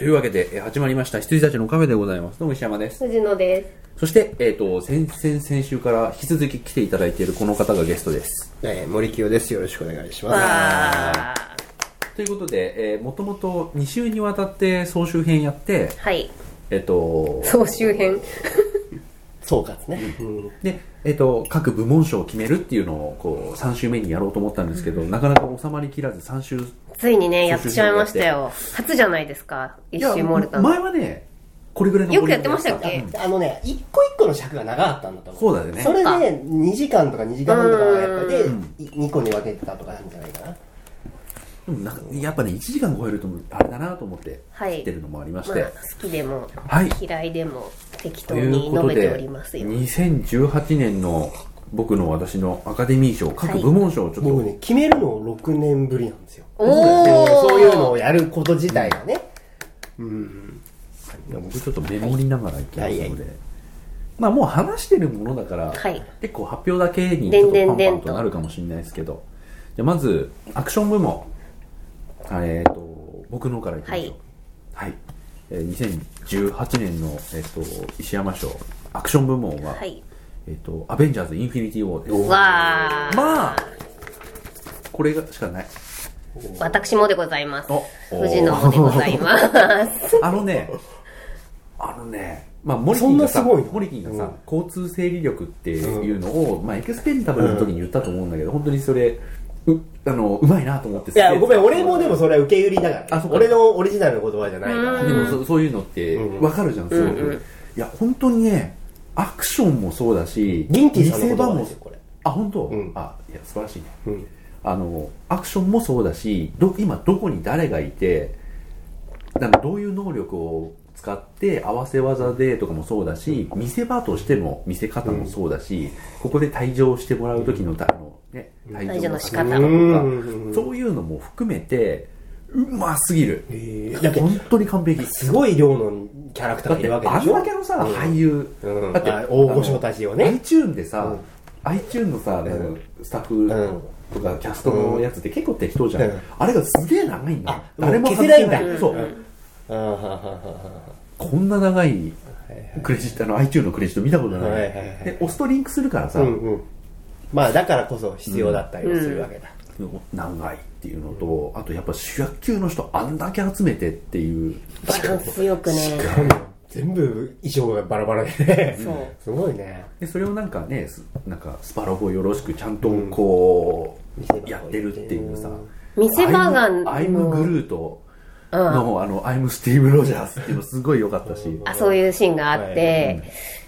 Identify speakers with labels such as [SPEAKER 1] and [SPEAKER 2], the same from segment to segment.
[SPEAKER 1] はい。というわけで、えー始まりました、羊たちのカフェでございます。どうも石山です。
[SPEAKER 2] 藤野です。
[SPEAKER 1] そして、えっ、と、先々先週から引き続き来ていただいているこの方がゲストです。
[SPEAKER 3] えー、森清です。よろしくお願いします。
[SPEAKER 2] わ
[SPEAKER 1] ということで、えー、もともと2週にわたって総集編やって
[SPEAKER 2] ー、はい。
[SPEAKER 1] えっ、と、
[SPEAKER 2] 総集編。
[SPEAKER 3] 総括ね。うん
[SPEAKER 1] で、えっ、と、各部門賞を決めるっていうのを、こう、3週目にやろうと思ったんですけど、なかなか収まりきらず3週。
[SPEAKER 2] ついにね、やってしまいましたよ。初じゃないですか。一周モルタ
[SPEAKER 1] 前はね、これぐらいの
[SPEAKER 2] よくやってましたっけ？
[SPEAKER 1] うん
[SPEAKER 3] あのね、一個一個の尺が長かったんだと思う。
[SPEAKER 1] そうだよね
[SPEAKER 3] それで、2時間とか2時間半とかやっぱで
[SPEAKER 1] うん、
[SPEAKER 3] 2個に分けてたとかなんじゃないかな。
[SPEAKER 1] うんなんかやっぱね、1時間超えると、あれだなと思って、
[SPEAKER 2] はい
[SPEAKER 1] 切ってるのもありまして。
[SPEAKER 2] まあ、好きでも、
[SPEAKER 1] はい
[SPEAKER 2] 嫌いでも、適当
[SPEAKER 1] という
[SPEAKER 2] に
[SPEAKER 1] ことで
[SPEAKER 2] 述べておりますよ。
[SPEAKER 1] 2018年の僕の私のアカデミー賞各部門賞をちょっと、
[SPEAKER 3] 僕ね、決めるの6年ぶりなんですよ。そういうのをやること自体がね。うん。
[SPEAKER 1] いや僕ちょっとメモりながらいきますので、
[SPEAKER 3] はいはい
[SPEAKER 1] まあもう話してるものだから、
[SPEAKER 2] はい
[SPEAKER 1] 結構発表だけにちょっとパンパンとなるかもしれないですけどじゃあまずアクション部門えっ、と僕の方からいきましょう。はい、えー2018年の、えっと石山賞アクション部門は、
[SPEAKER 2] はい。
[SPEAKER 1] えっとアベンジャーズ・インフィニティ・ウォーです。
[SPEAKER 2] わー。
[SPEAKER 1] まあこれがしかない。
[SPEAKER 2] 私もでございます。
[SPEAKER 1] お。
[SPEAKER 2] 藤野もでございます。
[SPEAKER 1] あのね、あのね、まあ、モリキンがさ、
[SPEAKER 3] そんなすごいの？
[SPEAKER 1] モリキンがさ、
[SPEAKER 3] うん。
[SPEAKER 1] 交通整理力っていうのを、まあ、エクスペンタブルの時に言ったと思うんだけど、本当にそれ、う、あの、うまいなと思って
[SPEAKER 3] いや、ごめん、俺もで
[SPEAKER 1] も、
[SPEAKER 3] もそれは受け売りだから、
[SPEAKER 1] あそっか
[SPEAKER 3] 俺のオリジナルの言葉じゃないから。
[SPEAKER 1] でもそそういうのって
[SPEAKER 3] うん
[SPEAKER 1] わかるじゃん、すごく。
[SPEAKER 2] うんうん
[SPEAKER 1] いや、本当にね、アクションもそうだし、
[SPEAKER 3] ギンティさんの言葉ですよ、これ。
[SPEAKER 1] あ、本当、
[SPEAKER 3] うん
[SPEAKER 1] あ、いや、素晴らしいね。
[SPEAKER 3] うん。
[SPEAKER 1] あのアクションもそうだしど今どこに誰がいてなんかどういう能力を使って合わせ技でとかもそうだし見せ場としての見せ方もそうだし、ここで退場してもらう時の,、あのね、退場の仕方とか、
[SPEAKER 3] うん。
[SPEAKER 1] そういうのも含めてうますぎる、
[SPEAKER 3] えー。だって
[SPEAKER 1] 本当に完璧。
[SPEAKER 3] すごい量のキャラクターがいるわけでしょ？
[SPEAKER 1] だけのさ、
[SPEAKER 3] うん。
[SPEAKER 1] 俳優、
[SPEAKER 3] うん。
[SPEAKER 1] だって
[SPEAKER 3] あ大御所たちをね。
[SPEAKER 1] iTune でさ、
[SPEAKER 3] うん。
[SPEAKER 1] iTune のさ、スタッフ
[SPEAKER 3] うん
[SPEAKER 1] とかキャストのやつって結構適当じゃん、
[SPEAKER 3] うん。
[SPEAKER 1] あれがすげえ長いんだよ。
[SPEAKER 3] あ
[SPEAKER 1] 誰も
[SPEAKER 3] もう消せないんだ。
[SPEAKER 1] そう、
[SPEAKER 3] あーはははは
[SPEAKER 1] こんな長い
[SPEAKER 3] はい
[SPEAKER 1] クレジットあの iTune のクレジット見たことない、
[SPEAKER 3] はいはいはい
[SPEAKER 1] で押すとリンクするからさ、
[SPEAKER 3] うんうん。まあだからこそ必要だったりもするわけだ、
[SPEAKER 1] 長いっていうのとあとやっぱ主役級の人あんだけ集めてっていう。
[SPEAKER 2] バランスよくね。
[SPEAKER 3] 全部衣装がバラバラでね。
[SPEAKER 2] そう。
[SPEAKER 3] すごいね。
[SPEAKER 1] でそれをなんかねすなんかスパロボよろしくちゃんとこう、
[SPEAKER 3] 見せ場
[SPEAKER 1] やってるっていうさ。
[SPEAKER 2] 見せ場が、
[SPEAKER 1] アイムグルートの、あの、アイムスティーブ・ロジャースっていうのすごい良かったし、
[SPEAKER 2] あ、そういうシーンがあって、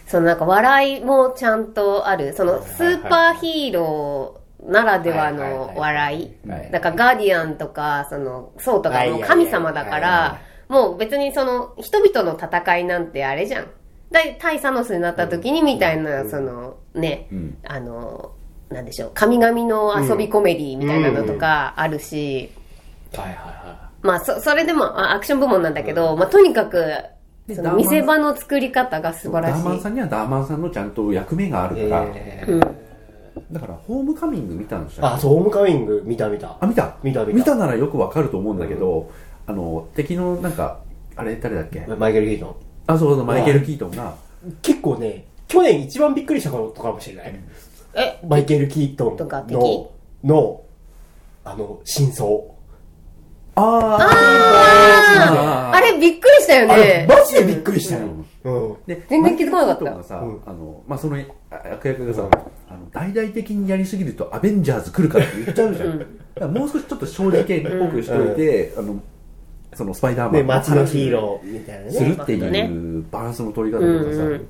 [SPEAKER 2] そのなんか笑いもちゃんとある、そのスーパーヒーローならではの笑い
[SPEAKER 3] はいはい。
[SPEAKER 2] だからガーディアンとか、その、ソウとかもう神様だから
[SPEAKER 3] は、
[SPEAKER 2] もう別にその、人々の戦いなんてあれじゃん。だ対サノスになった時にみたいな、その、ね
[SPEAKER 1] ん、
[SPEAKER 2] あの、なんでしょう、神々の遊びコメディみたいなのとかあるし、
[SPEAKER 3] はいはいは
[SPEAKER 2] まあ、そ、それでもあアクション部門なんだけど、まあ、とにかく、
[SPEAKER 1] で
[SPEAKER 2] その見せ場の作り方が素晴らしい。
[SPEAKER 1] ダーマンさんにはダーマンさんのちゃんと役目がある
[SPEAKER 3] い
[SPEAKER 1] から、
[SPEAKER 3] え
[SPEAKER 2] うん。
[SPEAKER 1] だから、ホームカミング見たんでし
[SPEAKER 3] ー、あそうホームカミング見た見た。
[SPEAKER 1] あ、見た。
[SPEAKER 3] 見た見た。
[SPEAKER 1] ならよくわかると思うんだけど、あの、敵のなんか、あれ誰だっけ？
[SPEAKER 3] マイケル・キートン。
[SPEAKER 1] あ、そうそう、マイケル・キートンが、
[SPEAKER 3] 結構ね去年一番びっくりしたことかもしれない、
[SPEAKER 2] え、
[SPEAKER 3] マイケル・キートン
[SPEAKER 2] とか敵？
[SPEAKER 3] ののあの真相
[SPEAKER 1] あ
[SPEAKER 2] あれびっくりしたよ
[SPEAKER 3] あれ
[SPEAKER 2] ね。
[SPEAKER 3] マジでびっくりしたよ、うん。
[SPEAKER 1] で
[SPEAKER 2] 全然気づかなかった。
[SPEAKER 1] あの、まあ、そのあ悪役がさ、あの大々的にやりすぎるとアベンジャーズ来るからって言っちゃうじゃん。だからもう少しちょっと正直っぽくしといて、あの、そのスパイダーマン。
[SPEAKER 3] ね街のヒーローみたいなね。
[SPEAKER 1] するって
[SPEAKER 2] ね
[SPEAKER 1] いうバランスの取り方
[SPEAKER 2] うん
[SPEAKER 1] とかさ、
[SPEAKER 2] うん。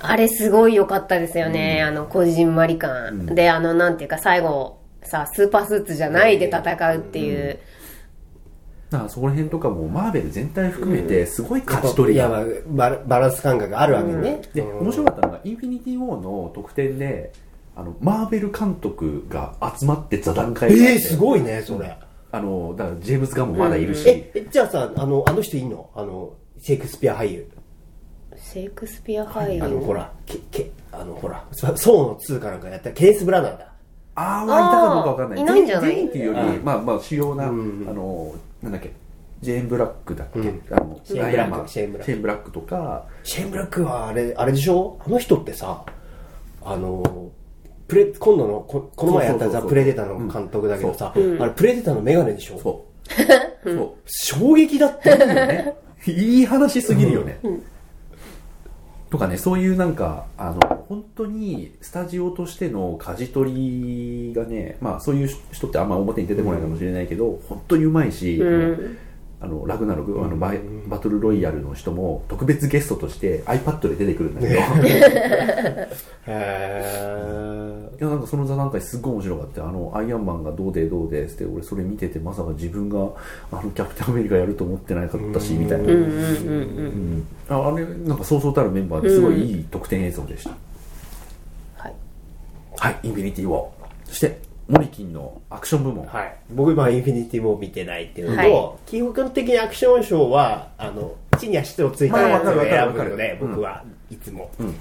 [SPEAKER 2] あれすごい良かったですよね。あの、こじんまり感。で、あの、なんていうか最後、さ、スーパースーツじゃないで戦うっていう。
[SPEAKER 1] だからそこら辺とかもマーベル全体含めてすごい勝ち取り
[SPEAKER 3] いや、
[SPEAKER 1] が
[SPEAKER 3] まあ、バラバランス感覚があるわけね、
[SPEAKER 1] で面白かったのがインフィニティ・ウォーの特典であのマーベル監督が集まって座談会
[SPEAKER 3] ええすごいねそれ、
[SPEAKER 1] あのだからジェームズ・ガンもまだいるし、
[SPEAKER 3] ええじゃあさあのあの人いんの？あのシェイクスピア俳優。
[SPEAKER 2] シェイクスピア俳優？
[SPEAKER 3] あのほらけけあのほらソソーの2かなんかやったケース・ブラナーだ。
[SPEAKER 1] ああはいたかどうかわかんない。
[SPEAKER 2] いないんじゃない？
[SPEAKER 1] 全員っていうより
[SPEAKER 3] うん。
[SPEAKER 1] まあまあ主要な、
[SPEAKER 3] うん。
[SPEAKER 1] あのなんだっけ？ジェーン・ブラックだっけ、
[SPEAKER 3] うん。
[SPEAKER 1] あの
[SPEAKER 3] シェーンブラック。シェーンブラック。
[SPEAKER 1] シェーンブラックとか。
[SPEAKER 3] シェーンブラックはあれ、あれでしょ？あの人ってさ、あの、プレ、今度のこ、この前やったザ・プレデターの監督だけどさ、
[SPEAKER 2] うん。
[SPEAKER 3] あれプレデターのメガネでしょ？
[SPEAKER 1] そう。そう。
[SPEAKER 3] 衝撃だったよ
[SPEAKER 1] ね。いい話すぎるよね、とかねそういうなんかあの本当にスタジオとしての舵取りがねまあそういう人ってあんま表に出てこないかもしれないけど、本当にうまいし、
[SPEAKER 2] うん
[SPEAKER 1] あのラグナロク、あのバイバトルロイヤルの人も特別ゲストとして iPad で出てくるんだけど、
[SPEAKER 3] へ
[SPEAKER 1] いやなんかその座談会すっごい面白かったよ。あのアイアンマンがどうでどうでって俺それ見ててまさか自分があのキャプテンアメリカやると思ってなかったしみたいな、
[SPEAKER 2] うんうんうん
[SPEAKER 1] うん。ああれなんかそうそうたるメンバーですごいいい特典映像でした、
[SPEAKER 2] はい。
[SPEAKER 1] はいインフィニティ・ウォー。そしてモリキンのアクション部門、
[SPEAKER 3] はい。僕今インフィニティも見てないっていうのと、
[SPEAKER 2] はい。
[SPEAKER 3] 基本的にアクションショーは、あの、地に足とついたやつを選ぶので、僕はいつも、
[SPEAKER 1] うん。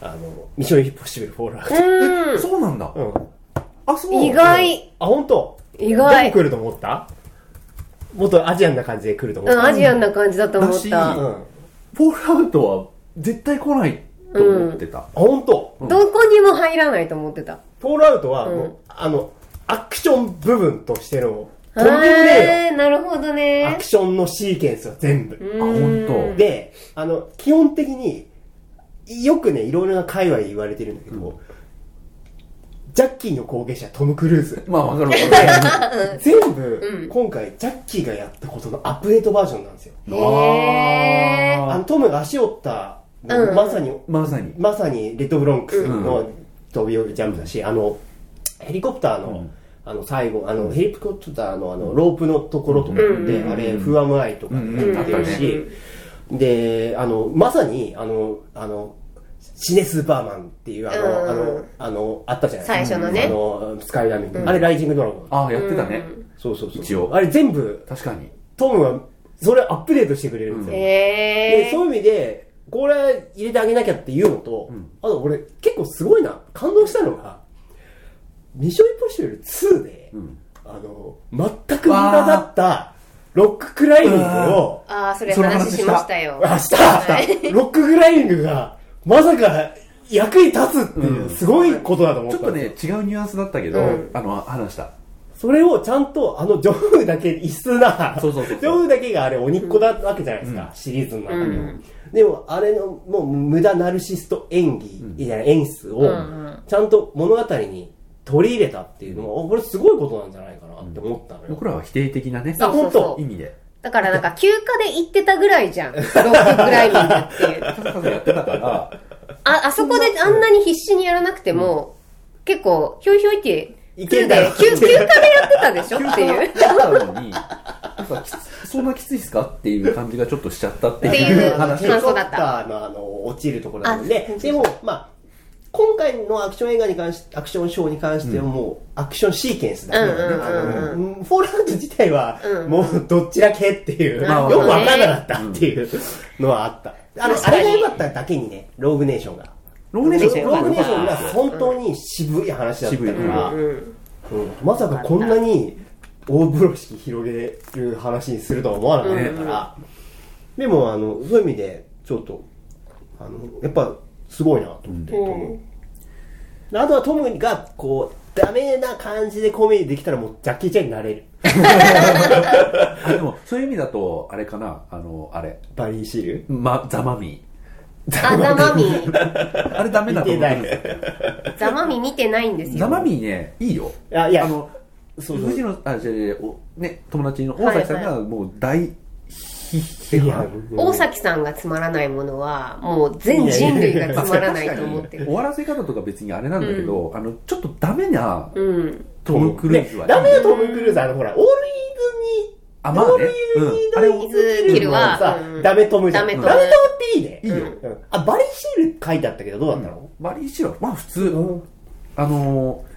[SPEAKER 3] あの、ミッションインポッシブルフォールアウト。
[SPEAKER 2] うん。
[SPEAKER 1] そうなんだ、
[SPEAKER 3] うん。
[SPEAKER 1] あそう
[SPEAKER 2] 意外。
[SPEAKER 3] あ、本当？
[SPEAKER 2] 意外。
[SPEAKER 3] どこ来ると思った？もっとアジアンな感じで来ると思った。
[SPEAKER 2] うんアジアンな感じだと思った。
[SPEAKER 3] うん。
[SPEAKER 1] フォールアウトは絶対来ないと思ってた、
[SPEAKER 3] あ、本当。
[SPEAKER 2] どこにも入らないと思ってた。
[SPEAKER 3] フォールアウトは、もう、
[SPEAKER 2] うん
[SPEAKER 3] あの、アクション部分としての、とんでもね
[SPEAKER 2] へーなるほど
[SPEAKER 3] えよ。ア
[SPEAKER 2] ね
[SPEAKER 3] クションのシーケンスは全部。
[SPEAKER 1] あ本当。
[SPEAKER 3] で、あの、基本的に、よくね、いろいろな界隈で言われてるんだけど、ジャッキーの後継者、トム・クルーズ。
[SPEAKER 1] まあわかるわかる。
[SPEAKER 3] 全部、今回、ジャッキーがやったことのアップデートバージョンなんですよ。あの、トムが足折った、
[SPEAKER 2] うん。
[SPEAKER 3] まさに、
[SPEAKER 1] まさに。
[SPEAKER 3] まさに、レッドブロンクスの飛び降りジャンプだし、あの、ヘリコプターの、
[SPEAKER 1] うん。
[SPEAKER 3] あの、最後、あの、ヘリコプターのあの、ロープのところとかで、
[SPEAKER 2] うん。
[SPEAKER 3] あれ、フアムアイとか
[SPEAKER 1] うん。
[SPEAKER 3] やってるし、で、あの、まさに、あの、あの、シネスーパーマンっていう、あの、
[SPEAKER 2] うん。
[SPEAKER 3] あの、あの、あったじゃないですか。
[SPEAKER 2] 最初のね。
[SPEAKER 3] あの、スカイラミング。あれ、ライジングドラゴン。
[SPEAKER 1] ああやってたね、
[SPEAKER 3] そうそうそう。
[SPEAKER 1] 一応。
[SPEAKER 3] あれ全部、
[SPEAKER 1] 確かに。
[SPEAKER 3] トムは、それアップデートしてくれるんですよ。で
[SPEAKER 2] へ
[SPEAKER 3] そういう意味で、これ入れてあげなきゃっていうのと、
[SPEAKER 1] ん。
[SPEAKER 3] あと俺結構すごいな、感動したのが、ミッションインポッシブル2で、
[SPEAKER 1] ん。
[SPEAKER 3] あの、全く無駄だったロッククライミングを、
[SPEAKER 2] ああそれ話
[SPEAKER 1] 話
[SPEAKER 2] しましたよ。
[SPEAKER 3] あ、したした。ロッククライミングが、まさか役に立つっていう、
[SPEAKER 1] うん。
[SPEAKER 3] すごいことだと思
[SPEAKER 1] ちょっと
[SPEAKER 3] ったんですよ。
[SPEAKER 1] ね違うニュアンスだったけど、
[SPEAKER 2] うん。
[SPEAKER 1] あの話した
[SPEAKER 3] それをちゃんと、あの、ジョフだけ、異質な、
[SPEAKER 1] そうそうそうそう。
[SPEAKER 3] ジョフだけがあれ、鬼っ子だわけじゃないですか、シリーズの中でも。
[SPEAKER 2] うん。
[SPEAKER 3] でも、あれの、もう、無駄ナルシスト演技、みたいな演出を
[SPEAKER 2] んうん、
[SPEAKER 3] ちゃんと物語に取り入れたっていうのも、これすごいことなんじゃないかなって思ったのよ。
[SPEAKER 1] 僕らは否定的なね。
[SPEAKER 2] そうそうそ
[SPEAKER 1] 意味で。
[SPEAKER 2] だからなんか休暇で行ってたぐらいじゃん。ロッククライミングっていう。
[SPEAKER 1] カサカサやってたから
[SPEAKER 2] ああそこであんなに必死にやらなくても、結構ひょいひょいって
[SPEAKER 3] いけんだろ
[SPEAKER 2] 休休暇でやってたでしょっていう。
[SPEAKER 1] だったのになんかきつそんなきついっすかっていう感じがちょっとしちゃったってい
[SPEAKER 2] いうう
[SPEAKER 1] 話。
[SPEAKER 3] ヘリコプタ
[SPEAKER 2] 感想だった。
[SPEAKER 3] ーのあの、落ちるところなんで
[SPEAKER 2] あ、
[SPEAKER 3] でも、まあ、今回のアクション映画に関しアクションショーに関してはもう、アクションシーケンスだけなんで、
[SPEAKER 2] うんうんうん。
[SPEAKER 3] あのフォールアウト自体は
[SPEAKER 2] う、ん
[SPEAKER 3] もうどっちだけっていう、よくわかんなかったっていうのはあった。あの、あれが良かっただけにね、ローグネーションが。
[SPEAKER 1] ローネーション
[SPEAKER 3] ローグネーションが本当に渋い話だったから、
[SPEAKER 2] うん。
[SPEAKER 3] うんまさかこんなに大風呂敷広げる話にするとは思わなかったから、でもあのそういう意味でちょっとあのやっぱすごいなと思って、トムであとはトムがこうダメな感じでコメディできたらもうジャッキー・チェンになれる。
[SPEAKER 1] あでもそういう意味だとあれかな。あのあれ。
[SPEAKER 3] バリー・シール？
[SPEAKER 1] まザマミ
[SPEAKER 2] あザマミ
[SPEAKER 1] ーあれダメだと思って
[SPEAKER 2] ザマミ見てない。んですよ
[SPEAKER 1] ザマミーねいいよ。
[SPEAKER 3] あいや。
[SPEAKER 1] あの
[SPEAKER 3] そうそう。
[SPEAKER 1] 藤野あじゃあじゃあおね友達の大崎さんがもう大
[SPEAKER 2] 大崎さんがつまらないものはもう全人類がつまらないと思ってる。
[SPEAKER 1] 終わらせ方とか別にあれなんだけど、あのちょっとダメな
[SPEAKER 2] うん。
[SPEAKER 1] トム・クルーズは、
[SPEAKER 3] ねダメなトム・クルーズあのほらオール
[SPEAKER 1] あまあね。
[SPEAKER 3] オールイーズ
[SPEAKER 1] うんあれを
[SPEAKER 2] キルは
[SPEAKER 3] さ
[SPEAKER 2] うん。
[SPEAKER 3] ダメトムじゃん。
[SPEAKER 2] ダメトム
[SPEAKER 3] ダメトムっていいね。
[SPEAKER 1] いいよ、
[SPEAKER 3] うん。あバリー・シール書いてあったけどどうだったの、
[SPEAKER 1] バリー・シロまあ普通、あのー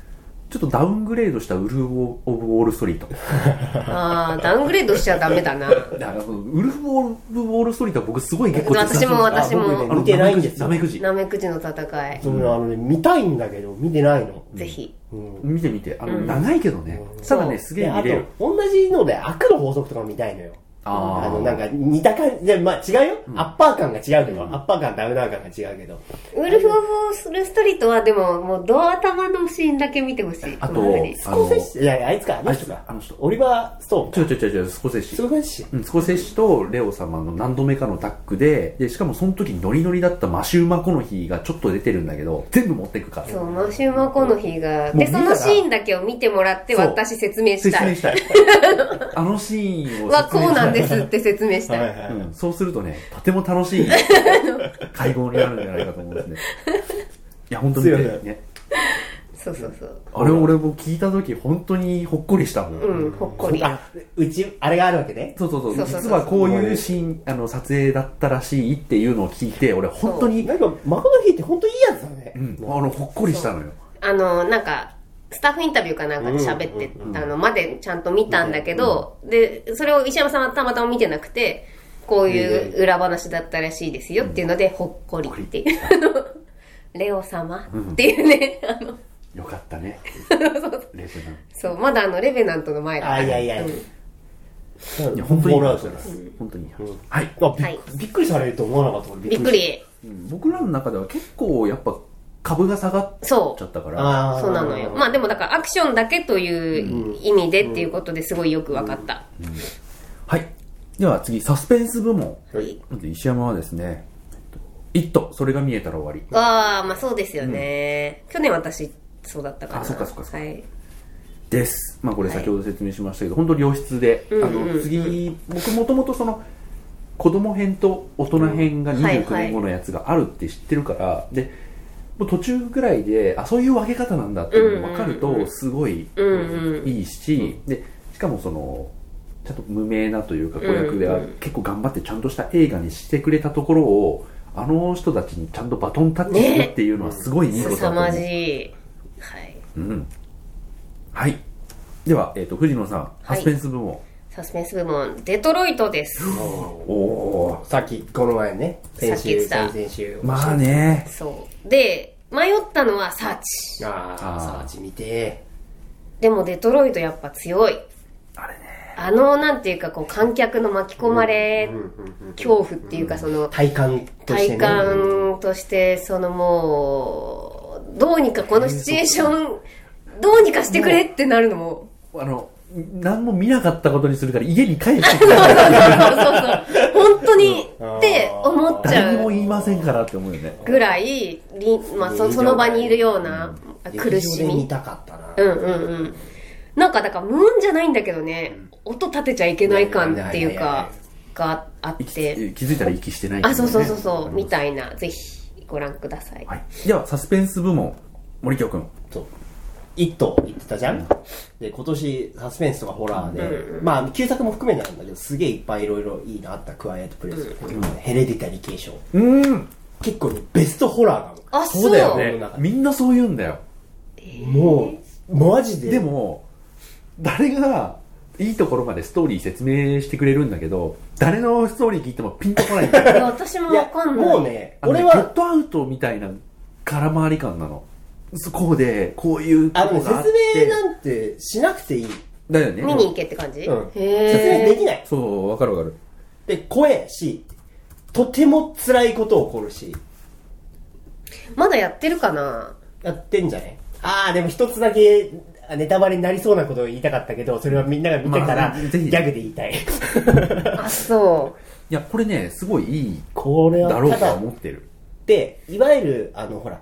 [SPEAKER 1] ちょっとダウングレードしたウルフ・オブ・ウォール・ストリート。
[SPEAKER 2] ああダウングレードしちゃダメだな。
[SPEAKER 1] だからウルフ・オブ・ウォール・ストリートは僕すごい結構
[SPEAKER 2] 私も私も
[SPEAKER 3] ね見てないんですよ。
[SPEAKER 1] ナメクジ
[SPEAKER 2] ナメクジ。の戦い。
[SPEAKER 3] そのあのね見たいんだけど見てないの、
[SPEAKER 2] ぜひ。
[SPEAKER 3] うん。
[SPEAKER 1] 見てみて。あの、
[SPEAKER 2] うん。
[SPEAKER 1] 長いけどね、
[SPEAKER 3] うん。
[SPEAKER 1] ただねすげえ見れる。
[SPEAKER 3] であと同じので悪の法則とか見たいのよ
[SPEAKER 1] あ
[SPEAKER 3] の、なんか似た感じで、まあ違うよ。アッパー感が違うけど、アッパー感、ダウナー感が違うけど。
[SPEAKER 2] ウルフ・オブ・ウォール・ストリートはでも、もう、ドア頭のシーンだけ見てほしい。
[SPEAKER 1] あと
[SPEAKER 3] スコセッシ、いやいや、あいつか、あの人か。
[SPEAKER 1] あの人
[SPEAKER 3] オリバー・ストーンか。
[SPEAKER 1] 違う違う違う違うスコセッシ
[SPEAKER 3] スコセッシ。
[SPEAKER 1] うん、スコセッシとレオ様の何度目かのタッグででしかもその時ノリノリだったマシューマコノヒーがちょっと出てるんだけど全部持っていくから
[SPEAKER 2] そう、マシューマコの日が。で、そのシーンだけを見てもらって、私説明したい。
[SPEAKER 1] 説明したい あのシーンを
[SPEAKER 2] は、
[SPEAKER 1] 説明したい
[SPEAKER 2] こうなんですって説明したい。
[SPEAKER 3] はいはいはい。
[SPEAKER 1] うん、そうするとねとても楽しい 会合になるんじゃないかと思うんですねいや本当に
[SPEAKER 3] ね
[SPEAKER 1] ね
[SPEAKER 2] そうそうそう。
[SPEAKER 1] あれ俺も聞いた時本当にほっこりしたもん、
[SPEAKER 2] うん、ほっこり。
[SPEAKER 3] あ、うち、あれがあるわけね。
[SPEAKER 1] そうそうそう
[SPEAKER 2] そうそうそう
[SPEAKER 1] 実はこういうシーンあの撮影だったらしいっていうのを聞いて俺本当に
[SPEAKER 3] なんか、マコノヒーって本当いいやつだね。
[SPEAKER 1] うん、あのほっこりしたのよ
[SPEAKER 2] あの、なんか、スタッフインタビューかなんかで喋ってたのまでちゃんと見たんだけど、で、それを石山さんはたまたま見てなくて、こういう裏話だったらしいですよっていうので、ほっこりっていう。レオ様っていうね、あの、
[SPEAKER 1] よかったね。レベナン。
[SPEAKER 2] そう、まだあの、レベナントの前だから。
[SPEAKER 3] あ、いやいや。
[SPEAKER 2] うん。
[SPEAKER 1] いや本当に。い。い話本当に。いい。話、はい、
[SPEAKER 3] あび
[SPEAKER 2] はい。
[SPEAKER 3] びっくりされると思わなかった俺
[SPEAKER 2] びっく。り。
[SPEAKER 1] うん。僕らの中では結構やっぱ株が下がっち
[SPEAKER 2] そ
[SPEAKER 1] ゃったから。
[SPEAKER 2] そう。なのよ。まあでもだからアクションだけという意味でっていうことですごいよく分かった。
[SPEAKER 1] はい。では次サスペンス部門。
[SPEAKER 2] はい。
[SPEAKER 1] まず石山はですね「イットそれが見えたら終わり。
[SPEAKER 2] ああ、まあそうですよね。去年私、そうだったから。
[SPEAKER 1] あそっかそっかそっか。
[SPEAKER 2] はい。」
[SPEAKER 1] です。まあこれ先ほど説明しましたけど、本当良質で、
[SPEAKER 2] うんうん
[SPEAKER 1] あの次僕もともとその子供編と大人編が29
[SPEAKER 2] はいはい。
[SPEAKER 1] 年後のやつがあるって知ってるから、でもう途中ぐらいであそういう分け方なんだっていうのが分かるとすごい
[SPEAKER 2] うんうん。
[SPEAKER 1] いいし、でしかもそのちゃんと無名なというか子役では結構頑張ってちゃんとした映画にしてくれたところをあの人たちにちゃんとバトンタッチするっていうのはすごいいいことだと思う、
[SPEAKER 2] 凄まじい。はい。
[SPEAKER 1] うん、はいでは、えー、と藤野さんサスペンス部門、
[SPEAKER 2] サスペンス部門、デトロイトです。
[SPEAKER 1] おお
[SPEAKER 3] さっき、この前ね、先週、先々週。
[SPEAKER 1] まあ。ね
[SPEAKER 2] そう。で、迷ったのはサーチ。
[SPEAKER 3] ああ、サーチ見て。
[SPEAKER 2] でもデトロイトやっぱ強い。
[SPEAKER 1] あれね
[SPEAKER 2] あの、なんていうか、こう、観客の巻き込まれ、恐怖っていうか、その、
[SPEAKER 3] 体感として
[SPEAKER 2] 体
[SPEAKER 3] ね。
[SPEAKER 2] 感として、そのもう、どうにかこのシチュエーション、どうにかしてくれってなるのも、
[SPEAKER 1] あの何も見なかったことにするから家に帰ってきて
[SPEAKER 2] そうそうそう、本当にって思っちゃ
[SPEAKER 1] 誰にも
[SPEAKER 2] う
[SPEAKER 1] 言いませんからって思うよね。
[SPEAKER 2] ぐらい、りまあ、そその場にいるような苦しみ。
[SPEAKER 3] 見たかったな。
[SPEAKER 2] うんうんうん。なんか、だから無音じゃないんだけどね、音立てちゃいけない感っていうか、があっ
[SPEAKER 1] 息
[SPEAKER 2] て。
[SPEAKER 1] 気づいたら息してない
[SPEAKER 2] あ、そうそうそう
[SPEAKER 1] う。
[SPEAKER 2] そう、みたいな、ぜひご覧ください。
[SPEAKER 1] はい、ではサスペンス部門森京君
[SPEAKER 3] そう。イット言ってたじゃん、で、今年サスペンスとかホラーで、
[SPEAKER 2] うん
[SPEAKER 3] まあ、旧作も含めてなんだけど、すげえいっぱいいろいろいいのあったクワイエットプレイス、ヘレディタリー継承。
[SPEAKER 1] うん。
[SPEAKER 3] 結構ね、ベストホラーが
[SPEAKER 2] あ、そう。
[SPEAKER 1] そうだよねみんなそう言うんだよ。
[SPEAKER 3] もう、マジで。
[SPEAKER 1] でも誰がいいところまでストーリー説明してくれるんだけど誰のストーリー聞いてもピンとこないんだよ。
[SPEAKER 2] いや私もわかんない。
[SPEAKER 3] もうね俺は、
[SPEAKER 1] ゲットアウトみたいな空回り感なのこうでこういう
[SPEAKER 3] あのね、
[SPEAKER 1] ことがあって。
[SPEAKER 3] 説明なんてしなくていい。
[SPEAKER 1] だよね
[SPEAKER 2] 見に行けって感じ、
[SPEAKER 3] うん。説明。できない。
[SPEAKER 1] そうわかるわかる。
[SPEAKER 3] で、怖えし、とても辛いこと起こるし、
[SPEAKER 2] まだやってるかな？
[SPEAKER 3] やってんじゃね？ああ、でも一つだけ、あネタバレになりそうなことを言いたかったけど、それはみんなが見てたら、
[SPEAKER 1] まあぜひ。
[SPEAKER 3] ギャグで言いたい。
[SPEAKER 2] あ、そ
[SPEAKER 1] いやこれねすごいいい
[SPEAKER 3] これは、
[SPEAKER 1] だろうとは
[SPEAKER 3] ただ、
[SPEAKER 1] 思ってる。
[SPEAKER 3] で、いわゆる、あの、ほら、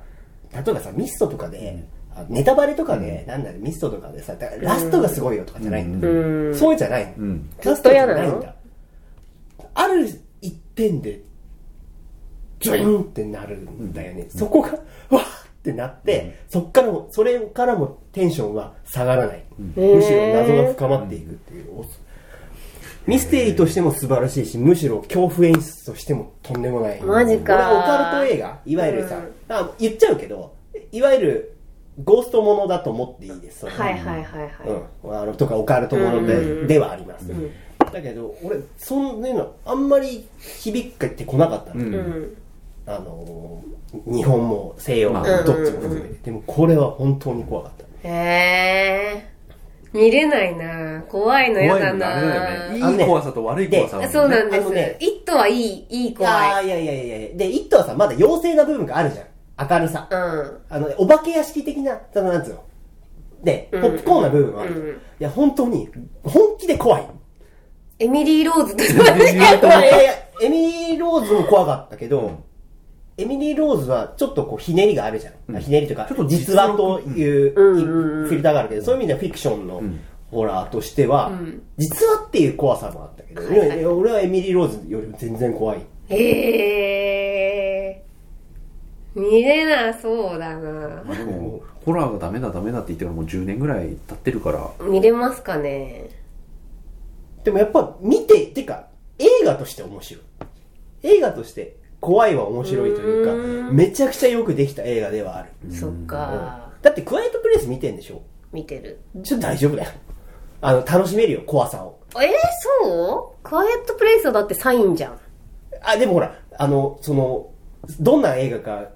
[SPEAKER 3] 例えばさ、ミストとかで、あネタバレとかで、なんだろう、ミストとかでさ、だラストがすごいよとかじゃないんだ
[SPEAKER 2] う。ん。
[SPEAKER 3] そうじゃないの。
[SPEAKER 1] うん
[SPEAKER 3] ラストじゃないんだ。ある一点で、ジューンってなるんだよね。そこが、わーってなって、そっからも、それからもテンションは下がらない。むしろ謎が深まっていくっていう。ミステリーとしても素晴らしいし、むしろ恐怖演出としてもとんでもない。
[SPEAKER 2] マジか。
[SPEAKER 3] 俺オカルト映画、いわゆるさ、
[SPEAKER 2] うん。
[SPEAKER 3] あ言っちゃうけど、いわゆるゴーストものだと思っていいです。は
[SPEAKER 2] はいはいはいはい。
[SPEAKER 3] うん、あのとかオカルトもので,、
[SPEAKER 2] うん。
[SPEAKER 3] ではあります、だけど俺そんなのあんまり響ってこなかったの、
[SPEAKER 1] うん。
[SPEAKER 2] うん。
[SPEAKER 3] あのー日本も西洋も
[SPEAKER 1] まあ。
[SPEAKER 3] どっちも含めて、でもこれは本当に怖かった。
[SPEAKER 2] へえ。見れないな怖いの嫌だ
[SPEAKER 1] 怖いねいい怖さと悪い怖さあるもんね
[SPEAKER 2] そうなんです
[SPEAKER 3] ね。
[SPEAKER 2] イットはいい、いい
[SPEAKER 3] い
[SPEAKER 2] 怖い。
[SPEAKER 3] やいやいやいやいやで、イットはさ、まだ妖精な部分があるじゃん。明るさ。
[SPEAKER 2] うん。
[SPEAKER 3] あのね、お化け屋敷的な、そのなんつうの。で、ポップコーンな部分はあるじゃん。
[SPEAKER 2] うん
[SPEAKER 3] いや、本当に、本気で怖い。
[SPEAKER 2] エミリー・ローズと
[SPEAKER 3] いやいや、エミリー・ローズも怖かったけど、エミリー・ローズはちょっとこうひねりがあるじゃん。ひねりというか
[SPEAKER 1] ちょっと、
[SPEAKER 3] 実話という
[SPEAKER 2] うんうん。うん
[SPEAKER 3] フィルターがあるけど、そういう意味ではフィクションのホラーとしては
[SPEAKER 2] ん、
[SPEAKER 3] 実話っていう怖さもあったけど、
[SPEAKER 2] はいはい。
[SPEAKER 3] 俺はエミリー・ローズよりも全然怖い。
[SPEAKER 2] へー。見れなそうだな。
[SPEAKER 1] でもホラーがダメだダメだって言ってからもう10年ぐらい経ってるから。
[SPEAKER 2] 見れますかね。
[SPEAKER 3] でもやっぱ見て、てか、映画として面白い。映画として怖いは面白いというか、めちゃくちゃよくできた映画ではある。
[SPEAKER 2] そっか。
[SPEAKER 3] だってクワイエットプレイス見てんでしょ？
[SPEAKER 2] 見てる。
[SPEAKER 3] ちょっと大丈夫だよ。あの、楽しめるよ、怖さを。
[SPEAKER 2] えー、そう？クワイエットプレイスはだってサインじゃん。
[SPEAKER 3] あ、でもほら、あの、その、どんな映画かっ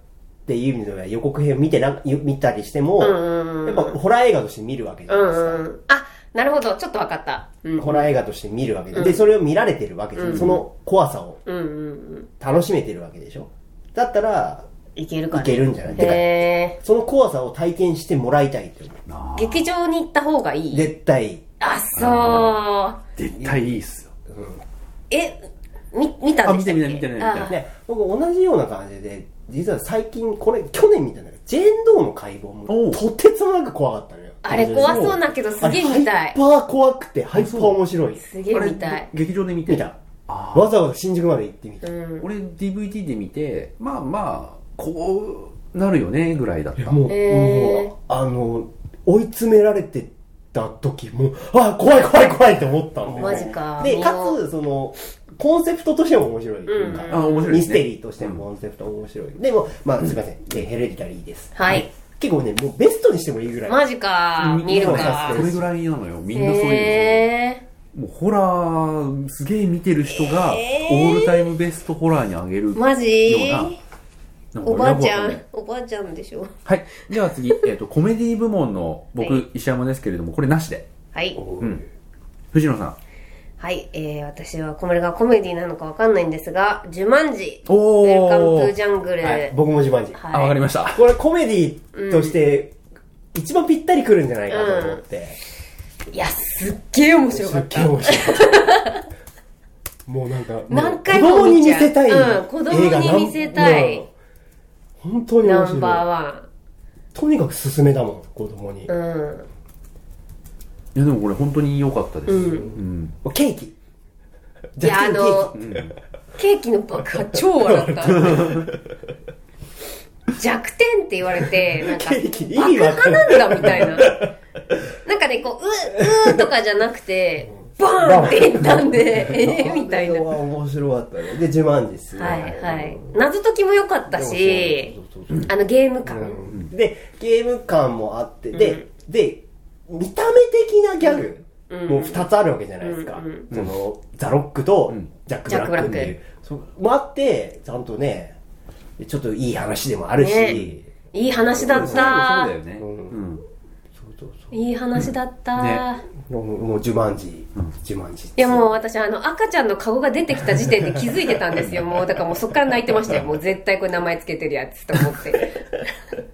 [SPEAKER 3] ていう意味では予告編を見てな、見たりしても、
[SPEAKER 2] ん
[SPEAKER 3] やっぱホラー映画として見るわけじゃ
[SPEAKER 2] う
[SPEAKER 3] ないですか。
[SPEAKER 2] んうん。あ、なるほど。ちょっとわかった。うん。
[SPEAKER 3] ホラー映画として見るわけで、で、それを見られてるわけじゃん。その怖さを
[SPEAKER 2] うんうんうん。
[SPEAKER 3] 楽しめてるわけでしょ。だったら、
[SPEAKER 2] いけるかね。
[SPEAKER 3] いけるんじゃない？てか
[SPEAKER 2] へ
[SPEAKER 3] その怖さを体験してもらいたいって思う。
[SPEAKER 2] 劇場に行った方がいい？
[SPEAKER 3] 絶対。
[SPEAKER 2] あ、そう。
[SPEAKER 1] 絶対いいっすよ
[SPEAKER 2] え、み、見たんでしたっけ？
[SPEAKER 1] あ見て見て見て見て
[SPEAKER 2] あ
[SPEAKER 3] ね、僕同じような感じで、実は最近、これ、去年見たんだけど、ジェーン・ドーの解剖
[SPEAKER 1] お
[SPEAKER 3] も、
[SPEAKER 1] う
[SPEAKER 3] とてつもなく怖かったのよ。
[SPEAKER 2] あれ怖そうだけどすげえ見たい
[SPEAKER 3] ハイ。パー怖くて、ハイパー面白い。
[SPEAKER 2] すげえ見たい。
[SPEAKER 1] 劇場で見て
[SPEAKER 3] 見た。
[SPEAKER 1] あ
[SPEAKER 3] わざわざ新宿まで行ってみた。い
[SPEAKER 2] うん。
[SPEAKER 1] 俺 DVD で見てまあまあこうなるよねぐらいだった
[SPEAKER 3] やもう、
[SPEAKER 2] へー
[SPEAKER 3] もう、あの、追い詰められてた時、もう、あ、怖い怖い怖いって思ったんだよ
[SPEAKER 2] マジか。
[SPEAKER 3] で、かつ、その、コンセプトとしても面白い。
[SPEAKER 2] うん
[SPEAKER 1] あ面白いね
[SPEAKER 3] ミステリーとしてもコンセプト面白い。でも、まあ、すいません。で、ヘレディタリーです。
[SPEAKER 2] はい。
[SPEAKER 3] 結構ね、もうベストにしてもいいぐらい。
[SPEAKER 2] マジか。見るか
[SPEAKER 3] そ
[SPEAKER 1] れぐらいなのよみんなそういう
[SPEAKER 2] へ
[SPEAKER 1] のもうホラーすげえ見てる人がオールタイムベストホラーにあげる
[SPEAKER 2] ー。マジ
[SPEAKER 1] ようななんか
[SPEAKER 2] おばあちゃん。おばあちゃんでしょ？
[SPEAKER 1] はいでは次、えっとコメディ部門の僕、
[SPEAKER 2] はい
[SPEAKER 1] 石山ですけれどもこれなしで
[SPEAKER 2] はい。
[SPEAKER 1] うん藤野さん
[SPEAKER 2] はい。えー、私はこれがコメディなのかわかんないんですが、ジュマンジ。
[SPEAKER 1] おー
[SPEAKER 2] ウェルカムトゥジャングル。
[SPEAKER 3] はい、僕も自慢自。
[SPEAKER 1] あわかりました
[SPEAKER 3] これコメディとして、一番ぴったりくるんじゃないかと思って。
[SPEAKER 2] いや、すっげえ面白かった
[SPEAKER 3] すっげえ。面白かった。もうなんか、
[SPEAKER 2] 何回も
[SPEAKER 3] 子供に
[SPEAKER 2] 見
[SPEAKER 3] せたい。
[SPEAKER 2] うん子供に見せたい
[SPEAKER 3] 映画なん本当に面
[SPEAKER 2] ナンバー
[SPEAKER 3] 白い。
[SPEAKER 2] ワ
[SPEAKER 3] とにかく勧めだもん、子供に。
[SPEAKER 2] ン。うん。
[SPEAKER 1] いやでもこれ本当に良かったです
[SPEAKER 2] うん
[SPEAKER 1] うん
[SPEAKER 3] ケーキ。
[SPEAKER 2] いや、あの、ケーキの爆破超笑った。弱点って言われて、なんか、
[SPEAKER 3] ケーキ意
[SPEAKER 2] 爆
[SPEAKER 3] か
[SPEAKER 2] 破
[SPEAKER 3] んない
[SPEAKER 2] なんだみたいな。なんかね、こう、う、うーとかじゃなくて、バーンって言ったんで、えーみたいな。は
[SPEAKER 3] あれは面白かったね。で、自慢自す
[SPEAKER 2] いはい。謎解きも良かったし、
[SPEAKER 3] そうそうそう
[SPEAKER 2] あのゲーム感。
[SPEAKER 3] うんで、ゲーム感もあって、で、で、見た目的なギャグも二つあるわけじゃないですか。
[SPEAKER 2] うん
[SPEAKER 3] その、ザ・ロックと
[SPEAKER 1] ん
[SPEAKER 3] ジャック・ブラックっていう。そうもあって、ちゃんとね、ちょっといい話でもあるし、
[SPEAKER 2] ねいい話だった
[SPEAKER 1] だよ。ね
[SPEAKER 3] うん
[SPEAKER 1] うん
[SPEAKER 3] そうそうそう
[SPEAKER 2] いい話だった。
[SPEAKER 1] ね
[SPEAKER 3] もう、もう、ジュマンジ、ジュマンジ。
[SPEAKER 2] いやもう私あの赤ちゃんの顔が出てきた時点で気づいてたんですよ。もうだからもうそっから泣いてましたよ。もう絶対これ名前つけてるやつと思って。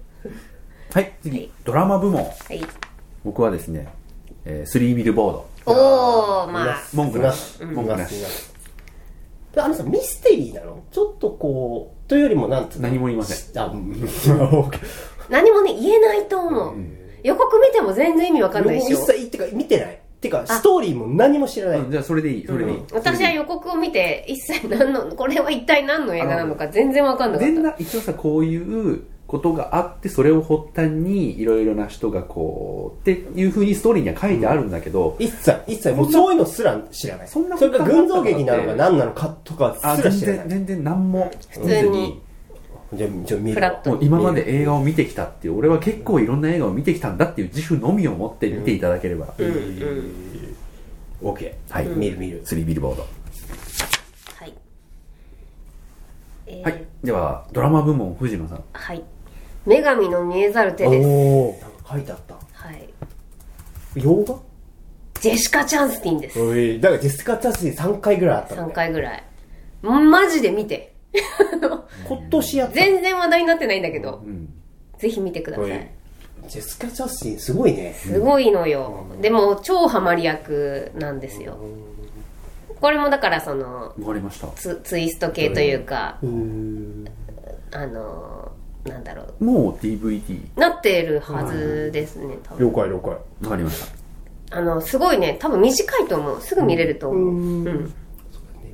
[SPEAKER 1] はい次ドラマ部門
[SPEAKER 2] はい。
[SPEAKER 1] 僕はですね、えー、スリービルボード。
[SPEAKER 2] おー、まあ。
[SPEAKER 1] 文句なし。
[SPEAKER 3] い
[SPEAKER 1] 文句なし。
[SPEAKER 3] あのさ、ミステリーなの？ちょっとこう、というよりもなんつ
[SPEAKER 1] 何も言いません。
[SPEAKER 3] あ、うん。
[SPEAKER 2] 何もね、言えないと思う。予告見ても全然意味わかんないでしょ。
[SPEAKER 3] 一切、てか、見てない。てか、ストーリーも何も知らない。
[SPEAKER 1] うんじゃあそれでいい。それでいい、
[SPEAKER 2] 私は予告を見て、一切何の、これは一体何の映画なのか全然わかんなかっ
[SPEAKER 1] 全
[SPEAKER 2] た。
[SPEAKER 1] な一応さこういうことがあってそれを発端にいろいろな人がこうっていうふうにストーリーには書いてあるんだけど、
[SPEAKER 3] 一切、一切、もうそういうのすら知らない。
[SPEAKER 1] そんな
[SPEAKER 3] それか
[SPEAKER 1] こと
[SPEAKER 3] 群像劇なのか何なのかとかすら知らない。
[SPEAKER 1] 然全然何も
[SPEAKER 2] 普通に
[SPEAKER 3] じゃあ、じゃあ見る
[SPEAKER 1] 今まで映画を見てきたっていう俺は結構いろんな映画を見てきたんだっていう自負のみを持って見ていただければ、
[SPEAKER 2] うんうん。
[SPEAKER 1] OK はい、
[SPEAKER 3] 見る見る。
[SPEAKER 1] スリービルボード、
[SPEAKER 2] はい。えー
[SPEAKER 1] はいではドラマ部門藤野さん
[SPEAKER 2] はい。女神の見えざる手です。
[SPEAKER 3] おー、なんか書いてあった。
[SPEAKER 2] はい。
[SPEAKER 3] 洋画？
[SPEAKER 2] ジェシカ・チャンスティンです。
[SPEAKER 3] おいだからジェスカ・チャンスティン3回ぐらいあったの
[SPEAKER 2] 3
[SPEAKER 3] ね。
[SPEAKER 2] 回ぐらい。マジで見て。
[SPEAKER 3] 今年やった。
[SPEAKER 2] 全然話題になってないんだけど、
[SPEAKER 1] うん
[SPEAKER 2] ぜひ見てくださ
[SPEAKER 3] おい
[SPEAKER 2] い。
[SPEAKER 3] ジェスカ・チャンスティンすごいね。
[SPEAKER 2] すごいのよ。でも、超ハマり役なんですよ。これもだからその、
[SPEAKER 1] わかりました
[SPEAKER 2] ツツイスト系というか、
[SPEAKER 3] うーん。
[SPEAKER 2] あの、なんだろう。
[SPEAKER 1] もう DVD
[SPEAKER 2] なってるはずですね、多分。
[SPEAKER 3] 了解了解。
[SPEAKER 1] わかりました
[SPEAKER 2] あの、すごいね、多分短いと思う。すぐ見れると思う。うん。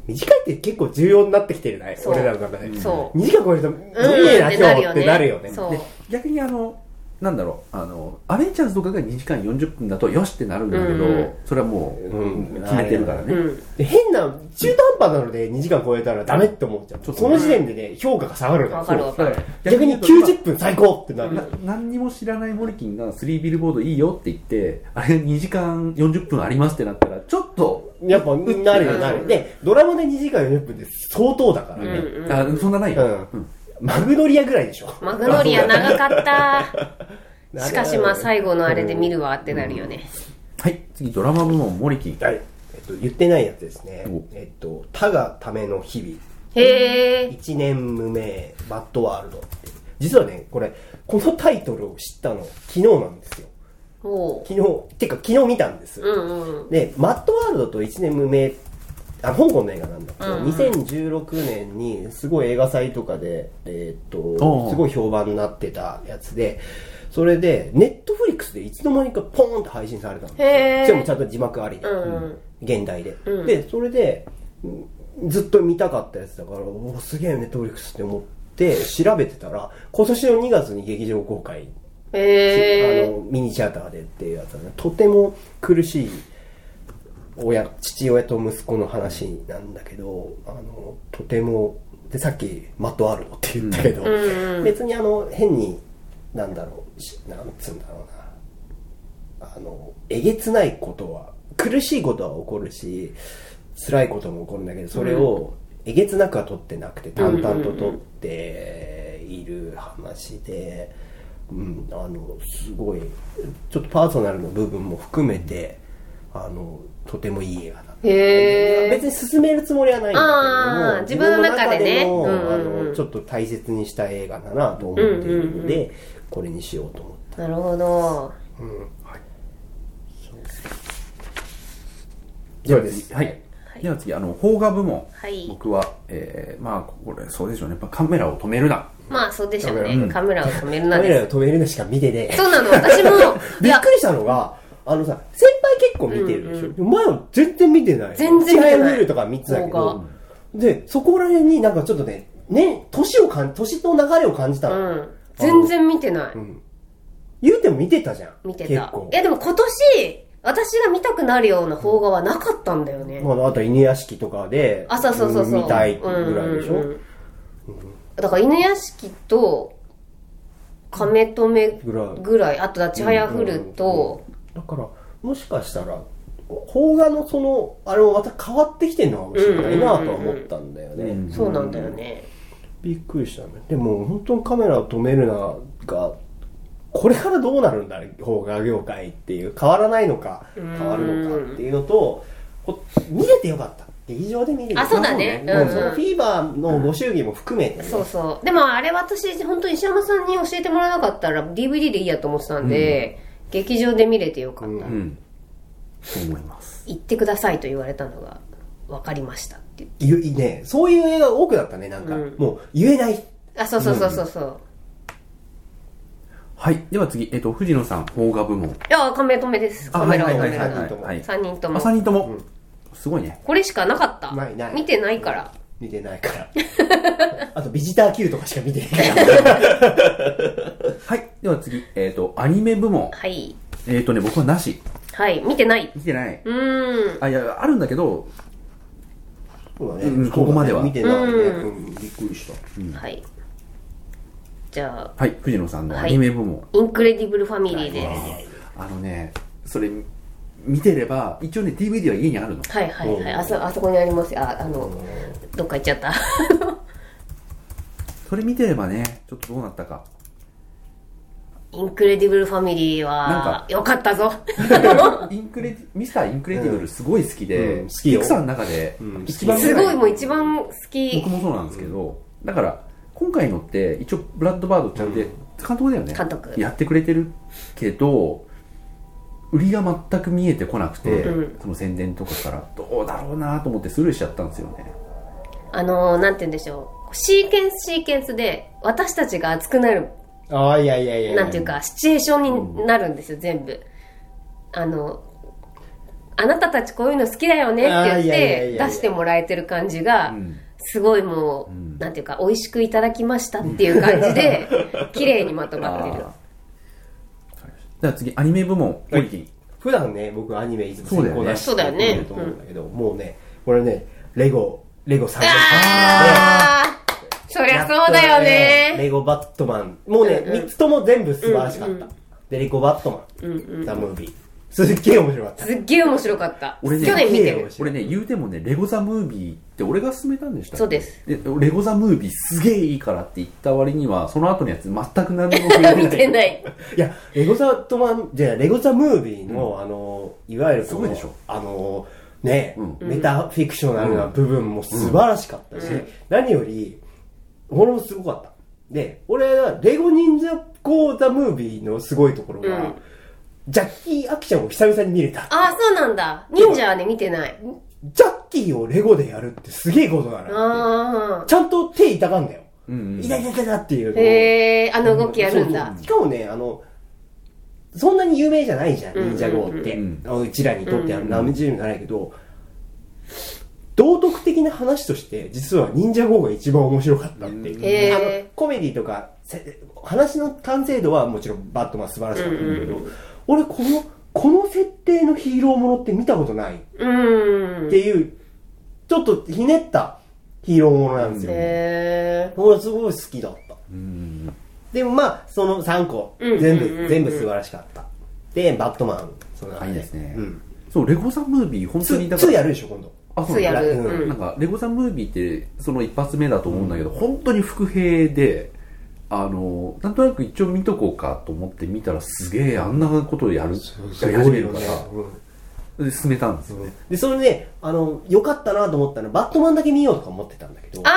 [SPEAKER 3] 短いって結構重要になってきてるね。
[SPEAKER 2] そう
[SPEAKER 3] 俺らの中で。
[SPEAKER 2] そう
[SPEAKER 3] 2時間超えると、
[SPEAKER 2] うん
[SPEAKER 3] いいな、今日ってなるよね。
[SPEAKER 2] そう
[SPEAKER 1] で逆にあのなんだろうあのアベンジャーズとかが2時間40分だとよしってなるんだけど、
[SPEAKER 2] うん
[SPEAKER 1] それはもう、
[SPEAKER 3] うん
[SPEAKER 1] 決めてるからね、
[SPEAKER 2] うん。
[SPEAKER 3] で変な、中途半端なので2時間超えたらダメって思っちゃう。
[SPEAKER 1] そう
[SPEAKER 3] その時点でね、評価が下がる
[SPEAKER 2] かるわかる。
[SPEAKER 3] 逆に90分最高ってなる。
[SPEAKER 1] な何にも知らないモリキンが3ビルボードいいよって言ってあれ2時間40分ありますってなったらちょっと、
[SPEAKER 3] やっぱ、なるよ、なる。で、ドラマで2時間40分って相当だからね。
[SPEAKER 2] うんうん
[SPEAKER 1] あそんなないよ、
[SPEAKER 3] うん
[SPEAKER 1] うん
[SPEAKER 3] マグノリアぐらいでしょ。
[SPEAKER 2] マグノリア長かった。しかしまあ最後のあれで見るわってなるよね。
[SPEAKER 1] はい次ドラマ部門モリキン
[SPEAKER 3] はい。えっと、言ってないやつですね
[SPEAKER 1] お。
[SPEAKER 3] えっと、他がための日々。
[SPEAKER 2] へえ。
[SPEAKER 3] 一年無名、バッドワールド。実はね、これ、このタイトルを知ったの、昨日なんですよ。昨日、てか昨日見たんです。
[SPEAKER 2] うんうん。
[SPEAKER 3] で、マッドワールドと一年無名、あ、香港の映画なんだけど、
[SPEAKER 2] うんうん。
[SPEAKER 3] 2016年にすごい映画祭とかで、えーっ
[SPEAKER 1] お
[SPEAKER 3] と、
[SPEAKER 1] う。
[SPEAKER 3] すごい評判になってたやつで、それで、ネットフリックスでいつの間にかポーンと配信されたんですよ。しかもちゃんと字幕ありで、
[SPEAKER 2] うんうん。
[SPEAKER 3] 現代で、
[SPEAKER 2] うん。
[SPEAKER 3] で、それで、うんずっと見たかったやつだから、おーすげえネットフリックスって思って調べてたら、今年の2月に劇場公開。あのミニシアターでっていうやつはね。とても苦しい親父親と息子の話なんだけどあのとてもでさっきマットワールドって言ったけど、
[SPEAKER 2] うんうん
[SPEAKER 3] 別にあの変になんだろうしなんつうんだろうな。あのえげつないことは苦しいことは起こるし辛いことも起こるんだけどそれをえげつなくは取ってなくて淡々と取っている話で、うん、あのすごいちょっとパーソナルの部分も含めてあのとてもいい映画だった。
[SPEAKER 2] へー。
[SPEAKER 3] 別に進めるつもりはないんだけども
[SPEAKER 2] 自分の中でね。
[SPEAKER 3] あのちょっと大切にした映画だなと思っているので、これにしようと思って
[SPEAKER 2] なるほど。
[SPEAKER 3] ではです。
[SPEAKER 1] はい、では次あの邦画部門、
[SPEAKER 2] はい。
[SPEAKER 1] 僕は、えー、まあこれそうでしょうね。やっぱカメラを止めるな。
[SPEAKER 2] まあそうでしょう
[SPEAKER 3] うん。
[SPEAKER 2] ね。カメラを止めるな
[SPEAKER 3] カメラを。止めるのしか見てね
[SPEAKER 2] そうなの、私も。
[SPEAKER 3] びっく、りしたのがあのさ先輩結構見てるでしょ、
[SPEAKER 2] うん
[SPEAKER 3] お前は全然見てない。
[SPEAKER 2] 全然見てない。
[SPEAKER 3] 見るとか見てたけ
[SPEAKER 2] 邦
[SPEAKER 3] どでそこら辺になんかちょっとねね年を感年の流れを感じたの、
[SPEAKER 2] うん。全然見てない。
[SPEAKER 3] ん。言うても見てたじゃん。
[SPEAKER 2] 見てた。
[SPEAKER 3] 結構。
[SPEAKER 2] いやでも今年、私が見たくなるような邦画はなかったんだよね。
[SPEAKER 3] まあ、あと犬屋敷とかで
[SPEAKER 2] あ、そうそうそうそう。
[SPEAKER 3] 見たいぐらいでしょ、
[SPEAKER 2] うんうんうん。だから犬屋敷と、亀止め
[SPEAKER 3] ぐらい
[SPEAKER 2] あとだちはやふると、
[SPEAKER 3] だからもしかしたら邦画のそのあれもまた変わってきてるのかもしれないなとは思ったんだよね、
[SPEAKER 1] うん
[SPEAKER 2] そうなんだよね。
[SPEAKER 3] びっくりしたね。でも本当にカメラを止めるながこれからどうなるんだ邦画業界っていう変わらないのか変わるのかっていうのとこ見れてよかった。劇場で見れて。
[SPEAKER 2] あ、そうだね。うん
[SPEAKER 3] もうそのフィーバーのご祝儀も含めて、ね。
[SPEAKER 2] そうそう。でもあれ私、本当石山さんに教えてもらわなかったら DVD でいいやと思ってたんで、劇場で見れてよかった。
[SPEAKER 3] うん。
[SPEAKER 1] うん。そう思います。
[SPEAKER 2] 行ってくださいと言われたのが分かりましたって。言って。
[SPEAKER 3] ゆね。そういう映画多くだったねなんか、
[SPEAKER 2] うん。
[SPEAKER 3] もう言えない。
[SPEAKER 2] あ、そうそうそうそうそう。
[SPEAKER 1] はい。では次、えっと藤野さん邦画部門。
[SPEAKER 2] いや、カメ止めです。カメラを止める
[SPEAKER 3] はい。
[SPEAKER 2] な。
[SPEAKER 3] はい。
[SPEAKER 2] 3人とも。
[SPEAKER 1] あ。3人とも、すごいね。
[SPEAKER 2] これしかなかった。
[SPEAKER 3] ないない。
[SPEAKER 2] 見てないから。
[SPEAKER 3] 見てないから。あとビジター Q とかしか見てないから。
[SPEAKER 1] はい。では次。えっ、とアニメ部門。
[SPEAKER 2] はい。
[SPEAKER 1] えっ、とね僕はなし。
[SPEAKER 2] はい。見てない。
[SPEAKER 1] 見てない。う
[SPEAKER 2] ーん。
[SPEAKER 1] あいやあるんだけど
[SPEAKER 3] そうだね。
[SPEAKER 1] うんここまでは。
[SPEAKER 3] 見てないね、
[SPEAKER 2] うん。
[SPEAKER 3] うんびっくりした。
[SPEAKER 2] はい。じゃあ、
[SPEAKER 1] はい。藤野さんのアニメ部門、
[SPEAKER 2] インクレディブルファミリーで。す。
[SPEAKER 1] あのねそれ見てれば一応ね DVD は家にあるの。
[SPEAKER 2] はいはいはい。あそ、あそこにあります。よ。あ、あの、どっか行っちゃった。
[SPEAKER 1] それ見てればねちょっとどうなったか。
[SPEAKER 2] インクレディブルファミリー
[SPEAKER 1] なん
[SPEAKER 2] は
[SPEAKER 1] か、
[SPEAKER 2] よかったぞ。
[SPEAKER 1] インクレディミスターインクレディブルすごい好きで、
[SPEAKER 3] うん。好きよ。
[SPEAKER 1] ピクサーの中で
[SPEAKER 3] うん。
[SPEAKER 1] 一番
[SPEAKER 2] すごいもう一番好き。
[SPEAKER 1] 僕もそうなんですけど、だから今回のって一応ブラッドバードちゃんで監督だよね。
[SPEAKER 2] 監督。
[SPEAKER 1] やってくれてるけど売りが全く見えてこなくて、
[SPEAKER 2] うん。
[SPEAKER 1] その宣伝とかからどうだろうなと思ってスルーしちゃったんですよね。
[SPEAKER 2] あのー、なんて言うんでしょう。シーケンスシーケンスで、私たちが熱くなる、
[SPEAKER 3] ああ、いやいやいや
[SPEAKER 2] なんていうか、シチュエーションになるんですよ、全部。あの、あなたたちこういうの好きだよねって言って出してもらえてる感じが、
[SPEAKER 1] うん。
[SPEAKER 2] すごいもう、
[SPEAKER 1] ん。
[SPEAKER 2] なんていうか、美味しくいただきましたっていう感じで、綺麗にまとまってる
[SPEAKER 1] じゃあ次アニメ部門オリキン
[SPEAKER 3] 普段ね、僕アニメいつも
[SPEAKER 1] そうだよね
[SPEAKER 2] そうだよね
[SPEAKER 3] ると思うんだけど、もうね、これね、レゴ、レゴ3年
[SPEAKER 2] あーそりゃそうだよね。
[SPEAKER 3] レゴバットマン。もうね、
[SPEAKER 2] うんうん
[SPEAKER 3] 3つとも全部素晴らしかった。
[SPEAKER 2] うん
[SPEAKER 3] で、レゴバットマン、
[SPEAKER 2] うんうん
[SPEAKER 3] ザ・ムービー。すっげえ面白かった。
[SPEAKER 2] すっげえ面白かった。
[SPEAKER 1] 俺ね
[SPEAKER 2] 去年見てる。
[SPEAKER 1] 俺ね言うてもねレゴザムービーって俺が勧めたんでしたっけ？
[SPEAKER 2] そうです
[SPEAKER 1] でレゴザムービーすげえいいからって言った割にはその後のやつ全く何も触れてない
[SPEAKER 2] 見てない。
[SPEAKER 3] いや、レゴザットマン、じゃあレゴザムービーの、あの、いわゆるこの
[SPEAKER 1] すごいでしょ
[SPEAKER 3] あの、ね、
[SPEAKER 1] うん
[SPEAKER 3] メタフィクショナルな部分も素晴らしかったし、
[SPEAKER 2] うん
[SPEAKER 3] 何より、俺もすごかった。で、俺はレゴ忍者ゴーザムービーのすごいところが、
[SPEAKER 2] うん
[SPEAKER 3] ジャッキーアクションを久々に見れた。
[SPEAKER 2] ああ、そうなんだ。忍者はね、見てない。
[SPEAKER 3] ジャッキーをレゴでやるってすげえことだなって。
[SPEAKER 2] あ
[SPEAKER 3] ちゃんと手痛がんだよ。
[SPEAKER 1] うんうん
[SPEAKER 3] 痛い痛い痛いっていう
[SPEAKER 2] あ。
[SPEAKER 3] のを
[SPEAKER 2] へえ、あの動きやるんだ。
[SPEAKER 3] しかもね、あの、そんなに有名じゃないじゃん、
[SPEAKER 2] うん
[SPEAKER 3] 忍者号って。
[SPEAKER 1] うん
[SPEAKER 3] あのうちらにとっては
[SPEAKER 2] うん
[SPEAKER 3] 何十年じゃないけど、道徳的な話として、実は忍者号が一番面白かったっていう。
[SPEAKER 2] へ
[SPEAKER 3] あの
[SPEAKER 2] え。
[SPEAKER 3] コメディとか、せ話の完成度はもちろんバットマン素晴らしかったんだけど、
[SPEAKER 2] うん
[SPEAKER 3] 俺この、この設定のヒーローものって見たことないっ
[SPEAKER 2] うん。
[SPEAKER 3] ていう、ちょっとひねったヒーローものなんですよ。
[SPEAKER 2] へえ。
[SPEAKER 3] 俺すごい好きだった。
[SPEAKER 1] うん
[SPEAKER 3] でもまあ、その3個、
[SPEAKER 2] うん
[SPEAKER 3] 全部、
[SPEAKER 2] うんうんうん
[SPEAKER 3] 全部素晴らしかった。で、バットマン、その中
[SPEAKER 1] あいいですね
[SPEAKER 3] うん。
[SPEAKER 1] そうレゴザムービー本当にだ
[SPEAKER 3] 2、
[SPEAKER 1] から
[SPEAKER 3] やるでしょ、今度。
[SPEAKER 1] あそう
[SPEAKER 2] 2やる。
[SPEAKER 3] うん
[SPEAKER 2] うん
[SPEAKER 1] なんか、レゴザムービーって、その一発目だと思うんだけど、本当に伏兵で、あの、なんとなく一応見とこうかと思って見たら、すげえあんなことをやる、やり始めるから、で、進めたんですよね。
[SPEAKER 3] で、それで、あの、良かったなと思ったのは、バットマンだけ見ようとか思ってたんだけど、バ
[SPEAKER 2] あ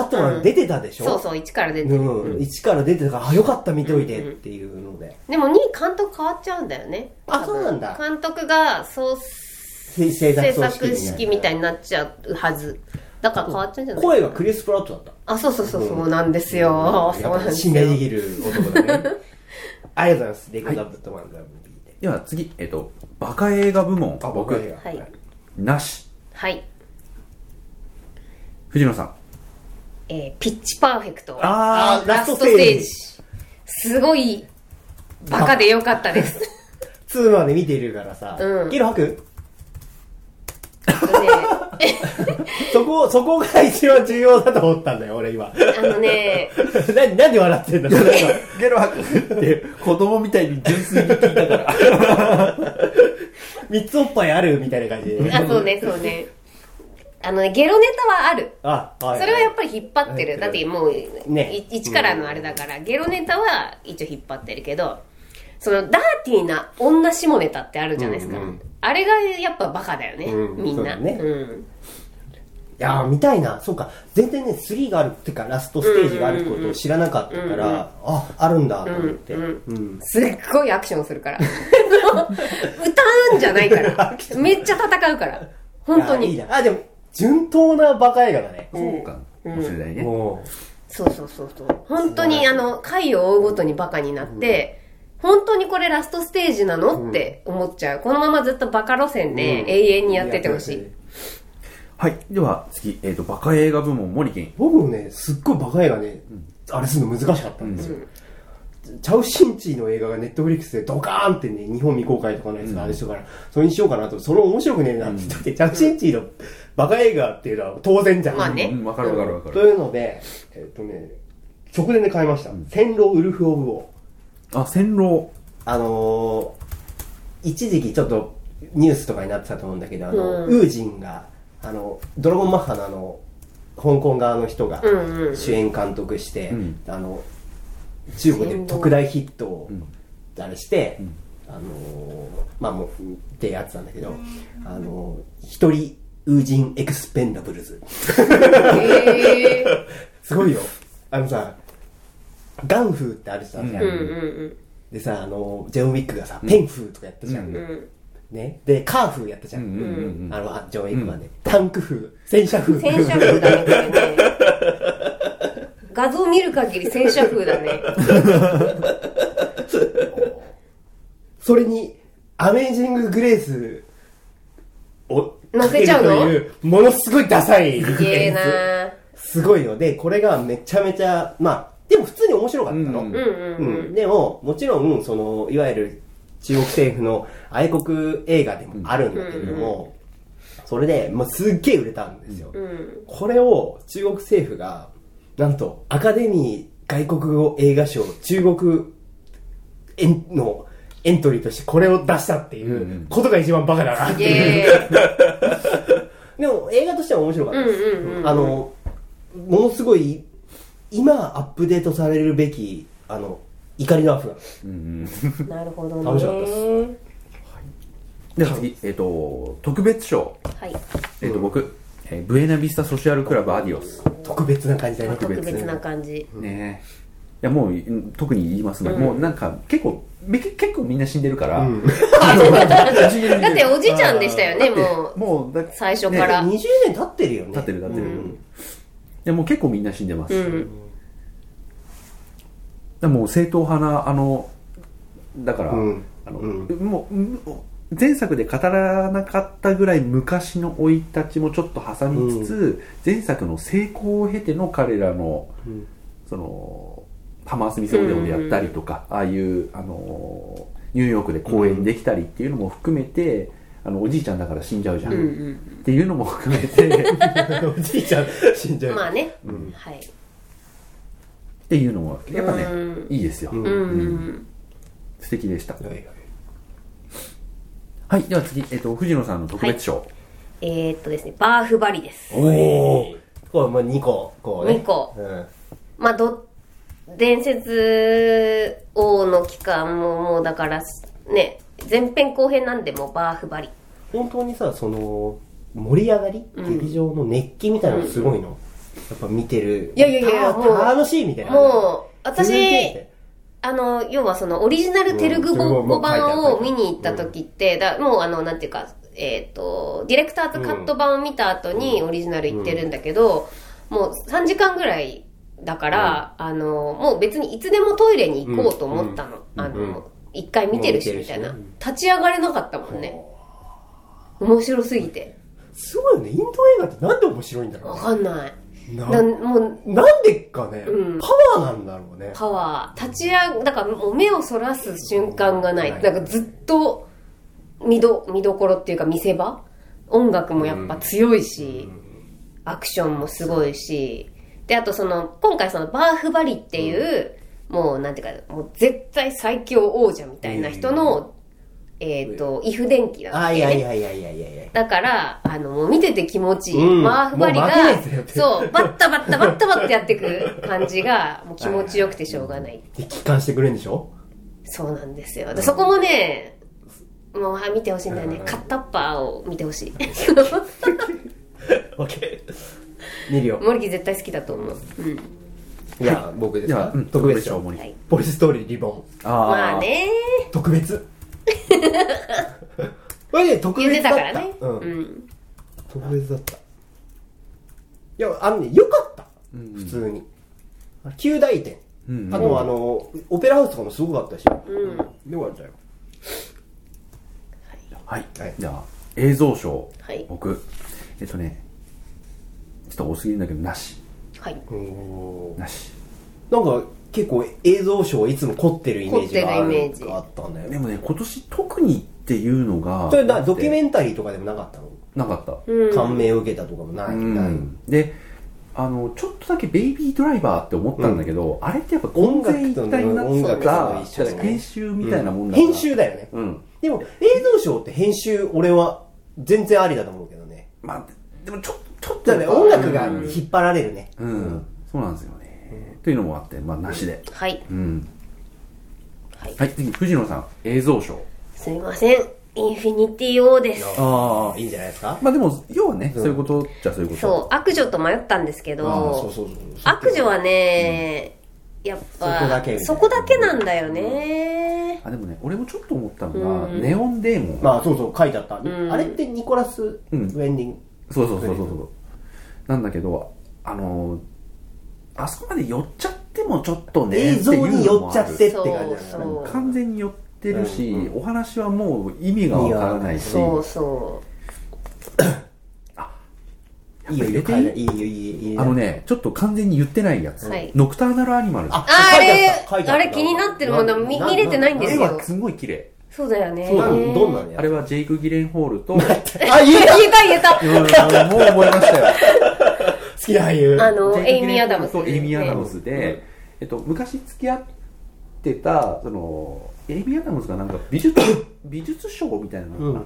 [SPEAKER 2] あ。
[SPEAKER 3] ットマン出てたでしょ、
[SPEAKER 2] そうそう、一から出てる。
[SPEAKER 3] うん、一から出てたから、あ、よかった、見といてっていうので。
[SPEAKER 2] でも2位監督変わっちゃうんだよね。
[SPEAKER 3] あそうなんだ
[SPEAKER 2] 監督が、そう、製
[SPEAKER 3] 作
[SPEAKER 2] 指揮みたいになっちゃうはず。だから変わっちゃうんじゃない？
[SPEAKER 3] 声がクリス・プラットだった。
[SPEAKER 2] あ、そうそうそう、そうなんですよ。そう
[SPEAKER 3] やっぱ
[SPEAKER 2] なんですよ。
[SPEAKER 3] 信頼できる男だね。ありがとうございます。レゴザ・バットマンザ・ムービーで。
[SPEAKER 1] では次、えっと、バカ映画部門、
[SPEAKER 3] あ、
[SPEAKER 1] 僕、
[SPEAKER 2] はい
[SPEAKER 1] なし。
[SPEAKER 2] はい。
[SPEAKER 1] 藤野さん。
[SPEAKER 2] えー、ピッチパーフェクト。
[SPEAKER 3] あー、ラストステージ。
[SPEAKER 2] すごい、バカでよかったです。
[SPEAKER 3] 2まで見ているからさ、
[SPEAKER 2] うん
[SPEAKER 3] ゲロ吐く？
[SPEAKER 2] ね
[SPEAKER 3] そこ、そこが一番重要だと思ったんだよ、俺今。
[SPEAKER 2] あのね、
[SPEAKER 3] な、なんで笑ってんだなんか
[SPEAKER 1] ゲロ吐くって、子供みたいに純粋に聞いたから。
[SPEAKER 3] 三つおっぱいあるみたいな感じで。
[SPEAKER 2] あ、そうね、そうね。あのね、ゲロネタはある。
[SPEAKER 3] あ、はい。
[SPEAKER 2] それはやっぱり引っ張ってる。
[SPEAKER 3] うん
[SPEAKER 2] だってもう、
[SPEAKER 3] ね
[SPEAKER 2] い一からのあれだから、ゲロネタは一応引っ張ってるけど、そのダーティーな女下ネタってあるじゃないですか。
[SPEAKER 3] うんうん
[SPEAKER 2] あれがやっぱバカだよね、
[SPEAKER 3] うん
[SPEAKER 2] みんな。
[SPEAKER 3] そうだね
[SPEAKER 2] うん。
[SPEAKER 3] いやー見たいな。そうか。全然ね、3があるっていうか、ラストステージがあることを知らなかったから、
[SPEAKER 2] うんうん
[SPEAKER 3] あ、あるんだと思って。
[SPEAKER 2] うん
[SPEAKER 3] うん。
[SPEAKER 2] すっごいアクションするから。歌うんじゃないから。めっちゃ戦うから。本当に。
[SPEAKER 3] いやい。あ、でも、順当なバカ映画だね。
[SPEAKER 1] そうかもしれないね。
[SPEAKER 3] も
[SPEAKER 2] そうそうそうそう。本当にあの、回を追うごとにバカになって、本当にこれラストステージなのって思っちゃう。このままずっとバカ路線で
[SPEAKER 3] うん
[SPEAKER 2] 永遠
[SPEAKER 3] う。
[SPEAKER 2] にやっててほしい。
[SPEAKER 1] はい。では次、えっと、バカ映画部門、森健。
[SPEAKER 3] 僕もね、すっごいバカ映画ね、あれするの難しかったんですよ。チャウ・シンチーの映画がネットフリックスでドカーンってね、日本未公開とかのやつがあれしたから、それにしようかなと、それ面白くねえなって言ってて、チャウ・シンチーのバカ映画っていうのは当然じゃん。
[SPEAKER 2] まあね
[SPEAKER 1] うん、わかるわかるわか
[SPEAKER 3] と
[SPEAKER 1] る。
[SPEAKER 3] いうので、えっ、とね、直前で買いました。戦狼ウルフ・オブ・ウォー。
[SPEAKER 1] あ、戦狼。
[SPEAKER 3] あのー、一時期ちょっとニュースとかになってたと思うんだけど、あの、
[SPEAKER 2] うん。
[SPEAKER 3] ウージンが、あの、ドラゴンマッハのあの、香港側の人が
[SPEAKER 2] うんうん。
[SPEAKER 3] 主演監督して、
[SPEAKER 1] うん。
[SPEAKER 3] あの、中国で特大ヒットをあれして、あのーまあもうってやつなんだけど、あのー一人ウージンエクスペンダブルズ。
[SPEAKER 2] へえ
[SPEAKER 3] すごいよ。あのさガンフーってあるじゃん、
[SPEAKER 2] うん。うん
[SPEAKER 3] でさあのージョン・ウィックがさ、ペンフーとかやったじゃん、
[SPEAKER 2] うん。うん
[SPEAKER 3] ね。でカーフーやったじゃん、
[SPEAKER 1] うんうんうん
[SPEAKER 3] あのあジョン・ウィックまで、タンク風戦車風
[SPEAKER 2] 戦車風だね。これね画像見る限り戦車風だね。
[SPEAKER 3] それにアメージング・グレースを
[SPEAKER 2] 乗せちゃうの？
[SPEAKER 3] というものすごいダサい
[SPEAKER 2] すげえな。
[SPEAKER 3] すごいよでこれがめちゃめちゃまあでも普通に面白かったの、
[SPEAKER 1] うん
[SPEAKER 3] でももちろんそのいわゆる中国政府の愛国映画でもあるんだけれども、それで、まあ、すっげえ売れたんですよ、
[SPEAKER 2] うん。
[SPEAKER 3] これを中国政府がなんとアカデミー外国語映画賞中国エンのエントリーとしてこれを出したっていうことが一番バカだなって
[SPEAKER 2] イ
[SPEAKER 3] いう、
[SPEAKER 2] エ
[SPEAKER 3] でも映画としては面白かったです、あのものすごい今アップデートされるべきあの怒りのアフガン
[SPEAKER 1] うん
[SPEAKER 2] なるほどね。
[SPEAKER 3] 楽しかったです。
[SPEAKER 1] では次、えっ、と、特別賞。
[SPEAKER 2] はい。
[SPEAKER 1] えっ、と、僕、えーブエナビスタソシアルクラブアディオス。
[SPEAKER 3] 特別な感じだね。
[SPEAKER 2] 特別な感じ。
[SPEAKER 1] ねえ。いや、もう、うん特に言いますが、もうなんか、結構、め結構みんな死んでるから。
[SPEAKER 3] うん。
[SPEAKER 2] だっておじいちゃんでしたよねもう。
[SPEAKER 1] もう、だ
[SPEAKER 2] 最初から。
[SPEAKER 3] 20年経ってるよね。
[SPEAKER 1] 立ってる立ってる。
[SPEAKER 3] うん。
[SPEAKER 1] いや、もう結構みんな死んでます。
[SPEAKER 2] うん。
[SPEAKER 1] でもう正統派な、あの、だから、
[SPEAKER 3] うん。
[SPEAKER 1] あの、
[SPEAKER 3] うん。
[SPEAKER 1] もううん、前作で語らなかったぐらい昔の生い立ちもちょっと挟みつつ、前作の成功を経ての彼らの、
[SPEAKER 3] ん。
[SPEAKER 1] その、ハマースミスオデオでやったりとか、ああいう、あの、ニューヨークで公演できたりっていうのも含めて、あの、おじいちゃんだから死んじゃうじゃん。
[SPEAKER 2] うんうん
[SPEAKER 1] っていうのも含めて、
[SPEAKER 3] おじいちゃん死んじゃう、
[SPEAKER 2] まあね。
[SPEAKER 3] ん。
[SPEAKER 2] はい。
[SPEAKER 1] っていうのも、やっぱね
[SPEAKER 2] うん、
[SPEAKER 1] いいですよ。
[SPEAKER 3] うん。
[SPEAKER 2] うん。うん
[SPEAKER 1] 素敵でした。
[SPEAKER 3] はいはい。
[SPEAKER 1] はい、では次、えっと、藤野さんの特別賞。
[SPEAKER 2] えーっとですねバーフバリです。
[SPEAKER 3] おおこれまあ2個こうね。
[SPEAKER 2] 二個。
[SPEAKER 3] うん。
[SPEAKER 2] まあど伝説王の期間ももうだからね前編後編なんでもうバーフバリ。
[SPEAKER 3] 本当にさその盛り上がり、劇場の熱気みたいなのすごいの、やっぱ見てる。
[SPEAKER 2] いやいやいや
[SPEAKER 3] た
[SPEAKER 2] もう
[SPEAKER 3] 楽しいみたいな。
[SPEAKER 2] もう私
[SPEAKER 3] え
[SPEAKER 2] あの要はそのオリジナルテルグ語版を見に行った時ってだもうあのなんていうかえっ、とディレクターズカット版を見た後にオリジナル行ってるんだけど、もう3時間ぐらいだから、あのもう別にいつでもトイレに行こうと思ったの、あの一回見てるしみたいな、
[SPEAKER 3] もう見
[SPEAKER 2] 立ち上がれなかったもんね。面白すぎて。
[SPEAKER 3] すごいよね。インド映画ってなんで面白いんだろ
[SPEAKER 2] わ
[SPEAKER 3] う
[SPEAKER 2] かんない。
[SPEAKER 3] な
[SPEAKER 2] なもう
[SPEAKER 3] なんでかね、
[SPEAKER 2] うん。
[SPEAKER 3] パワーなんだろうね。
[SPEAKER 2] パワー。立ち上がだからもう目をそらす瞬間がない。
[SPEAKER 3] ない
[SPEAKER 2] なんかずっと見ど見どころっていうか見せ場。音楽もやっぱ強いし、アクションもすごいし。であとその今回そのバーフバリっていう、もうなんていうかもう絶対最強王者みたいな人の、えっ、とイフ電気だった
[SPEAKER 3] あ
[SPEAKER 2] っけね
[SPEAKER 3] いやいやいやいやいや
[SPEAKER 2] だから、あの、もう見てて気持ちいい。
[SPEAKER 3] うん
[SPEAKER 2] バーフバリがそう、バッタバッタバッタバッタやってく感じが、もう気持ちよくてしょうがない。
[SPEAKER 3] で帰還してくれるんでしょ？
[SPEAKER 2] そうなんですよ。でそこもね、もうはい見てほしいんだよね。カッタッパーを見てほしい。
[SPEAKER 3] オッケー見るよ
[SPEAKER 2] 森木絶対好きだと思う。うん。
[SPEAKER 3] じゃあ僕ですか、
[SPEAKER 1] じゃあ、うん
[SPEAKER 3] 特別賞
[SPEAKER 1] 森
[SPEAKER 2] はい。
[SPEAKER 3] ポリストーリーリボン。
[SPEAKER 1] あ
[SPEAKER 2] まあね。
[SPEAKER 3] 特別。これね特別だった。
[SPEAKER 2] たからね。
[SPEAKER 3] うん。
[SPEAKER 2] うん。
[SPEAKER 3] 特別だった。いやあのねよかった、
[SPEAKER 1] うん
[SPEAKER 3] 普通に。あ旧大点、
[SPEAKER 1] うん
[SPEAKER 3] あとあのオペラハウスとかもすごかったし、
[SPEAKER 2] うん。
[SPEAKER 3] よかったよ。
[SPEAKER 1] はい。
[SPEAKER 3] はい。
[SPEAKER 1] じゃあ、映像賞。
[SPEAKER 2] はい。
[SPEAKER 1] 僕。えっとね、ちょっと多すぎるんだけど、なし。
[SPEAKER 2] はい。
[SPEAKER 1] なし。
[SPEAKER 3] なんか結構映像賞いつも凝ってるイメージがあ
[SPEAKER 2] る
[SPEAKER 3] あったんだよ
[SPEAKER 1] でもね、今年特にっていうのが、
[SPEAKER 3] それなドキュメ
[SPEAKER 1] ン
[SPEAKER 3] ンタリーとかでもなかったの、
[SPEAKER 1] なかった。
[SPEAKER 2] うん。
[SPEAKER 3] 感銘を受けたとかもない、
[SPEAKER 1] う
[SPEAKER 3] ない
[SPEAKER 1] ん。で、あの、ちょっとだけベイビードライバーって思ったんだけど、あれってやっぱ音楽一体にな
[SPEAKER 3] 音楽と
[SPEAKER 1] った編集みたいなもんだから。
[SPEAKER 3] 編集だよね、
[SPEAKER 1] うん。
[SPEAKER 3] でも映像賞って編集俺は全然ありだと思うけどね
[SPEAKER 1] まあ、でもちょ、ちょっと
[SPEAKER 3] だ
[SPEAKER 1] やっぱ。
[SPEAKER 3] から音楽が引っ張られるね、
[SPEAKER 1] うん。そうなんですよね。というのもあって、まあ、なしで。
[SPEAKER 2] はい。
[SPEAKER 1] うん。
[SPEAKER 2] はい。
[SPEAKER 1] はい、次、藤野さん、映像賞。
[SPEAKER 2] すみません。インフィニティ・ウォーです。
[SPEAKER 3] ああ、いいんじゃないですか？
[SPEAKER 1] まあでも、要はね、そういうことじゃそういうこと。
[SPEAKER 2] そう、悪女と迷ったんですけ
[SPEAKER 3] ああ、そう
[SPEAKER 2] ど、
[SPEAKER 3] そうそう。
[SPEAKER 2] 悪女はね、やっぱ、
[SPEAKER 3] そこだけ
[SPEAKER 2] そこだけなんだよね。
[SPEAKER 1] あ、でもね、俺もちょっと思ったのが、
[SPEAKER 2] うん
[SPEAKER 1] ネオンデーモン。
[SPEAKER 3] まあ、そうそう、書いてあった。
[SPEAKER 2] ん
[SPEAKER 3] あれってニコラス・ウ
[SPEAKER 1] うん
[SPEAKER 3] ェンディング。
[SPEAKER 1] そうそうそうそうそう。なんだけど、あのー、あそこまで寄っちゃってもちょっとね、
[SPEAKER 3] 映像に寄っちゃってって感じだよね。
[SPEAKER 2] そう。
[SPEAKER 1] 完全に寄ってるし、
[SPEAKER 3] うん
[SPEAKER 1] お話はもう意味がわからないし、
[SPEAKER 2] そうそ
[SPEAKER 3] いいよ、いいよ、
[SPEAKER 1] 入れていい？
[SPEAKER 3] いいよ、いいよ、いいよ。
[SPEAKER 1] あのね、ちょっと完全に言ってないやつ。
[SPEAKER 2] はい
[SPEAKER 1] ノクターナルアニマルズ。
[SPEAKER 3] あ
[SPEAKER 2] う。あれ
[SPEAKER 3] あった書いてあった
[SPEAKER 2] あれ気になってるもの見見れてないんですよ。
[SPEAKER 1] 絵はすごい綺麗。
[SPEAKER 2] そうだよね。
[SPEAKER 1] そうだ
[SPEAKER 3] なんどんなのや
[SPEAKER 1] あれはジェイク・ギレンホールと
[SPEAKER 3] あ、言え
[SPEAKER 2] 言えた言えた
[SPEAKER 1] うんもう覚えましたよ。
[SPEAKER 3] 好きな俳優。
[SPEAKER 2] あの、エイミー・アダムス。
[SPEAKER 1] とエイミー・アダムスで、えっと、昔付き合ってた、その、エイミー・アダムスがなんか美術、美術賞みたいなのかな、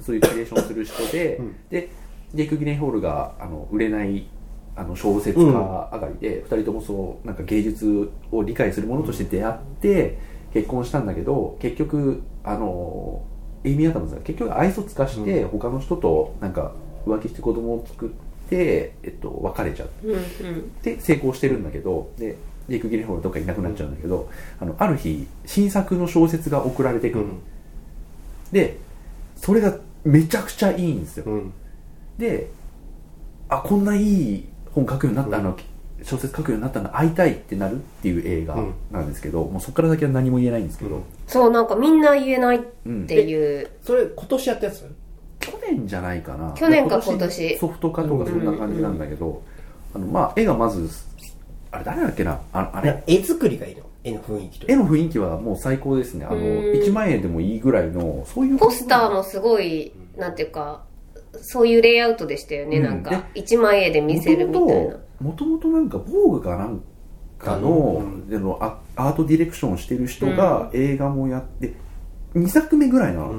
[SPEAKER 1] そういうキュレーションする人で、
[SPEAKER 3] うん
[SPEAKER 1] で、ジェイク・ギレンホールが、あの、売れない、あの、小説家上がりで、二、人ともそう、なんか芸術を理解するものとして出会って、結婚したんだけど、結局、あの、エイミー・アダムスが結局愛想つかして、他の人となんか浮気して子供を作って、えっと、別れちゃう。
[SPEAKER 2] うんうん。
[SPEAKER 1] で成功してるんだけどでジェイク・ギレンホールどっかいなくなっちゃうんだけど、あのある日新作の小説が送られてくる、
[SPEAKER 3] うん。
[SPEAKER 1] でそれがめちゃくちゃいいんですよ、
[SPEAKER 3] うん。
[SPEAKER 1] であこんないい本書くようになった、
[SPEAKER 3] うん
[SPEAKER 1] あの小説書くようになったんだ会いたいってなるっていう映画
[SPEAKER 3] うん。
[SPEAKER 1] なんですけど、もうそこから先は何も言えないんですけど、
[SPEAKER 3] うん。
[SPEAKER 2] そう、なんかみんな言えないっ
[SPEAKER 1] うん
[SPEAKER 2] ていう。
[SPEAKER 3] それ、今年やったやつ？
[SPEAKER 1] 去年じゃないかな。
[SPEAKER 2] 去年か今年？
[SPEAKER 1] ソフト化とかそんな感じなんだけど、あのまあ絵がまずあれ誰だっけな？ああれ？
[SPEAKER 3] 絵作りがいいの？絵の雰囲気と
[SPEAKER 1] 絵の雰囲気はもう最高ですね。あの
[SPEAKER 2] うん。
[SPEAKER 1] 1万円でもいいぐらいのそういう
[SPEAKER 2] ポスターもすごい、なんていうか、そういうレイアウトでしたよね、
[SPEAKER 1] うん。
[SPEAKER 2] なんか。一枚絵で見せるみたいな。
[SPEAKER 1] もともとなんか防具かなんかの,、でのアアートディレクションしてる人が映画もやって2作目ぐらいなの。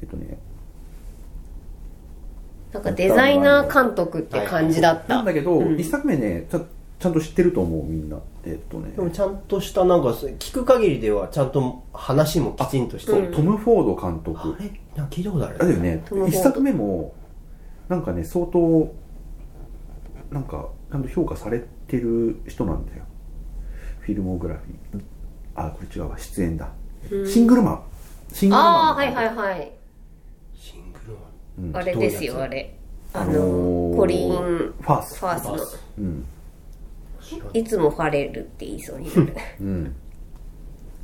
[SPEAKER 1] えっとね。
[SPEAKER 2] なんかデザイナー監督って感じだった。
[SPEAKER 1] なんだけど、
[SPEAKER 2] うん。
[SPEAKER 1] 1作目ねちゃちゃんと知ってると思うみんな。えっとね。
[SPEAKER 3] でもちゃんとした、なんか、聞く限りでは、ちゃんと話もきちんとしてる。
[SPEAKER 1] トム・フォード監督。
[SPEAKER 3] あれ？なんか聞いたことある。
[SPEAKER 1] だよね。
[SPEAKER 2] トムフォード。
[SPEAKER 1] 1作目もなんかね相当なんかちゃんと評価されてる人なんだよ。フィルモグラフィー。あこれ違うわ。出演だ。シングルマン。シングルマン
[SPEAKER 2] ああ、はいはいはい。
[SPEAKER 3] シングルは
[SPEAKER 1] うん。
[SPEAKER 2] あれですよ、あれ。
[SPEAKER 1] あ
[SPEAKER 2] あのコリン・
[SPEAKER 1] ファース。
[SPEAKER 2] ファースの。
[SPEAKER 1] うん
[SPEAKER 2] いつもファレルって言いそうになる。
[SPEAKER 1] うん。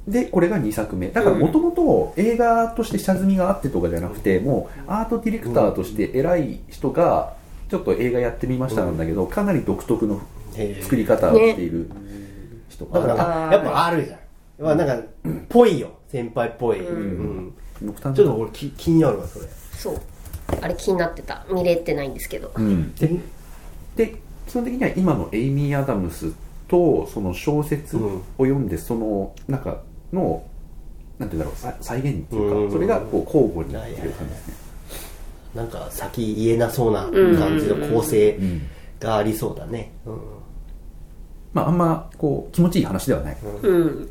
[SPEAKER 1] でこれが2作目。だからもともと映画として下積みがあってとかじゃなくてもうアートディレクターとして偉い人がちょっと映画やってみましたなんだけどかなり独特の作り方をしている人
[SPEAKER 3] だから、やっぱあるじゃん。まあなんか、ぽいよ。先輩っぽい。うんちょっと俺き気になるわ、それ。
[SPEAKER 2] そう。あれ気になってた。見れてないんですけど。
[SPEAKER 1] うん、でで基本的には今のエイミー・アダムスとその小説を読んでその中のなんて言うんだろうさ再現っていうか、
[SPEAKER 3] うん
[SPEAKER 1] それがこう交互にっていう感じですね、
[SPEAKER 3] なんか先言えなそうな感じの構成
[SPEAKER 1] うん
[SPEAKER 3] がありそうだね。うん
[SPEAKER 1] まああんまこう気持ちいい話ではない、
[SPEAKER 2] うん。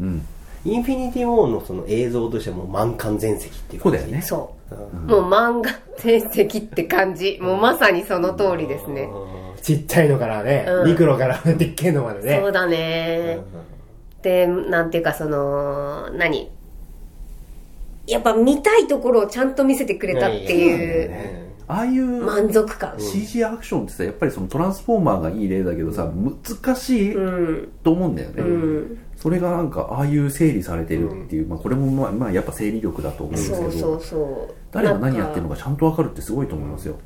[SPEAKER 1] うん、
[SPEAKER 3] インフィニティ・ウォーのその映像としてはもう満館全席っていう感じ
[SPEAKER 1] そうだよね
[SPEAKER 2] そう。
[SPEAKER 3] うん
[SPEAKER 2] もう漫画全席って感じ。もうまさにその通りですね。
[SPEAKER 3] うんちっちゃいのからね、
[SPEAKER 2] うん
[SPEAKER 3] ミクロから でっけえのまでね。
[SPEAKER 2] そうだね。で、なんていうかその、何？やっぱ見たいところをちゃんと見せてくれたっていう
[SPEAKER 3] ね
[SPEAKER 1] ああいう
[SPEAKER 2] 満足感。
[SPEAKER 1] CG アクションってさやっぱりそのトランスフォーマーがいい例だけどさ難しい
[SPEAKER 2] うん。
[SPEAKER 1] と思うんだよね、
[SPEAKER 2] うん。
[SPEAKER 1] それがなんかああいう整理されてるっていう、まあ、これもまあ、まあ、やっぱ整理力だと思うんですけど
[SPEAKER 2] そうそうそう。
[SPEAKER 1] 誰が何やってるの
[SPEAKER 2] か。
[SPEAKER 1] かちゃんと分かるってすごいと思いますよ、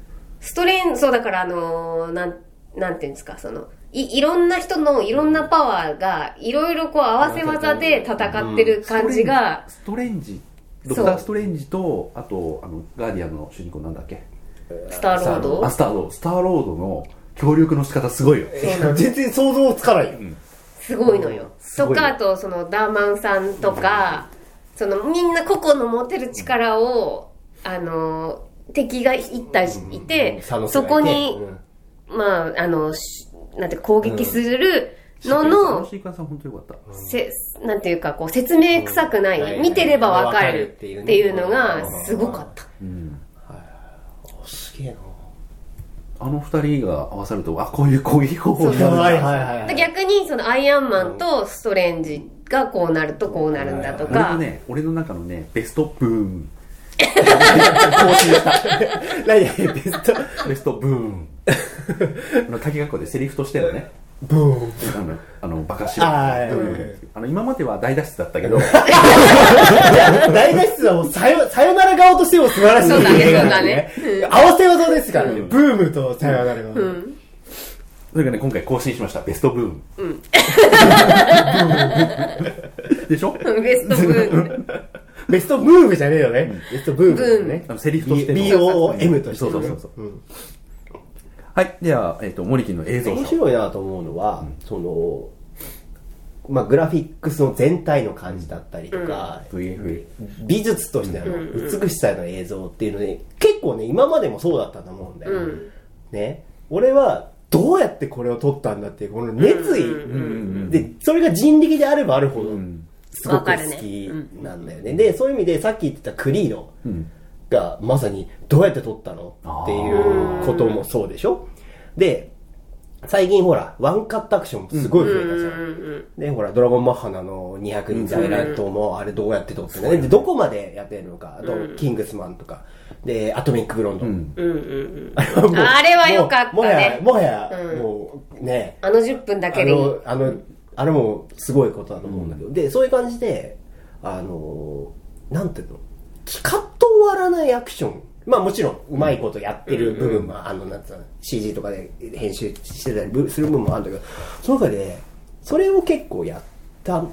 [SPEAKER 2] ストレン、そうだからあのーなん、なんていうんですか、その、い、いろんな人のいろんなパワーが、いろいろこう合わせ技で戦ってる感じが、
[SPEAKER 1] ストレンジド
[SPEAKER 2] そう
[SPEAKER 1] クター・ストレンジとあとあのガーディアンの主人公なんだっけ？
[SPEAKER 2] スターロード？
[SPEAKER 1] あスターロード。スターロードの協力の仕方すごいよ。
[SPEAKER 3] 全然想像つかない。よ。
[SPEAKER 2] すごいのよ。とか、あと、その、ダーマンさんとか、その、みんな個々の持てる力を、あの、敵が一体いて、
[SPEAKER 3] サノスがいて。
[SPEAKER 2] そこに、
[SPEAKER 3] うん。
[SPEAKER 2] まあ、あの、しなんていうか攻撃するの
[SPEAKER 1] あ
[SPEAKER 2] の
[SPEAKER 1] の、シー本当よかった。
[SPEAKER 2] せ、なんていうか、こう、説明臭くない、
[SPEAKER 3] うん
[SPEAKER 2] 見てればわかるっていうのが、すごかった。
[SPEAKER 1] うん。
[SPEAKER 3] おすげえな
[SPEAKER 1] あの二人が合わさると、あ、こういう攻撃方法
[SPEAKER 2] そうそう
[SPEAKER 1] になるんだ
[SPEAKER 3] はいはいはい
[SPEAKER 2] で逆に、その、アイアンマンとストレンジがこうなるとこうなるんだとか、
[SPEAKER 1] 俺のね、俺の中のね、ベストブーン。更新した。
[SPEAKER 3] 何？ベスト
[SPEAKER 1] ベストブーン。あの、鍵学校でセリフとしてのね、
[SPEAKER 3] ブーン
[SPEAKER 1] あの、あのバカしろ。
[SPEAKER 3] あ
[SPEAKER 1] の、今までは大脱出だったけど、
[SPEAKER 3] 大脱出はもうさよさよなら顔としても素晴らしい
[SPEAKER 2] そうだね
[SPEAKER 3] 映画
[SPEAKER 2] そうだね
[SPEAKER 3] 合わせ技ですからね、ブームとさよなら顔、
[SPEAKER 2] うん。
[SPEAKER 1] それがね、今回更新しました。ベストブーン。
[SPEAKER 2] うん。
[SPEAKER 1] でしょ？
[SPEAKER 2] ベストブーン。
[SPEAKER 3] ベストブームじゃねえよね、ベストブームだよね
[SPEAKER 1] あの、セリフとしての。
[SPEAKER 3] BOM として
[SPEAKER 1] そう
[SPEAKER 3] ね
[SPEAKER 1] そうそうそう。
[SPEAKER 3] うん
[SPEAKER 1] はい。では、えっ、と、森木の映像
[SPEAKER 3] 面
[SPEAKER 1] 賞。
[SPEAKER 3] 白いなと思うのは、そのまあグラフィックスの全体の感じだったりとか、
[SPEAKER 1] VFA。
[SPEAKER 3] 美術としての美しさの映像っていうのね結構ね今までもそうだったと思うんだよ、
[SPEAKER 2] うん。
[SPEAKER 3] ね。俺はどうやってこれを撮ったんだっていうこの熱意、
[SPEAKER 1] ん。
[SPEAKER 3] でそれが人力であればあるほど
[SPEAKER 1] うん。
[SPEAKER 3] すごく好きなんだよね。でそういう意味でさっき言ってたクリード。
[SPEAKER 1] うん。
[SPEAKER 3] がまさにどうやって撮ったのっていうこともそうでしょで最近ほらワンカットアクションすごい増えたじゃん、
[SPEAKER 2] うん
[SPEAKER 3] で、ほら、ドラゴンマッハナの200人在来島も、あれどうやって撮ってね。で、どこまでやってるのか。あと、キングスマンとか。で、アトミックブロンド。
[SPEAKER 1] うん。
[SPEAKER 2] うんうんうん。
[SPEAKER 3] あれはもう
[SPEAKER 2] あれは良かったね
[SPEAKER 3] もはや、もはや、
[SPEAKER 2] うん
[SPEAKER 3] もう、ね、
[SPEAKER 2] あの10分だ
[SPEAKER 3] あ
[SPEAKER 2] けでいい。
[SPEAKER 3] の、あの、あれもすごいことだと思うんだけど。で、そういう感じで、あの、なんていうのピカッと終わらないアクション。まあもちろん、うまいことやってる部分も、あの、なんつうの、CG とかで編集してたりぶする部分もあるんだけど、その中で、それを結構やった、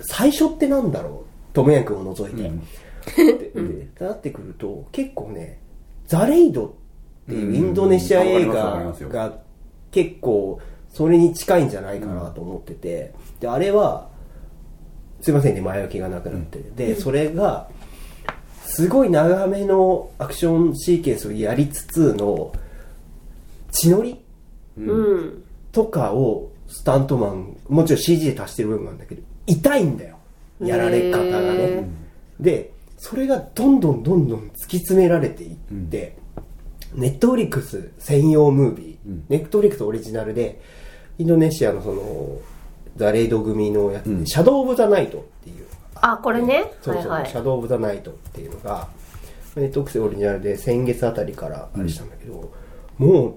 [SPEAKER 3] 最初ってなんだろうトムヤン君を除いて。ででなってくると、結構ね、ザレイドっていうインドネシア映画が結構それに近いんじゃないかなと思ってて、で、あれは、すいませんね、前置きがなくなって。で、それが、すごい長めのアクションシーケンスをやりつつの、血のり
[SPEAKER 2] うん。
[SPEAKER 3] とかをスタントマン、もちろん CG で足してる部分なんだけど、痛いんだよ。やられ方が
[SPEAKER 2] へ
[SPEAKER 3] ね。で、それがどんどんどんどん突き詰められていって、ネットフリックス専用ムービー、ネットフリックスオリジナルで、インドネシアのその、ザレイド組のやつで、シャドウ・オブ・ザ・ナイトっていう、
[SPEAKER 2] あ、これね。
[SPEAKER 3] そうそう、
[SPEAKER 2] はいはい。
[SPEAKER 3] シ。ャドウ・オブ・ザ・ナイトっていうのが、ネットオリジナルで先月あたりからあれしたんだけど、もう、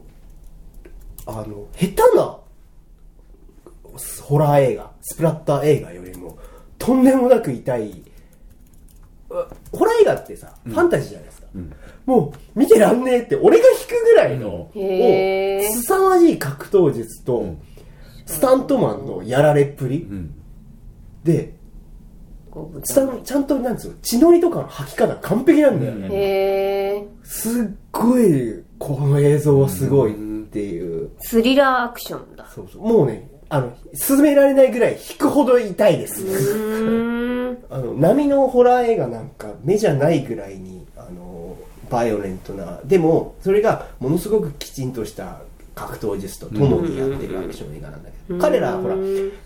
[SPEAKER 3] あの、下手なホラー映画、スプラッター映画よりも、とんでもなく痛い、うホラー映画ってさ、ファンタジーじゃないですか。もう、見てらんねえって、俺が引くぐらいの、
[SPEAKER 2] へー
[SPEAKER 3] お凄まじい格闘術と、スタントマンのやられっぷり、
[SPEAKER 1] ん。
[SPEAKER 3] で、
[SPEAKER 2] こう
[SPEAKER 3] スタンちゃんと、なんつうの、血のりとかの吐き方完璧なんだよね。
[SPEAKER 2] へー。
[SPEAKER 3] すっごい、この映像はすごいっていう。
[SPEAKER 2] スリラーアクションだ。
[SPEAKER 3] そうそう。もうね、あの、進められないぐらい引くほど痛いです。
[SPEAKER 2] うーん。
[SPEAKER 3] あの、波のホラー映画なんか目じゃないぐらいに、あの、バイオレントな、でも、それがものすごくきちんとした格闘術とともにやってるアクション映画なんだけど、彼らはほら、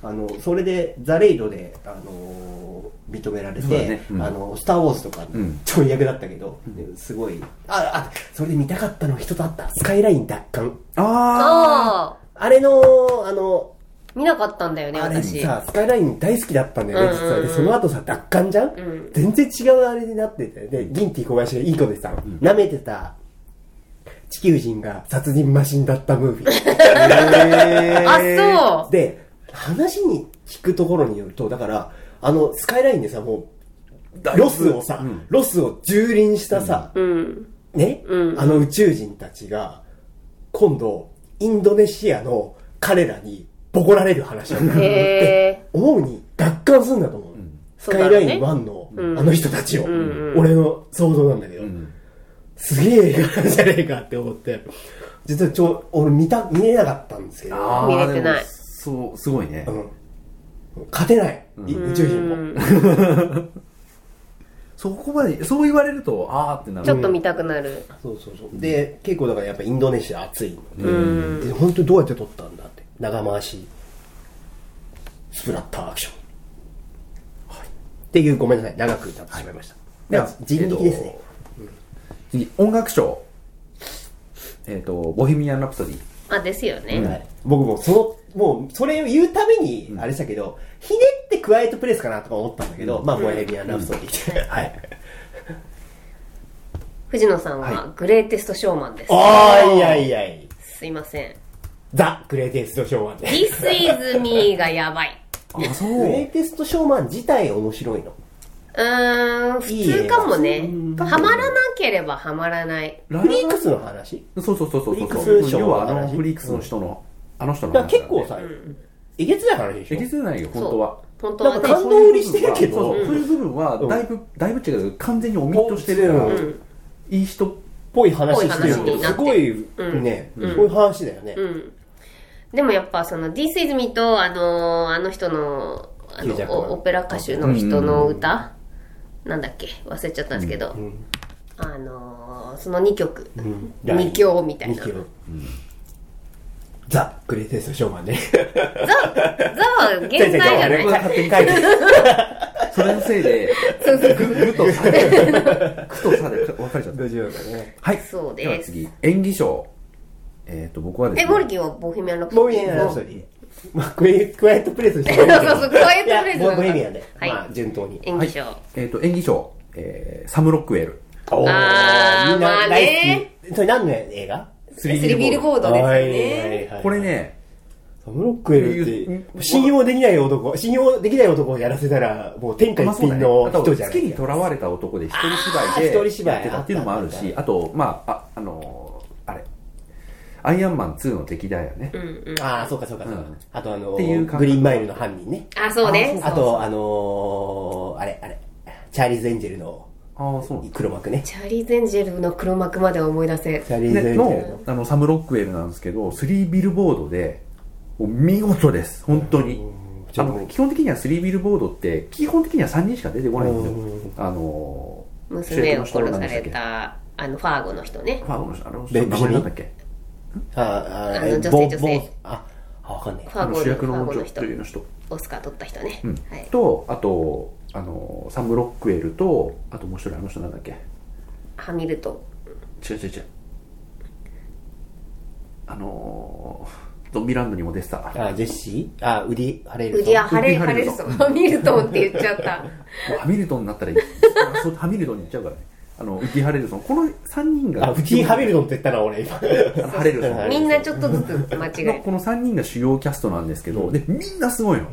[SPEAKER 3] あの、それで、ザ・レイドで、あの、認められて、
[SPEAKER 1] ねうん
[SPEAKER 3] あの、スター・ウォーズとか
[SPEAKER 1] ん
[SPEAKER 3] ちょい役だったけど、ですごい、あ、あ、それで見たかったの一つあった。スカイライン奪還。
[SPEAKER 1] あ
[SPEAKER 2] あ
[SPEAKER 3] あれの、あの、
[SPEAKER 2] ー。見なかったんだよね、
[SPEAKER 3] あれ
[SPEAKER 2] 私。
[SPEAKER 3] さ、スカイライン大好きだったんだよね、実は。で、その後さ、奪還じゃん、
[SPEAKER 2] ん
[SPEAKER 3] 全然違うあれになってて。で、ギンティ小林がいい子でさ、舐めてた地球人が殺人マシンだったムービ ー。
[SPEAKER 2] あ、そう。
[SPEAKER 3] で、話に聞くところによると、だから、あの、スカイラインでさ、もう、ロスをさ、ロスを蹂躙したさ、
[SPEAKER 2] うん。
[SPEAKER 3] ね、
[SPEAKER 2] うん。
[SPEAKER 3] あの宇宙人たちが、今度、インドネシアの彼らにボコられる話なんだよ。
[SPEAKER 2] へ
[SPEAKER 3] 思うに、奪還するんだと思う。スカイライン1の、
[SPEAKER 2] うん。
[SPEAKER 3] あの人たちを、
[SPEAKER 2] ん
[SPEAKER 3] 俺の想像なんだけど、
[SPEAKER 1] ん
[SPEAKER 3] すげえ映画なんじゃねえかって思って、実はちょ、俺見た、見れなかったんですけど、
[SPEAKER 1] あー
[SPEAKER 2] 見れてない
[SPEAKER 1] そう、すごいね
[SPEAKER 3] う。ん。勝てない、い宇宙人も。
[SPEAKER 2] うん
[SPEAKER 1] そこまで、そう言われると、あーってなる。
[SPEAKER 2] ちょっと見たくなる。
[SPEAKER 3] そうそうそう。で、結構だからやっぱインドネシア暑いので、
[SPEAKER 2] うん。
[SPEAKER 3] で本当にどうやって撮ったんだって。長回し、スプラッターアクション。っていう、ごめんなさい、長くなってしまいました。では、人力ですね。
[SPEAKER 1] 次、音楽賞。えっ、と、ボヘミアン・ラプソディ。
[SPEAKER 2] あ、ですよね。
[SPEAKER 3] はい、僕もその、もう、それを言うために、あれしたけど、ひねってクワイエットプレイスかなとか思ったんだけど、まあ、ボヘミアン・ラプソディって。はい。
[SPEAKER 2] 藤野さんはグレーテストショーマンです。
[SPEAKER 3] あーいやいやい。
[SPEAKER 2] すいません。
[SPEAKER 3] ザ・グレイテスト・ショーマンで。
[SPEAKER 2] This is me がやばい。
[SPEAKER 1] あ、そ
[SPEAKER 3] グレイテスト・ショーマン自体面白いの。
[SPEAKER 2] うーん、普通かもね。ハマらなければハマらない。
[SPEAKER 1] ラ
[SPEAKER 3] フリークスの話？
[SPEAKER 1] そうそうそうそう
[SPEAKER 3] フリーク
[SPEAKER 1] そう。
[SPEAKER 3] ス賞
[SPEAKER 1] 要はあの、フリークスの人の、あの人の
[SPEAKER 3] だから
[SPEAKER 1] 話
[SPEAKER 3] 結構さ、えげつない話でしょ？
[SPEAKER 1] えげつないよ、本当は。
[SPEAKER 2] 本当
[SPEAKER 3] なんか。感動売りしてるけど。
[SPEAKER 1] そうそうそう。いう部分は、だいぶ、だいぶ違う。完全にオミットしてるから、
[SPEAKER 3] うん。
[SPEAKER 1] いい人。っ
[SPEAKER 3] ぽい話してるすごいね、そういう話だよね。
[SPEAKER 2] うん。でもやっぱその This is me とあのーあの人のあの
[SPEAKER 3] ヒュージャックマン
[SPEAKER 2] おオペラ歌手の人の歌、なんだっけ？忘れちゃったんですけど、
[SPEAKER 3] ん
[SPEAKER 2] あのーその2曲、
[SPEAKER 3] ん
[SPEAKER 2] 二強みたいな。
[SPEAKER 3] 二強ザ・グレイテスト・ショーマンね。
[SPEAKER 2] ザは現在じゃない
[SPEAKER 3] 僕が勝手に書いてる。
[SPEAKER 1] それのせいで、ぐ、ぐとさで、くとさで分かれちゃった。
[SPEAKER 3] どうしようかね。
[SPEAKER 1] はい。
[SPEAKER 2] そうです
[SPEAKER 1] は次、演技賞。えっ、と、僕はです
[SPEAKER 2] え、
[SPEAKER 1] ね。
[SPEAKER 2] モリキンはボヘミアン・ラプ
[SPEAKER 3] ボ
[SPEAKER 2] ソディ
[SPEAKER 3] ヘミアン・ラプソディ。まあ、クエクワイエットプレイスしてる
[SPEAKER 2] そうそうクワイエットプレイス
[SPEAKER 3] ボヘミアンで。
[SPEAKER 2] はい
[SPEAKER 3] まあ、順当に。
[SPEAKER 2] 演技賞。
[SPEAKER 1] えっ、と、演技賞。えー、サム・ロックウェル。
[SPEAKER 3] おー
[SPEAKER 2] あー
[SPEAKER 3] みんな
[SPEAKER 2] まあ
[SPEAKER 3] 大
[SPEAKER 2] ね
[SPEAKER 3] 好き。それ何の映画？
[SPEAKER 2] スリビルボードですよね。
[SPEAKER 3] はい
[SPEAKER 1] これ。ね、
[SPEAKER 3] サムロックウェルって、信用できない男、信用できない男をやらせたら、もう天下一品の人じゃない
[SPEAKER 1] 月にとらわれた男で一人芝居で
[SPEAKER 3] 一人芝居
[SPEAKER 1] やってたっていうのもあるしあと、まあ、あ、あのアイアンマン2の敵だよね。
[SPEAKER 2] うんうん。
[SPEAKER 3] ああ、そうかそうかそうか
[SPEAKER 1] うん。
[SPEAKER 3] あとあの
[SPEAKER 1] っていう感覚
[SPEAKER 3] グリーンマイルの犯人ね。
[SPEAKER 2] あ、そうね。
[SPEAKER 3] あと、あのー、あれ、あれ、チャーリーズ・エンジェルの
[SPEAKER 1] ああ、そうなんだ
[SPEAKER 3] 黒幕ね。
[SPEAKER 2] チャーリーズ・エンジェルの黒幕までは思い出せ。
[SPEAKER 3] チャーリーズ・エンジ
[SPEAKER 1] ね、
[SPEAKER 3] ェル
[SPEAKER 1] のあのサム・ロックウェルなんですけど、3ビルボードで、もう見事です、本当に。
[SPEAKER 3] ちょっと
[SPEAKER 1] あの基本的には3ビルボードって、基本的には3人しか出てこないんですよ
[SPEAKER 3] うん。
[SPEAKER 1] あのー、
[SPEAKER 2] 娘を殺され
[SPEAKER 1] た
[SPEAKER 2] あの、ファーゴの人ね
[SPEAKER 1] け。ファーゴの人、あの人、
[SPEAKER 3] ベ
[SPEAKER 1] 名前なんだっけ？
[SPEAKER 3] ああ
[SPEAKER 2] あの女性女性
[SPEAKER 3] ボあ、あ、わかんない。
[SPEAKER 2] ファーゴの
[SPEAKER 1] あの主役の女
[SPEAKER 2] ゴの人。
[SPEAKER 1] 優の人。
[SPEAKER 2] オスカー取った人ね。
[SPEAKER 1] うん
[SPEAKER 2] はい。
[SPEAKER 1] と、あと、あのー、サム・ロックウェルと、あともう一人あの人なんだっけ？
[SPEAKER 2] ハミルトン。
[SPEAKER 1] 違う違う違う。あのー、ゾンビランドにも出てた。
[SPEAKER 3] あ、ジェシー？あ、ウディ・ハレルソン。
[SPEAKER 2] ウディア・ハレ
[SPEAKER 1] ルソン
[SPEAKER 2] ハミルトンって言っちゃった。
[SPEAKER 1] もうハミルトンになったらいい。あそうハミルトンに行っちゃうからね。あの、ウディ・ハレルソン。この3人が。
[SPEAKER 3] あ、ウディ・ハレルソンって言ったら俺今。
[SPEAKER 1] あのハレルソン。
[SPEAKER 2] みんなちょっとずつ間違え
[SPEAKER 1] の この3人が主要キャストなんですけど、で、みんなすごいの。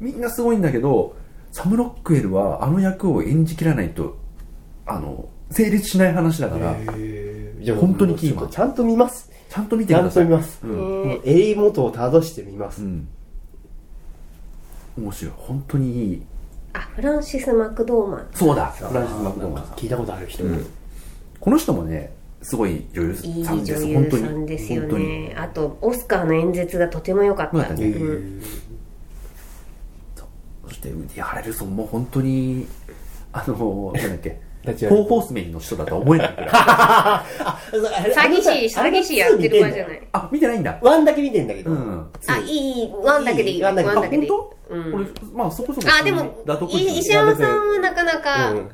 [SPEAKER 1] みんなすごいんだけど、サム・ロックウェルはあの役を演じきらないと、あの、成立しない話だから、
[SPEAKER 3] じゃあ
[SPEAKER 1] 本当にキーマン
[SPEAKER 3] ちゃんと見ます。
[SPEAKER 1] ちゃんと見て
[SPEAKER 3] ちゃ
[SPEAKER 1] ください。
[SPEAKER 3] んと見ます。
[SPEAKER 1] うん。
[SPEAKER 3] もう襟元を正してみます
[SPEAKER 1] う。ん。面白い。本当にいい。
[SPEAKER 2] あ、フランシス・マクドーマン。
[SPEAKER 1] そうだ。フランシス・マクドーマンさん。
[SPEAKER 3] 聞いたことある人。
[SPEAKER 1] この人もね、すごい女優
[SPEAKER 2] いい
[SPEAKER 1] さんです。
[SPEAKER 2] 女優
[SPEAKER 1] 本当に。
[SPEAKER 2] さんですよ。ね。あと、オスカーの演説がとても良かった。
[SPEAKER 1] よかったね
[SPEAKER 2] うん
[SPEAKER 1] そして、ウディ・ハレルソンも本当に、あの、なんだっけ、
[SPEAKER 3] 立ち上がり
[SPEAKER 1] フォーホースメンの人だとは思えないい。
[SPEAKER 2] 詐欺師、詐欺師やってる場合じゃない。
[SPEAKER 1] あ、見てないんだ。
[SPEAKER 3] ワンだけ見てんだけど。
[SPEAKER 1] うん
[SPEAKER 2] あ、いい、ワンだけでいい。ワン
[SPEAKER 3] だけ
[SPEAKER 2] でいい。
[SPEAKER 1] 本当
[SPEAKER 2] うん
[SPEAKER 1] 俺、まあそこそこ。
[SPEAKER 2] あ、でも石山さんはなかなか、
[SPEAKER 3] うん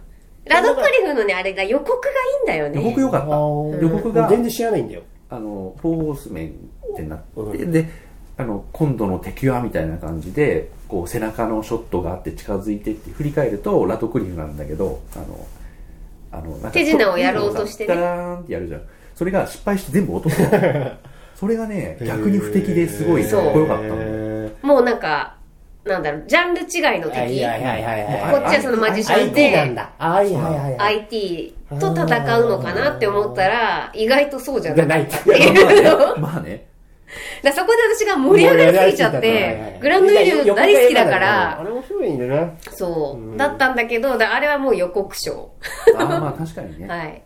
[SPEAKER 2] ラドクリフのね、あれが予告がいいんだよね。
[SPEAKER 1] 予告良かった。予告が、
[SPEAKER 3] 全然知らないんだよ。
[SPEAKER 1] あの、フォーホースメンってなって、
[SPEAKER 3] うん
[SPEAKER 1] で、あの、今度の敵はみたいな感じで、こう背中のショットがあって近づいてって振り返るとラドクリフなんだけど、あの、あの、
[SPEAKER 2] 手品をやろうとしてね
[SPEAKER 1] ダラーンってやるじゃん。それが失敗して全部落とすの。それがね、逆に不敵ですごいかっこよかったの。
[SPEAKER 3] へ
[SPEAKER 2] もうなんか、なんだろう、ジャンル違いの敵。こっちはそのマジシャン
[SPEAKER 3] IT なん
[SPEAKER 2] で、
[SPEAKER 3] だ。はいはいはいはい。
[SPEAKER 2] IT と戦うのかなって思ったら、意外とそうじゃ
[SPEAKER 3] じゃ
[SPEAKER 2] ない。
[SPEAKER 3] ない。
[SPEAKER 1] まあね。
[SPEAKER 2] だそこで私が盛り上がりすぎちゃって、グランドエリオ大好きだか
[SPEAKER 3] あ
[SPEAKER 2] ら、
[SPEAKER 3] れ面白い。
[SPEAKER 2] そう、だったんだけど、だあれはもう予告賞。
[SPEAKER 1] あーまあ確かにね。
[SPEAKER 2] はい。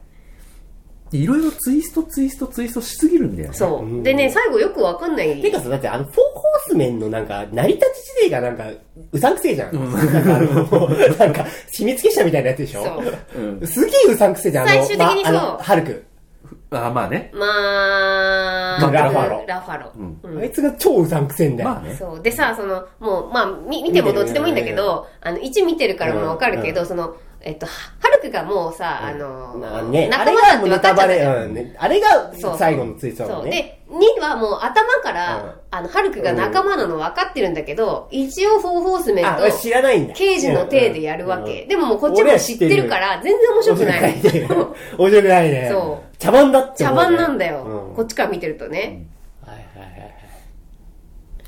[SPEAKER 1] いろいろツイストツイストツイストしすぎるんだよね。
[SPEAKER 2] そう。でね、最後よくわかんない。
[SPEAKER 3] てかさ、だってあの、フォーホースメンのなんか、成り立ち自体がなんか、うさんくせえじゃん。なんかあの、なんか、秘密結社みたいなやつでしょ
[SPEAKER 2] そう。
[SPEAKER 1] うん。
[SPEAKER 3] すげえうさんくせえじゃん、
[SPEAKER 2] 最終的にそう
[SPEAKER 3] ハルク。
[SPEAKER 1] あまあね。
[SPEAKER 2] まあ、
[SPEAKER 3] まあラファロ
[SPEAKER 2] ラファロ。うん
[SPEAKER 3] あいつが超うさんくせえんだよ。
[SPEAKER 1] まあね。
[SPEAKER 2] そう。でさ、その、もう、まあ、み見てもどっちでもいいんだけど、あの、1見てるからもうわかるけど、その、えっと、ははるくがもうさ、あの、
[SPEAKER 3] なね、あ
[SPEAKER 2] 仲間だって分かっちゃったじゃん
[SPEAKER 3] うんね、あれが
[SPEAKER 2] そう
[SPEAKER 3] 最後のツイートだ
[SPEAKER 2] そう。
[SPEAKER 3] ね。
[SPEAKER 2] で、2はもう頭から、
[SPEAKER 3] うん
[SPEAKER 2] あの、ハルクが仲間なの分かってるんだけど、一応フォーフォースメン
[SPEAKER 3] あ、
[SPEAKER 2] ト
[SPEAKER 3] 俺、知らないんだ。
[SPEAKER 2] 刑事の体でやるわけ。でももうこっちも知ってるから、全然面
[SPEAKER 3] 面
[SPEAKER 2] 白くない。
[SPEAKER 3] 面白くないね。
[SPEAKER 2] そう
[SPEAKER 3] 茶番だって
[SPEAKER 2] 茶
[SPEAKER 3] 思うね。
[SPEAKER 2] 番なんだよ。
[SPEAKER 3] うん
[SPEAKER 2] こっちから見てるとね。
[SPEAKER 3] はいはいはいはい。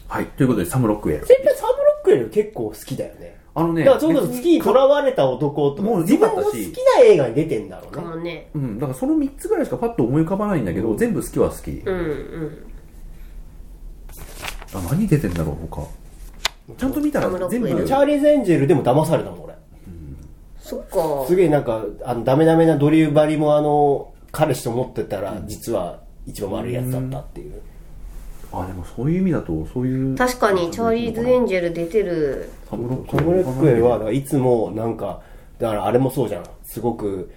[SPEAKER 1] はい。ということで、サムロックウェル。
[SPEAKER 3] 先輩サムロックウェル結構好きだよね。
[SPEAKER 1] あのね、
[SPEAKER 3] だからそれこそ月に囚われた男とか、
[SPEAKER 1] もう
[SPEAKER 3] 自分の好きな映画に出てんだろう
[SPEAKER 2] か
[SPEAKER 3] ね。
[SPEAKER 2] もね。
[SPEAKER 1] うん、だからその3つぐらいしかパッと思い浮かばないんだけど、全部好きは好き。
[SPEAKER 2] うんうん。
[SPEAKER 1] あ、何出てんだろう、他。ちゃんと見たら
[SPEAKER 2] サムロックウェル
[SPEAKER 1] 全部。
[SPEAKER 3] チャーリーズ・エンジェルでも騙されたもん、俺。
[SPEAKER 2] そっか。
[SPEAKER 3] すげえなんか、あの、ダメダメなドリューバリもあの、彼氏と思ってたら、実は一番悪いやつだったっていう。
[SPEAKER 1] あ、でもそういう意味だと、そういう。
[SPEAKER 2] 確かに、チャーリーズ・エンジェル出てる。
[SPEAKER 1] サムロック
[SPEAKER 3] エルは、いつもなんか、だからあれもそうじゃん。すごく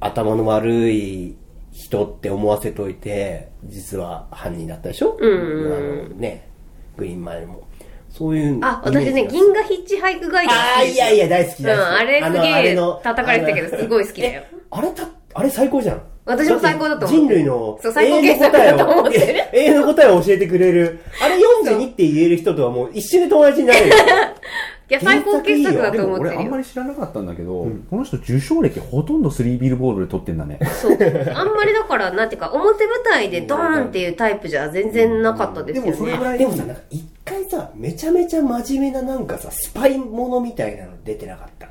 [SPEAKER 3] 頭の悪い人って思わせといて、実は犯人だったでしょ？
[SPEAKER 2] うんうん
[SPEAKER 3] あのね、グリーンマイルも。そういう。
[SPEAKER 2] あ、私ね、銀河ヒッチハイクガイド
[SPEAKER 3] ああ、いやいや、大好き
[SPEAKER 2] うん、
[SPEAKER 3] 大好き。
[SPEAKER 2] あれすげ
[SPEAKER 3] のあれ
[SPEAKER 2] え
[SPEAKER 3] の
[SPEAKER 2] 叩かれてたけど、すごい好きだよ。
[SPEAKER 3] えあれた、あれ最高じゃん。
[SPEAKER 2] 私も最高だと思う
[SPEAKER 3] 人類の
[SPEAKER 2] そう最高傑作だと思ってる
[SPEAKER 3] 永遠の答えを永遠の答えを教えてくれる。あれ42って言える人とはもう一瞬で友達になれるよ。
[SPEAKER 2] いや、最高傑作だと思ってるよ。
[SPEAKER 1] 俺あんまり知らなかったんだけど、この人受賞歴ほとんど3ビルボードで撮ってんだね。
[SPEAKER 2] そう。あんまりだから、なんていうか、表舞台でドーンっていうタイプじゃ全然なかったですよね。
[SPEAKER 1] でもそれぐらい
[SPEAKER 3] でもさ、なんか一回さ、めちゃめちゃ真面目ななんかさ、スパイものみたいなの出てなかった。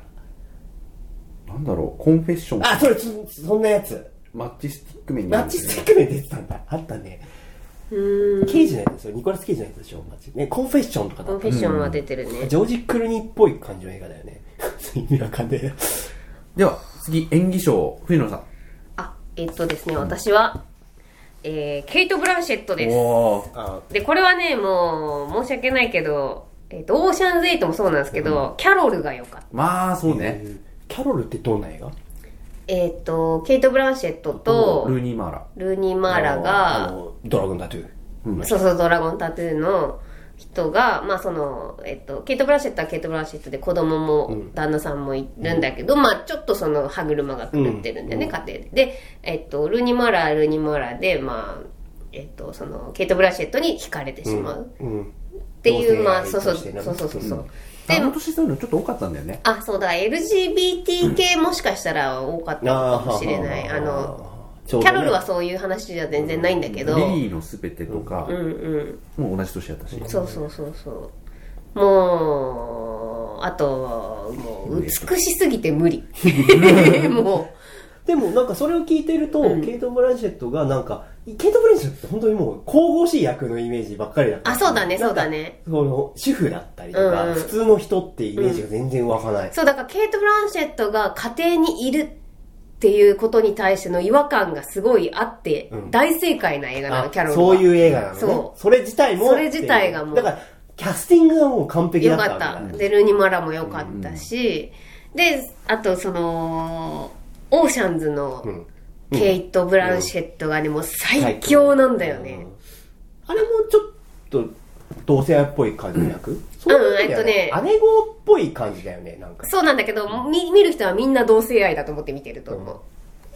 [SPEAKER 1] なんだろう、コンフェッション。
[SPEAKER 3] あ、それ、そそんなやつ。
[SPEAKER 1] マッチスティックメンに
[SPEAKER 3] マッチスティックメン出てたんだ。あったね。
[SPEAKER 2] うーん。
[SPEAKER 3] 刑事のやつですよ。ニコラス・ケイジのやつでしょ。マッチね、コンフェッションとかだった
[SPEAKER 2] コンフェッションは出てるね。
[SPEAKER 3] ジョージ・クルニーっぽい感じの映画だよね。意味わかんねえな。
[SPEAKER 1] では、次、演技賞、冬野さん。
[SPEAKER 2] あ、えっとですね、私は、えー、ケイト・ブランシェットです。
[SPEAKER 1] おー。
[SPEAKER 3] あ
[SPEAKER 2] で、これはね、もう、申し訳ないけど、えっと、オーシャンズ8もそうなんですけど、キャロルが良かった。
[SPEAKER 1] まあ、そうね。
[SPEAKER 3] キャロルってどんな映画？
[SPEAKER 2] えっと、ケイト・ブランシェットと、
[SPEAKER 1] ルーニー・マーラ。
[SPEAKER 2] ルーニー・マーラ
[SPEAKER 3] あ
[SPEAKER 2] が、
[SPEAKER 3] の、ドラゴンタトゥー。
[SPEAKER 2] そうそう、ドラゴンタトゥーの人が、まあその、えっと、ケイト・ブランシェットはケイト・ブランシェットで子供も旦那さんもいるんだけど、まあちょっとその歯車が狂ってるんだよね、家庭で。で、えっと、ルーニー・マーラはルーニー・マーラで、まあ、えっと、その、ケイト・ブランシェットに惹かれてしまう。
[SPEAKER 3] うん。
[SPEAKER 2] っていう、まあ、そうそう、そうそうそうで、
[SPEAKER 1] の年そういうのちょっと多かったんだよね。
[SPEAKER 2] あ、そうだ、LGBT 系もしかしたら多かったかもしれない。あの、
[SPEAKER 3] キ
[SPEAKER 2] キャロルはそういう話じゃ全然ないんだけど、
[SPEAKER 1] リリーのすべてとか
[SPEAKER 2] うん、うん。
[SPEAKER 1] もう同じ年やったし。
[SPEAKER 2] そうそうそうそう。もう、あと、もう、美しすぎて無理。も
[SPEAKER 3] でもなんかそれを聞いてると、ケイト・ブランシェットがなんか、ケイト・ブランシェットって本当にもう神々しい役のイメージばっかりだった。
[SPEAKER 2] あそうだねそうだね。
[SPEAKER 3] その、主婦だったりとか、
[SPEAKER 2] うん
[SPEAKER 3] 普通の人ってイメージが全然湧かない。
[SPEAKER 2] う、そう、だからケイト・ブランシェットが家庭にいるっていうことに対しての違和感がすごいあって、
[SPEAKER 3] うん
[SPEAKER 2] 大正解な映画な
[SPEAKER 3] あ
[SPEAKER 2] の、キャロルは。
[SPEAKER 3] そういう映画なのね。
[SPEAKER 2] そう
[SPEAKER 3] それ自体も。
[SPEAKER 2] それ自体がもう
[SPEAKER 3] だから、キャスティングがもう完璧だった
[SPEAKER 2] よかった。
[SPEAKER 3] わけだ
[SPEAKER 2] で、ルーニマラもよかったし、で、あとその、オーシャンズの
[SPEAKER 3] ん
[SPEAKER 2] ケイト・ブランシェットがね、もう最強なんだよね。
[SPEAKER 3] あれもちょっと、同性愛っぽい感じの役？そういうの
[SPEAKER 2] えっとね
[SPEAKER 3] 姉子っぽい感じだよね、なんか。
[SPEAKER 2] そうなんだけど、見見る人はみんな同性愛だと思って見てると思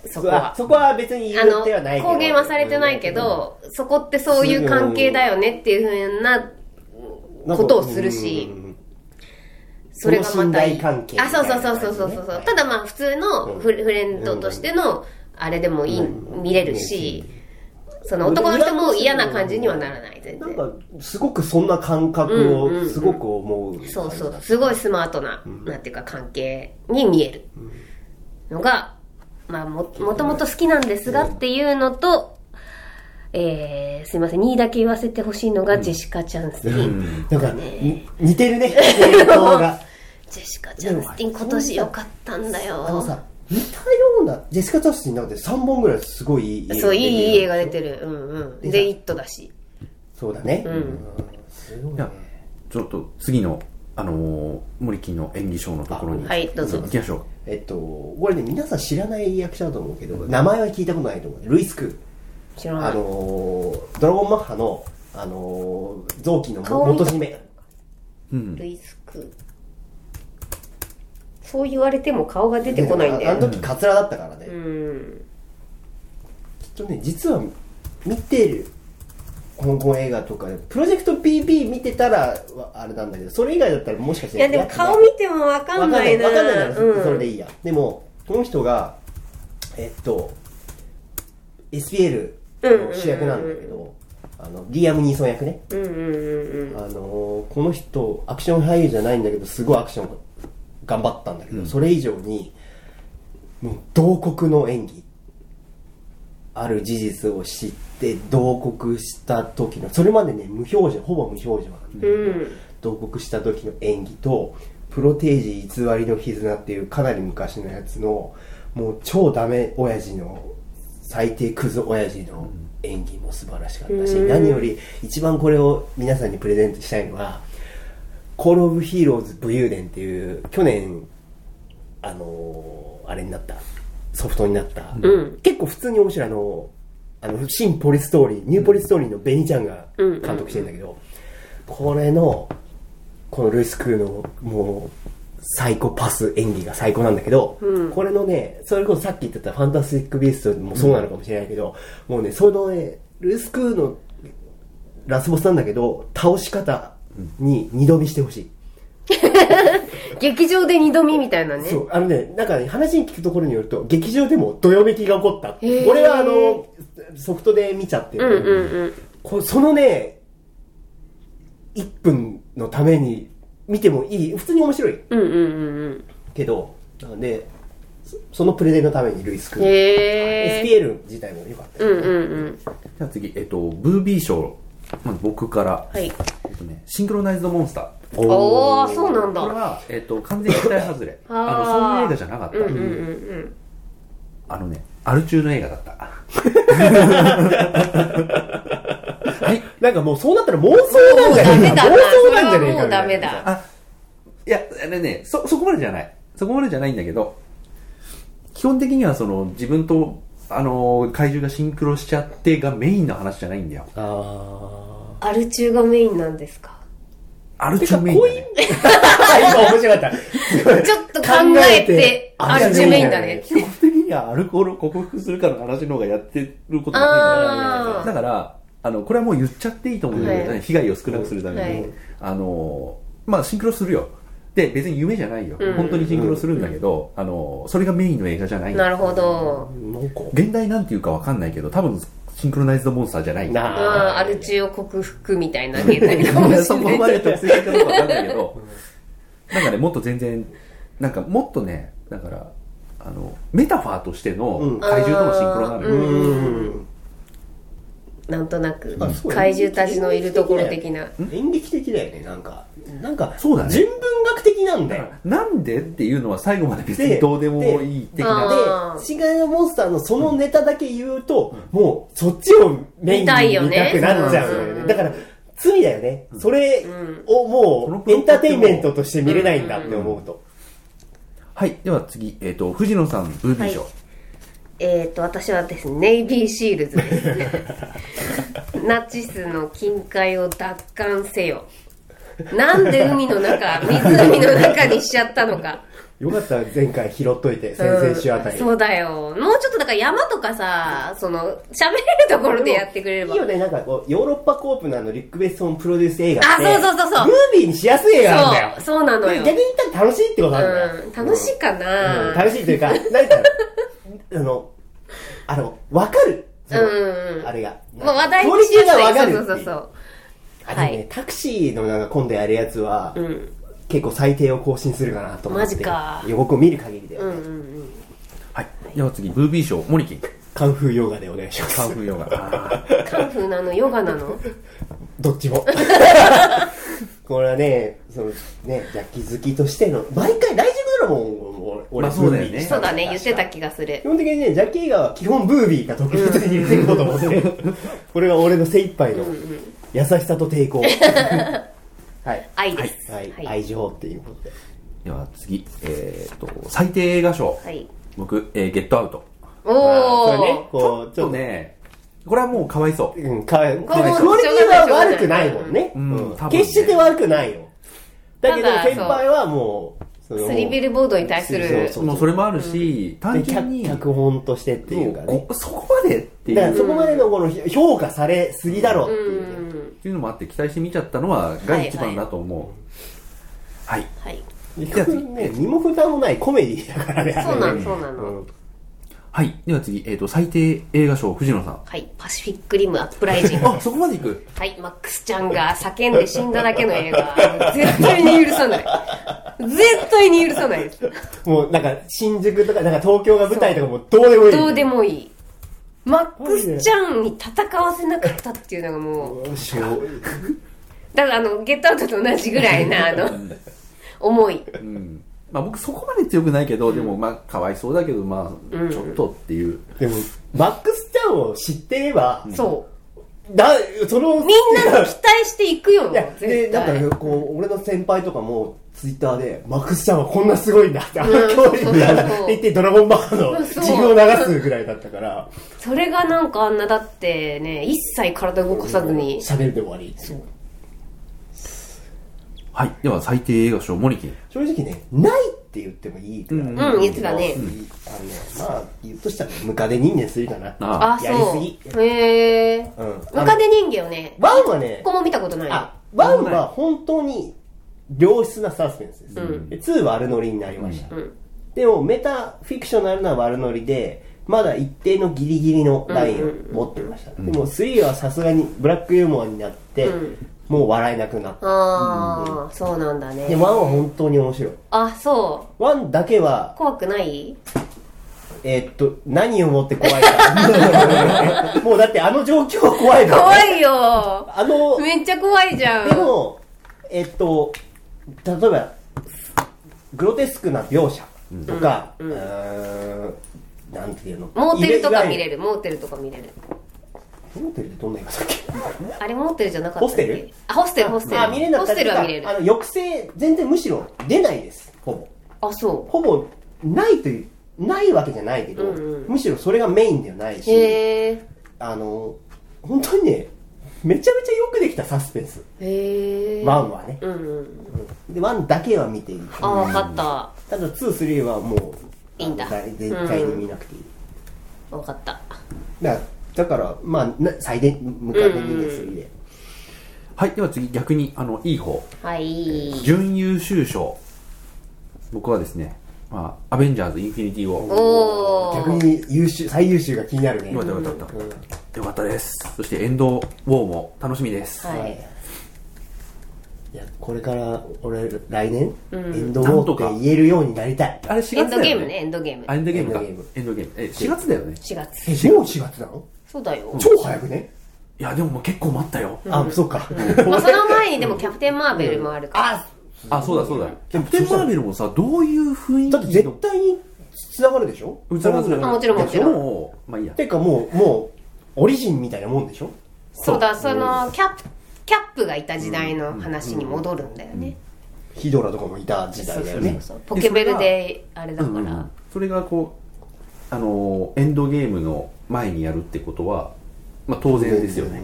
[SPEAKER 2] う。そこは。
[SPEAKER 3] そこは別に言ってはない。
[SPEAKER 2] 公言はされてないけど、そこってそういう関係だよねっていうふうな
[SPEAKER 3] うん、
[SPEAKER 2] ことをするし
[SPEAKER 3] うん
[SPEAKER 2] それがまたいい。
[SPEAKER 3] 関係みた
[SPEAKER 2] あ、そうそうそうそうそうそう、
[SPEAKER 3] はい
[SPEAKER 2] ただまあ普通のフレフレンドとしての、あれでもいい、見れるし、その男の人も嫌な感じにはならない、全然。
[SPEAKER 3] なんか、すごくそんな感覚をすごく思う。
[SPEAKER 2] そうそう。すごいスマートな、なんていうか関係に見える。のが、まあも、もともと好きなんですがっていうのと、えー、すいません、2位だけ言わせてほしいのがジェシカ・チャンスティン。
[SPEAKER 3] なんか、に似てるね。
[SPEAKER 2] ジェシカ・チャンスティン今年良かったんだよ。
[SPEAKER 3] あのさ、似たような、ジェスカ・チャスティンなんて3本ぐらいすごいいい映画
[SPEAKER 2] そう、いい映画出
[SPEAKER 3] る。
[SPEAKER 2] てる。うんうん。
[SPEAKER 3] で
[SPEAKER 2] で、イットだし。
[SPEAKER 3] そうだね。
[SPEAKER 2] ん
[SPEAKER 3] うんすごいね
[SPEAKER 1] いや、ちょっと次の、あのー、森木の演技賞のところに。
[SPEAKER 2] はい、どうぞ
[SPEAKER 1] 行。きましょう。
[SPEAKER 3] えっと、これね、皆さん知らない役者だと思うけど、名前は聞いたことないと思う。ルイス・クー。
[SPEAKER 2] 知らない
[SPEAKER 3] あのードラゴンマッハの、あのー臓器の元締め。
[SPEAKER 1] うん。
[SPEAKER 2] ルイスクそう言われても顔が出てこないんだよ。
[SPEAKER 3] あの時カツラだったからね。
[SPEAKER 2] うん。
[SPEAKER 3] きっとね、実は見てる香港映画とか、プロジェクト PP 見てたらわあれなんだけど、それ以外だったらもしかして
[SPEAKER 2] いやでも顔見てもわかんないな。
[SPEAKER 3] わかんないなら
[SPEAKER 2] うん。
[SPEAKER 3] それでいいや。でも、この人が、えっと、SPL の主役なんだけど、あの、リアム・ニーソン役ね。あのーこの人、アクション俳優じゃないんだけど、すごいアクション頑張ったんだけど、
[SPEAKER 1] うん。
[SPEAKER 3] それ以上に、もう同国の演技。ある事実を知って同国した時の、それまでね、無表情、ほぼ無表情なんだ
[SPEAKER 2] うん。
[SPEAKER 3] 同国した時の演技と、プロテージ偽りの絆っていうかなり昔のやつの、もう超ダメ親父の、最低クズ親父の演技も素晴らしかったし、
[SPEAKER 2] うん。
[SPEAKER 3] 何より一番これを皆さんにプレゼントしたいのは、コールオブヒーローズ武勇伝っていう、去年、あのーあれになった、ソフトになった、
[SPEAKER 2] うん。
[SPEAKER 3] 結構普通に面白いあの、あの、新ポリストーリー、ニューポリストーリーのベニー・チャンが
[SPEAKER 2] うん。
[SPEAKER 3] 監督してるんだけど、これの、このルイス・クーの、もう、サイコパス演技が最高なんだけど、
[SPEAKER 2] うん。
[SPEAKER 3] これのね、それこそさっき言ってたファンタスティック・ビーストもそうなのかもしれないけど、もうね、そのね、ルイス・クーのラスボスなんだけど、倒し方に二度見してほしい。
[SPEAKER 2] 劇場で二度見みたいなね
[SPEAKER 3] そう、あのね、なんかね、話に聞くところによると、劇場でもどよめきが起こった。俺はあの、ソフトで見ちゃってる、
[SPEAKER 2] うんうんうん
[SPEAKER 3] こそのね、1分のために見てもいい。普通に面白い
[SPEAKER 2] うんうんうんうん
[SPEAKER 3] けど、なんで、そそのプレゼンのためにルイス君。
[SPEAKER 2] へえ
[SPEAKER 3] SPL 自体も良かったよ
[SPEAKER 2] うんうんうん
[SPEAKER 1] じゃあ次、えっと、ブービー賞。まあ、僕から、
[SPEAKER 2] はい
[SPEAKER 1] えっとね、シンクロナイズドモンスター。
[SPEAKER 2] おおそうなんだ
[SPEAKER 1] これは、えっと、完全に期待外れ。
[SPEAKER 2] あ
[SPEAKER 1] の、そういう映画じゃなかった。
[SPEAKER 2] うんうんうん
[SPEAKER 1] あのね、アル中の映画だった。はい。
[SPEAKER 3] なんかもうそうなったら妄想なんじゃねえか。妄想なんじゃねえか
[SPEAKER 2] もうダメだ
[SPEAKER 1] あ、いや、あれね、そ、そこまでじゃない。そこまでじゃないんだけど、基本的にはその、自分と、あの、怪獣がシンクロしちゃってがメインの話じゃないんだよ。
[SPEAKER 3] あ
[SPEAKER 2] アル中がメインなんですか？
[SPEAKER 1] アル中メインだね。
[SPEAKER 3] ー。今面白かった。
[SPEAKER 2] ちょっと考えてアル中メインだね
[SPEAKER 1] 基本的にはアルコールを克服するかの話の方がやってることが多いんだ
[SPEAKER 2] あー
[SPEAKER 1] だから、あの、これはもう言っちゃっていいと思うんだけどね、
[SPEAKER 2] はい
[SPEAKER 1] 被害を少なくするために、
[SPEAKER 2] はい
[SPEAKER 1] あの、まあ、シンクロするよ。で、別に夢じゃないよ。
[SPEAKER 2] うん。
[SPEAKER 1] 本当にシンクロするんだけど、あの、それがメインの映画じゃない
[SPEAKER 2] なるほど。
[SPEAKER 3] なんか、
[SPEAKER 1] 現代なんていうかわかんないけど、多分、シンクロナイズドモンスターじゃない。
[SPEAKER 3] な
[SPEAKER 2] あ。あアル中を克服みたいな現代かもし
[SPEAKER 1] そこ
[SPEAKER 2] れない。
[SPEAKER 1] まで特性的かどうかわかんないけど、なんかね、もっと全然、なんかもっとね、だから、あの、メタファーとしての
[SPEAKER 3] うん。
[SPEAKER 1] 怪獣とのシンクロなのよ。
[SPEAKER 2] なんとなく怪獣たちのいるところ的な
[SPEAKER 3] 演劇的だよね、なんか。なんか、
[SPEAKER 1] そうだね
[SPEAKER 3] 純文学的なんだよ。
[SPEAKER 1] なんでっていうのは最後まで別にどうでもいい的
[SPEAKER 2] で
[SPEAKER 1] な。
[SPEAKER 3] で、シンガーモンスターのそのネタだけ言うと、もうそっちをメインに見たくなっちゃう。だから、罪だよね。それ
[SPEAKER 2] ん
[SPEAKER 3] をもう、エンターテインメントとして見れないんだって思うと。
[SPEAKER 1] はい。では次、えっ、と、藤野さん、ブービー賞。
[SPEAKER 2] はいえっ、と私はですねネイビーシールズです。ナチスの金塊を奪還せよなんで海の中湖の中にしちゃったのか
[SPEAKER 3] よかった、前回拾っといて、先々週あたり。
[SPEAKER 2] うんそうだよ。もうちょっとだから山とかさその喋れるところでやってくれれば。
[SPEAKER 3] いいよね、なんかこう、ヨーロッパコープのあの、リック・ベッソンプロデュース映画
[SPEAKER 2] あ
[SPEAKER 3] って。
[SPEAKER 2] そうそうそうそう。
[SPEAKER 3] ムービーにしやすい映画なんだよ。
[SPEAKER 2] そう。なのよ。
[SPEAKER 3] 逆に言ったら楽しいってことなんだよ。
[SPEAKER 2] うん。楽しいかな、
[SPEAKER 3] うん。楽しいというか、なんか、あの、あの、わかる。その
[SPEAKER 2] うん
[SPEAKER 3] あれが。
[SPEAKER 2] まあ、話題
[SPEAKER 3] クオリティがわかる
[SPEAKER 2] そうそうそうそう。
[SPEAKER 3] あでもね、
[SPEAKER 2] はい
[SPEAKER 3] タクシーのなんか今度やるやつは、
[SPEAKER 2] うん
[SPEAKER 3] 結構最低を更新するかなと思って。
[SPEAKER 2] マジか
[SPEAKER 3] 予告を見る限りではね。
[SPEAKER 2] うんうんうん
[SPEAKER 1] はい。では次、ブービー賞、モリキン。
[SPEAKER 3] カンフーヨガでお願いします。
[SPEAKER 1] カンフーヨガ。あ ー
[SPEAKER 2] カンフーなの？ヨガなの？
[SPEAKER 3] どっちも。これはね、そのね、ジャッキ好きとしての、毎回大丈夫だろもん、俺、
[SPEAKER 1] まあそうだよね
[SPEAKER 3] ブービー
[SPEAKER 2] そうだね言ってた気がする
[SPEAKER 3] 基本的にね、ジャッキー映画は基本ブービーが特別に入れていこうと思って、これが俺の精一杯の優しさと抵抗。はい。
[SPEAKER 2] 愛です
[SPEAKER 3] はい。
[SPEAKER 2] はい
[SPEAKER 3] 愛情っていうことで。
[SPEAKER 1] では次、えっ、と、最低映画賞。
[SPEAKER 2] はい
[SPEAKER 1] 僕、えーゲットアウト。
[SPEAKER 2] おお、
[SPEAKER 3] ね、こう、
[SPEAKER 1] ちょっと。ね、これはもうかわいそう。
[SPEAKER 3] うん、か、クオリティは悪くないもんね。
[SPEAKER 1] うん
[SPEAKER 3] うん決して悪くないよ。だけど
[SPEAKER 2] ただ
[SPEAKER 3] 先輩はもう、
[SPEAKER 2] スリビルボードに対する
[SPEAKER 3] そうそう
[SPEAKER 1] もうそれもあるし、単
[SPEAKER 3] で
[SPEAKER 1] 純に、
[SPEAKER 3] 脚脚本としてっていうかね。
[SPEAKER 1] こそこまでってい
[SPEAKER 3] だから
[SPEAKER 1] う
[SPEAKER 3] そこまでのこの評価されすぎだろうって
[SPEAKER 2] う
[SPEAKER 3] いう
[SPEAKER 1] っていうのもあって期待して見ちゃったのはが一番だと思う。はい。
[SPEAKER 2] はい
[SPEAKER 3] 基本ね、身も蓋もないコメディだからね。
[SPEAKER 2] そうなのそうなの、
[SPEAKER 3] うん
[SPEAKER 1] はい。では次、えっ、と、最低映画賞、藤野さん。
[SPEAKER 2] はいパシフィックリムアップライジング
[SPEAKER 1] あ、そこまでいく？
[SPEAKER 2] はい、マックスちゃんが叫んで死んだだけの映画、絶対に許さない。絶対に許さないです。
[SPEAKER 3] もうなんか新宿とか、なんか東京が舞台とかもどうでもいい。
[SPEAKER 2] どうでもいい。マックスちゃんに戦わせなかったっていうのがもう、
[SPEAKER 3] しょう
[SPEAKER 2] だからあの、ゲットアウトと同じぐらいな、あの、思い。
[SPEAKER 1] うん。まあ僕そこまで強くないけど、でもまあかわいそうだけど、まあ、ちょっとっていう。
[SPEAKER 3] でも、マックスちゃんを知ってれば、
[SPEAKER 2] そ
[SPEAKER 3] だ、その、
[SPEAKER 2] う。みんな期待していくよ
[SPEAKER 3] いや、で。なんか、こう、俺の先輩とかも、ツイッターで、マックスちゃんはこんなすごいんだって、あの
[SPEAKER 2] うん
[SPEAKER 3] 教言って、ドラゴンバーの
[SPEAKER 2] そう
[SPEAKER 3] 自分を流すぐらいだったから、
[SPEAKER 2] それがなんかあんなだってね、一切体動かさずに、
[SPEAKER 3] 喋るで終わり。
[SPEAKER 1] はい。では最低映画賞、モリキン。
[SPEAKER 3] 正直ね、ないって言ってもいいから。
[SPEAKER 1] うん
[SPEAKER 2] うん言ってたね
[SPEAKER 3] あのね、まあ、言うとしたら、ムカデ人間するかな。
[SPEAKER 1] あ
[SPEAKER 2] あ、
[SPEAKER 3] やり
[SPEAKER 2] そ
[SPEAKER 3] すぎ
[SPEAKER 2] う。へえ。
[SPEAKER 3] うん。
[SPEAKER 2] ムカデ人間をね、
[SPEAKER 3] ワンはね
[SPEAKER 2] 一、個も見たことない。
[SPEAKER 3] あ、ワンは本当に良質なサスペンスです。
[SPEAKER 2] うん
[SPEAKER 3] で、ツーは悪ノリになりました。
[SPEAKER 2] うん。
[SPEAKER 3] でも、メタフィクショナルな悪ノリで、まだ一定のギリギリのラインを持ってました。でも、3はさすがにブラックユーモアになって、
[SPEAKER 2] うん
[SPEAKER 3] もう笑えなくなった。
[SPEAKER 2] ああ、そうなんだね。
[SPEAKER 3] で、1は本当に面白い。
[SPEAKER 2] あ、そう。
[SPEAKER 3] 1だけは、
[SPEAKER 2] 怖くない？
[SPEAKER 3] えーっと、何をもって怖いか。もうだってあの状況は怖いから、
[SPEAKER 2] 怖いよ。
[SPEAKER 3] あの、
[SPEAKER 2] めっちゃ怖いじゃん。
[SPEAKER 3] でも、えっと、例えば、グロテスクな描写とか、うーん、なんていうの？
[SPEAKER 2] モーテルとか見
[SPEAKER 3] る。
[SPEAKER 2] れる、モーテルとか見れる。
[SPEAKER 3] モーテルってどんな映画だっけ？
[SPEAKER 2] あれモーテルじゃなかったっけ？
[SPEAKER 3] ホステル？
[SPEAKER 2] あ、ホステル、ホステル。
[SPEAKER 3] あ、見れなかった
[SPEAKER 2] ホステルは見れる
[SPEAKER 3] あ。の、抑制、全然むしろ出ないです、ほぼ。
[SPEAKER 2] あ、そ
[SPEAKER 3] ほぼ、ないという、ないわけじゃないけど、
[SPEAKER 2] うんうん
[SPEAKER 3] むしろそれがメインではないし。あの、本当にね、めちゃめちゃよくできたサスペンス。ワンはね。
[SPEAKER 2] うんうん。
[SPEAKER 3] で、ワンだけは見ていい。
[SPEAKER 2] あ、わかった。
[SPEAKER 3] ただ、ツー、スリーはもう、
[SPEAKER 2] いいんだ
[SPEAKER 3] あの絶対に見なくていい。
[SPEAKER 2] わかった。
[SPEAKER 3] だだから、まあ、な最大、向かって2ですで。
[SPEAKER 1] はい。では次、逆に、あの、いい方。
[SPEAKER 2] はい。
[SPEAKER 1] 準優秀賞。僕はですね、まあ、アベンジャーズ・インフィニティ・ウォー。
[SPEAKER 3] 逆に優秀、最優秀が気になるね。
[SPEAKER 1] よかったよかったよか
[SPEAKER 3] うん
[SPEAKER 1] った。よかったです。そして、エンド・ウォーも楽しみです。
[SPEAKER 2] はい。
[SPEAKER 3] いや、これから、俺、来年、エ
[SPEAKER 2] ん
[SPEAKER 3] ンドウォークって言えるようになりたい。
[SPEAKER 1] あれ4月だ
[SPEAKER 2] エ
[SPEAKER 1] よ、ね、
[SPEAKER 2] ンドゲームね、エンドゲーム
[SPEAKER 1] あ。エンドゲームか。
[SPEAKER 3] エンドゲーム
[SPEAKER 1] エンドゲーム。え、4月だよね。
[SPEAKER 2] 4月。
[SPEAKER 3] え、もう4月なの
[SPEAKER 2] そうだよ。
[SPEAKER 3] 超早くね
[SPEAKER 1] いや、でももう結構待ったよ。
[SPEAKER 3] あ、そっか。
[SPEAKER 2] まあその前にでもキャプテンマーベルもあるから。
[SPEAKER 3] あ、
[SPEAKER 1] あ、そうだそうだ。キ
[SPEAKER 3] でも
[SPEAKER 1] ャプテン・マーベルもさ、どういう雰囲気の
[SPEAKER 3] だって絶対に繋がるでしょ
[SPEAKER 1] うつらうつら
[SPEAKER 2] あもちろんもちろん
[SPEAKER 1] もう、まあいいや。
[SPEAKER 3] てかもう、もう、オリジンみたいなもんでしょ？
[SPEAKER 2] そうだ、その、キャップ、キャップがいた時代の話に戻るんだよね。
[SPEAKER 3] ヒドラとかもいた時代だよね。
[SPEAKER 2] ポケベルで、あれだから
[SPEAKER 1] うんうん。それがこう、あのー、エンドゲームの前にやるってことは、まあ当然ですよね。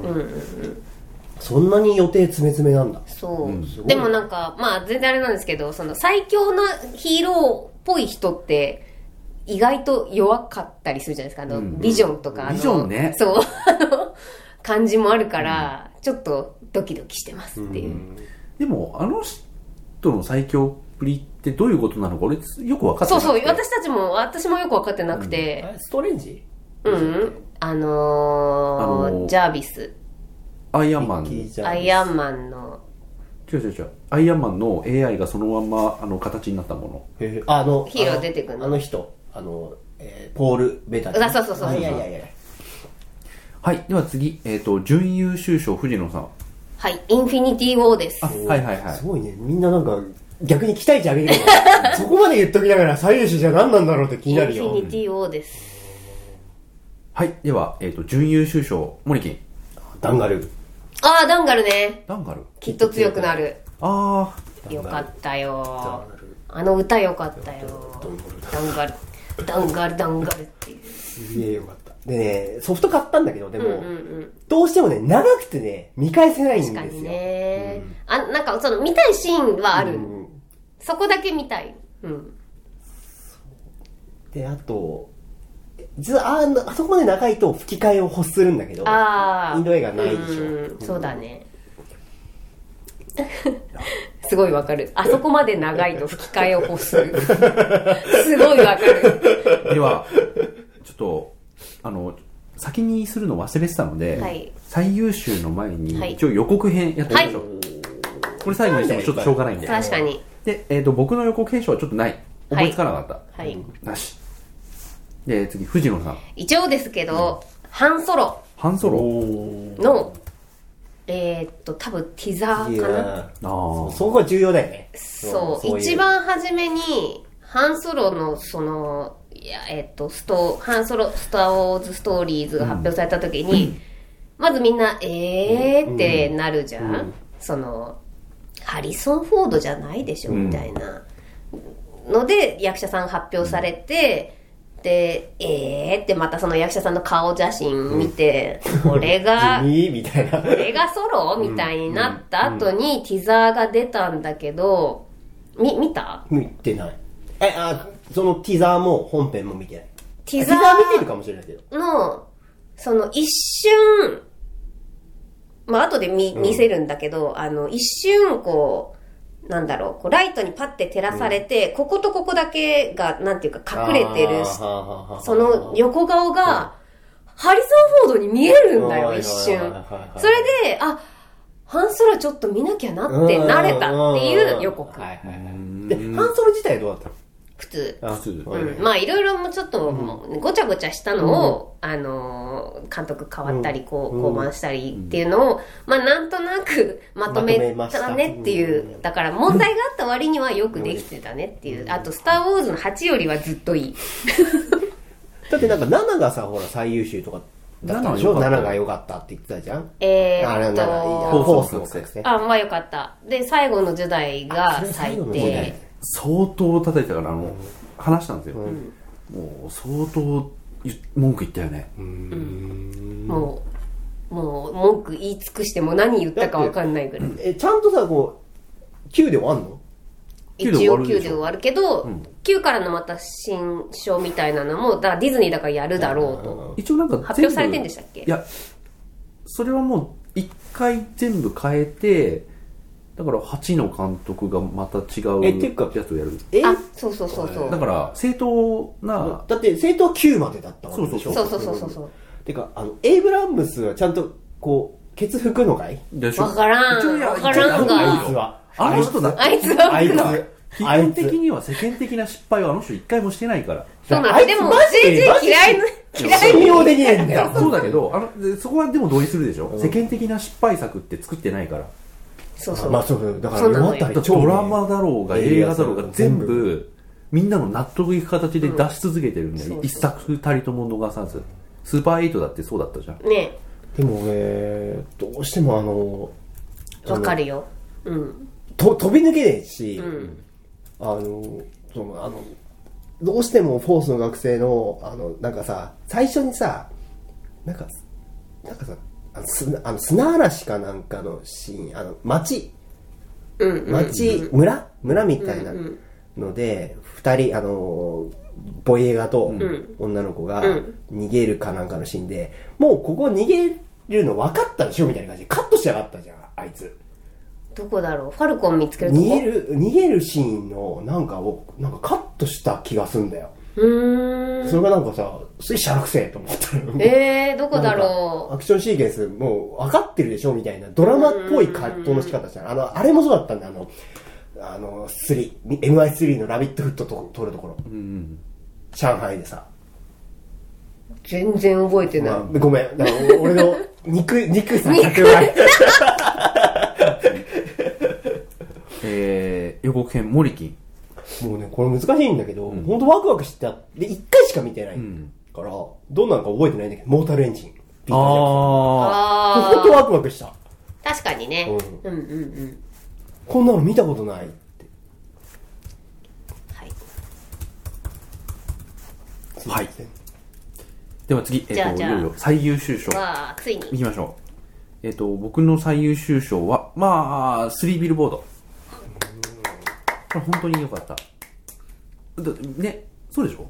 [SPEAKER 3] そんなに予定詰め詰めなんだ。
[SPEAKER 2] そう、
[SPEAKER 1] うん。
[SPEAKER 2] でもなんか、まあ全然あれなんですけど、その最強なヒーローっぽい人って、意外と弱かったりするじゃないですか。あの、
[SPEAKER 1] うん。
[SPEAKER 2] ビジョンとか、あの
[SPEAKER 1] ビジョンね。
[SPEAKER 2] そう、感じもあるから、ちょっとドキドキしてますっていう。
[SPEAKER 1] でも、あの人の最強っぷりってどういうことなのか俺よく分かってなくて。
[SPEAKER 2] そうそう、私たちも、私もよくわかってなくて、
[SPEAKER 3] ストレンジ？
[SPEAKER 2] うん、あのー
[SPEAKER 1] あのー
[SPEAKER 2] ジャービス、
[SPEAKER 1] アイアンマン。違う
[SPEAKER 3] キージャー
[SPEAKER 2] アイアンマンの、
[SPEAKER 1] 違う違う。アイアンマンの AI がそのまんまあの形になったもの。
[SPEAKER 3] へえあの、
[SPEAKER 2] ヒーロー出てくんの？
[SPEAKER 3] あの人、あの、えーポール・ベタ
[SPEAKER 2] あそうそうそうそう
[SPEAKER 3] いやいやいや。
[SPEAKER 1] はい。では次、えっ、と、準優秀賞藤野さん。
[SPEAKER 2] はい、インフィニティ・ウォーです
[SPEAKER 1] あ、。はいはいはい
[SPEAKER 3] す。ごいね。みんななんか、逆に期待値上げてるから そこまで言っときながら最優秀じゃ何なんだろうって気
[SPEAKER 2] インフ
[SPEAKER 3] になるよ
[SPEAKER 2] ィ。ニティ・ウォーです。
[SPEAKER 1] はい。では、えっ、と、準優秀賞、モリキン。
[SPEAKER 3] ダンガル。
[SPEAKER 2] ああ、ダンガルね。
[SPEAKER 1] ダンガル？
[SPEAKER 2] きっと強くなる。
[SPEAKER 1] あ
[SPEAKER 2] よかったよ。あの歌よかったよ。ダンガル。ダンガル、ダンガルっていう。
[SPEAKER 3] すげえよかった。でね、ソフト買ったんだけど、でも、
[SPEAKER 2] うんうんうん。
[SPEAKER 3] どうしてもね、長くてね、見返せないんですよ。
[SPEAKER 2] 確かにね。あ、なんかその見たいシーンはある。
[SPEAKER 3] うん
[SPEAKER 2] そこだけ見たい。うん。
[SPEAKER 3] で、あと、実はあのあそこまで長いと吹き替えを欲するんだけど、
[SPEAKER 2] ああ。
[SPEAKER 3] インド映画ないでしょ
[SPEAKER 2] うんそうだね。すごいわかる。あそこまで長いと吹き替えを欲する。すごいわかる。
[SPEAKER 1] では、ちょっと、あの、先にするの忘れてたので、
[SPEAKER 2] はい
[SPEAKER 1] 最優秀の前に、
[SPEAKER 2] はい
[SPEAKER 1] 一応予告編やってみましょう。これ最後にしてもちょっとしょうがないんで。
[SPEAKER 2] 確かに。
[SPEAKER 1] で、えっ、と、僕の予告編集はちょっとない。思いつかなかった。
[SPEAKER 2] はい。
[SPEAKER 1] なし。で、次、藤野さん。
[SPEAKER 2] 一応ですけど、ハンソロ
[SPEAKER 1] ハンソロ。
[SPEAKER 2] の、えーっと、多分ティザーかな？
[SPEAKER 1] ああ。
[SPEAKER 3] そこが重要だよね。
[SPEAKER 2] そう、
[SPEAKER 3] い
[SPEAKER 2] 一番初めに、ハンソロの、その、いや、えっと、スト、ハンソロ、スター・ウォーズ・ストーリーズが発表された時に、まずみんな、えーってなるじゃん、その、ハリソン・フォードじゃないでしょ、みたいな。ので、役者さん発表されて、で、えー？ってまたその役者さんの顔写真見て、これが。これがソロ？みたいになった後にティザーが出たんだけど、み、見た？
[SPEAKER 3] 見てない。え、あ、そのティザーも本編も見てない。
[SPEAKER 2] ティザー
[SPEAKER 3] ティザー見てるかもしれないけど。
[SPEAKER 2] の、その一瞬、まあ後で見、見せるんだけど、あの、一瞬こう、なんだろう、こうライトにパッて照らされて、こことここだけが、なんていうか隠れてる、その横顔が、ハリソン・フォードに見えるんだよ、
[SPEAKER 3] はい
[SPEAKER 2] 一瞬。それで、あ、ハンソロちょっと見なきゃなってなれたっていう予告。
[SPEAKER 3] ハンソロ自体どうだったの？
[SPEAKER 2] 普通。
[SPEAKER 3] あ
[SPEAKER 1] 普通
[SPEAKER 2] うん、まあいろいろもちょっともうごちゃごちゃしたのを、あのー監督変わったりこう
[SPEAKER 3] うん。
[SPEAKER 2] 降板したりっていうのを、まあなんとなくまとめ
[SPEAKER 3] た
[SPEAKER 2] たねっていうだから問題があった割にはよくできてたねっていう。あと「スター・ウォーズ」の8よりはずっといい。
[SPEAKER 3] だってなんか7がさ、ほら最優秀とかだったでしょ
[SPEAKER 1] ？7
[SPEAKER 3] ?7
[SPEAKER 1] が
[SPEAKER 3] が良かったって言ってたじゃん？
[SPEAKER 2] え
[SPEAKER 3] あれ
[SPEAKER 2] ーっ
[SPEAKER 3] 7いや。
[SPEAKER 2] と
[SPEAKER 3] フォースの覚醒。
[SPEAKER 2] あまあよかった。で最後のジェダイが
[SPEAKER 3] 最
[SPEAKER 2] 低
[SPEAKER 1] 相当叩いたから、あの、話したんですよ。もう、相当言文句言ったよね。
[SPEAKER 2] もうもう文句言い尽くしても何言ったかわかんないぐらい。
[SPEAKER 3] え、ちゃんとさ、こう、9で終わんの
[SPEAKER 1] ？9で終
[SPEAKER 2] 一応9
[SPEAKER 1] わるで
[SPEAKER 2] 終わるけど、9からのまた新章みたいなのも、だからディズニーだからやるだろうと。
[SPEAKER 1] 一応なんか
[SPEAKER 2] 発表されてんでしたっけ？
[SPEAKER 1] いや、それはもう一回全部変えて、だから8の監督がまた違う
[SPEAKER 3] えっていうか
[SPEAKER 1] やつをやる。
[SPEAKER 3] え？
[SPEAKER 2] あ、そうそうそうそう。
[SPEAKER 1] だから、正当な、
[SPEAKER 3] だって、生徒は9までだったわけでしょ？
[SPEAKER 2] そうそうそうそうそう。
[SPEAKER 3] てか、あの、エイブラムスはちゃんと、こう、ケツ拭くのかい？
[SPEAKER 1] でしょ
[SPEAKER 2] わからん
[SPEAKER 1] 一応や
[SPEAKER 2] わからんが
[SPEAKER 3] あいつは。
[SPEAKER 1] あの人だ
[SPEAKER 2] あいつは
[SPEAKER 3] あいつ。
[SPEAKER 1] 基。本的には世間的な失敗はあの人一回もしてないから。
[SPEAKER 2] そうなんでも、
[SPEAKER 3] マジで
[SPEAKER 2] JJ 嫌いな、嫌い
[SPEAKER 3] 信用できないんだよ。
[SPEAKER 1] そうだけど、あの、でそこはでも同意するでしょ、世間的な失敗作って作ってないから。
[SPEAKER 2] そうそう。
[SPEAKER 3] まあそう。だから、
[SPEAKER 2] そうなのよ
[SPEAKER 3] 終わったら超
[SPEAKER 1] ドラマだろうが映画だろうが全
[SPEAKER 3] 全部
[SPEAKER 1] 部、みんなの納得いく形で出し続けてるんだよ。
[SPEAKER 2] うん
[SPEAKER 1] 一作たりとも逃さず。スーパーエイトだってそうだったじゃん。
[SPEAKER 2] ね
[SPEAKER 3] でもね、どうしてもあの、
[SPEAKER 2] わかるよ。うん。
[SPEAKER 3] と飛び抜けねえし、
[SPEAKER 2] うん。
[SPEAKER 3] あの、その、あの、どうしてもフォースの学生の、あの、なんかさ、最初にさ、なんか、なんかさ、砂あの砂嵐かなんかのシーン、あの、街、
[SPEAKER 2] うんうん。
[SPEAKER 3] 町、村？村みたいなので、二人、あの、ボイエガと女の子が
[SPEAKER 2] うん。
[SPEAKER 3] 逃げるかなんかのシーンで、もうここ逃げるの分かったでしょ？みたいな感じでカットしやがったじゃん、あいつ。
[SPEAKER 2] どこだろう？ファルコン見つけるとこ？
[SPEAKER 3] 逃げる、逃げるシーンのなんかを、なんかカットした気がすんだよ。
[SPEAKER 2] うーん。
[SPEAKER 3] それがなんかさ、すいしゃらくせえと思ったの。
[SPEAKER 2] えー、どこだろ
[SPEAKER 3] アクションシーケンス、もう分かってるでしょみたいな、ドラマっぽい葛藤の仕方したあの、あれもそうだったんだ、あの、あの、3、MI3 のラビットフットと撮るところ。
[SPEAKER 1] うん。
[SPEAKER 3] 上海でさ。
[SPEAKER 2] う全然覚えてない。
[SPEAKER 3] まあ、ごめん。だから俺の 肉、肉さ、100倍。
[SPEAKER 1] えー、予告編、モリキン。
[SPEAKER 3] もうね、これ難しいんだけど、本当ワクワクしてた。で、1回しか見てない。
[SPEAKER 1] ん
[SPEAKER 3] から、どんなのか覚えてないんだけど、モータルエンジン。ピータージャクソン
[SPEAKER 1] あ
[SPEAKER 2] あ
[SPEAKER 3] 本当ワクワクした。
[SPEAKER 2] ー。確かにね。
[SPEAKER 3] う
[SPEAKER 2] うんうんうん。
[SPEAKER 3] こんなの見たことないって。
[SPEAKER 2] はい。
[SPEAKER 1] ー。はい。では次、えっ、と、
[SPEAKER 2] じゃあじゃあ
[SPEAKER 1] いよいよ最優秀賞。
[SPEAKER 2] わあついに
[SPEAKER 1] いきましょう。えっ、と、僕の最優秀賞は、まあ、スリービルボード。これ本当に良かった。だね、そうでしょ？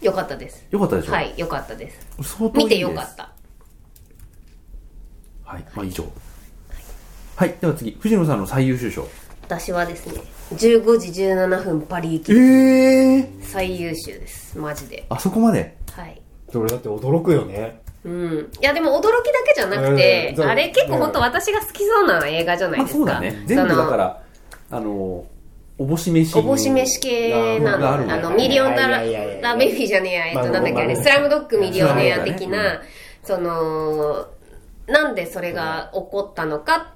[SPEAKER 2] よかったです。
[SPEAKER 1] 良かったでしょ？
[SPEAKER 2] はいよかったです。
[SPEAKER 1] 相当いいです。
[SPEAKER 2] 見てよかった。
[SPEAKER 1] はい、まあ以上。はい、では次、藤野さんの最優秀賞。
[SPEAKER 2] 私はですね15時17分パリ行き。
[SPEAKER 1] ええ
[SPEAKER 2] 最優秀です。マジで。
[SPEAKER 1] あそこまで？
[SPEAKER 2] はい。
[SPEAKER 3] それだって驚くよね。
[SPEAKER 2] うん、いやでも驚きだけじゃなくて、
[SPEAKER 3] うん。
[SPEAKER 2] あれ結構本当私が好きそうな映画じゃない
[SPEAKER 1] まあ
[SPEAKER 2] ですか、
[SPEAKER 1] そうだね。全部だから、あの、おぼし飯。
[SPEAKER 2] おぼし飯系なの。
[SPEAKER 1] があるね
[SPEAKER 2] あの、ミリオンダラ
[SPEAKER 3] いやいやいやいや
[SPEAKER 2] ダベビーじゃねえや、えっと、なんだっけ、あれ、
[SPEAKER 3] まあ
[SPEAKER 2] スラムドッグミリオネア的な、その、なんでそれが起こったのか、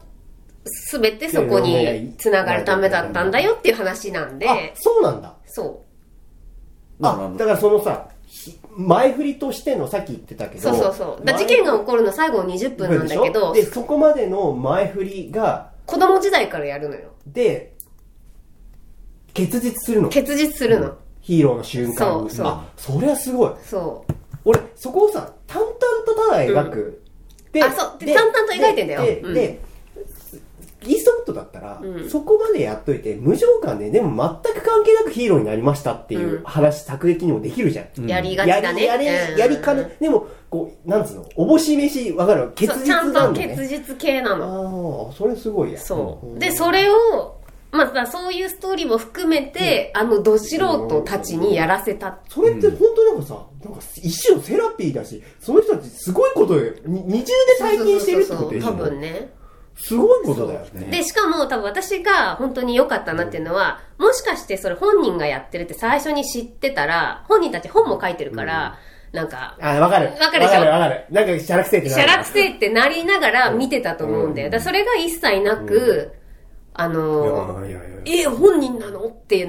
[SPEAKER 2] すべてそこに繋がるためだったんだよっていう話なんで、
[SPEAKER 3] あ、そうなんだ。
[SPEAKER 2] そ
[SPEAKER 3] あ、だからそのさ、ひ前振りとしてのさっき言ってたけ
[SPEAKER 2] う。
[SPEAKER 3] ど。
[SPEAKER 2] そうそうそう。だ事件が起こるの最後の20分なんだけど
[SPEAKER 3] で、、そこまでの前振りが、
[SPEAKER 2] 子供時代からやるのよ。
[SPEAKER 3] で、結実するの？
[SPEAKER 2] 結実するの。
[SPEAKER 3] ヒーローの瞬間に。
[SPEAKER 2] そうそう
[SPEAKER 3] あ、それはすごい。
[SPEAKER 2] そう。
[SPEAKER 3] 俺、そこをさ、淡々とただ描く。で
[SPEAKER 2] あそうで淡々と描いてんだよ
[SPEAKER 3] で、
[SPEAKER 2] うん
[SPEAKER 3] でイーストウッドだったら、
[SPEAKER 2] うん
[SPEAKER 3] そこまでやっといて、無情感で、でも全く関係なくヒーローになりましたっていう
[SPEAKER 2] うん
[SPEAKER 3] 話、作劇にもできるじゃん。
[SPEAKER 1] うん
[SPEAKER 2] やりがちだね。
[SPEAKER 3] やり、やり、
[SPEAKER 2] うん
[SPEAKER 3] やりかね、でも、こう、なんつうの、おぼし飯、わかる？結実
[SPEAKER 2] そうちゃんと
[SPEAKER 3] なんだね。
[SPEAKER 2] 結実系なの。
[SPEAKER 3] ああ、それすごいや。
[SPEAKER 2] そう。
[SPEAKER 3] ん
[SPEAKER 2] で、それを、まあ、そういうストーリーも含めて、あの、ど素人たちにやらせた。
[SPEAKER 3] それって本当なんかさ、なんか一種のセラピーだし、その人たちすごいことよ。に二重で体験してるってことでしょ？
[SPEAKER 2] 多分ね。
[SPEAKER 3] すごいことだよね。
[SPEAKER 2] で、しかも多分私が本当に良かったなっていうのは、もしかしてそれ本人がやってるって最初に知ってたら、本人たち本も書いてるから、なんか、
[SPEAKER 3] あ、わかる。
[SPEAKER 2] わかるでしょ？
[SPEAKER 3] わかるわかる。なんか、シャラクセってなる
[SPEAKER 2] シャラクセってなりながら見てたと思うんだよ。だからそれが一切なく、あの
[SPEAKER 3] いやいやいや
[SPEAKER 2] え、本人なの？って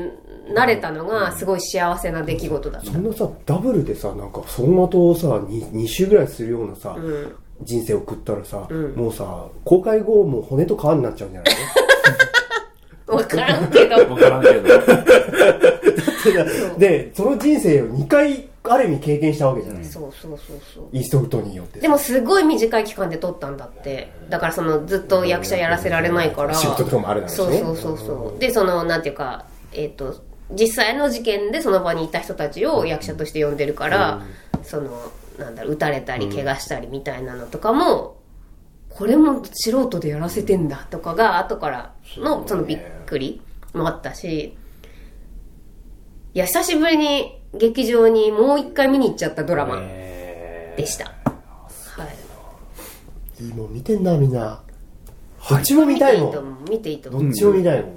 [SPEAKER 2] なれたのがすごい幸せな出来事だった。
[SPEAKER 3] そんなさ、ダブルでさ、なんか、走馬灯をさ、2, 2週ぐらいするようなさ、
[SPEAKER 2] うん。
[SPEAKER 3] 人生を送ったらさ、
[SPEAKER 2] ん
[SPEAKER 3] もうさ、公開後、もう骨と皮になっちゃうんじゃない
[SPEAKER 2] わからんけど。
[SPEAKER 1] わからんけど。
[SPEAKER 3] ので、その人生を2回、ある意味経験したわけじゃない、
[SPEAKER 2] そうそうそうそう。
[SPEAKER 3] イーストウッドによってさ
[SPEAKER 2] でもすごい短い期間で撮ったんだって。だからそのずっと役者やらせられないから。
[SPEAKER 3] 仕事とかもあるだろうしね
[SPEAKER 2] そうそうそうそう。で、その、なんていうか、えっ、と、実際の事件でその場にいた人たちを役者として呼んでるから、その、なんだろう、撃たれたり怪我したりみたいなのとかも、これも素人でやらせてんだとかが後からのそのびっくりもあったし、いや、久しぶりに劇場にもう一回見に行っちゃったドラマでした。はい。
[SPEAKER 3] いいもん見てんな、みんな。どっちも見たいもん。
[SPEAKER 2] 見ていいと思う。
[SPEAKER 3] ど。っちも見たいもん。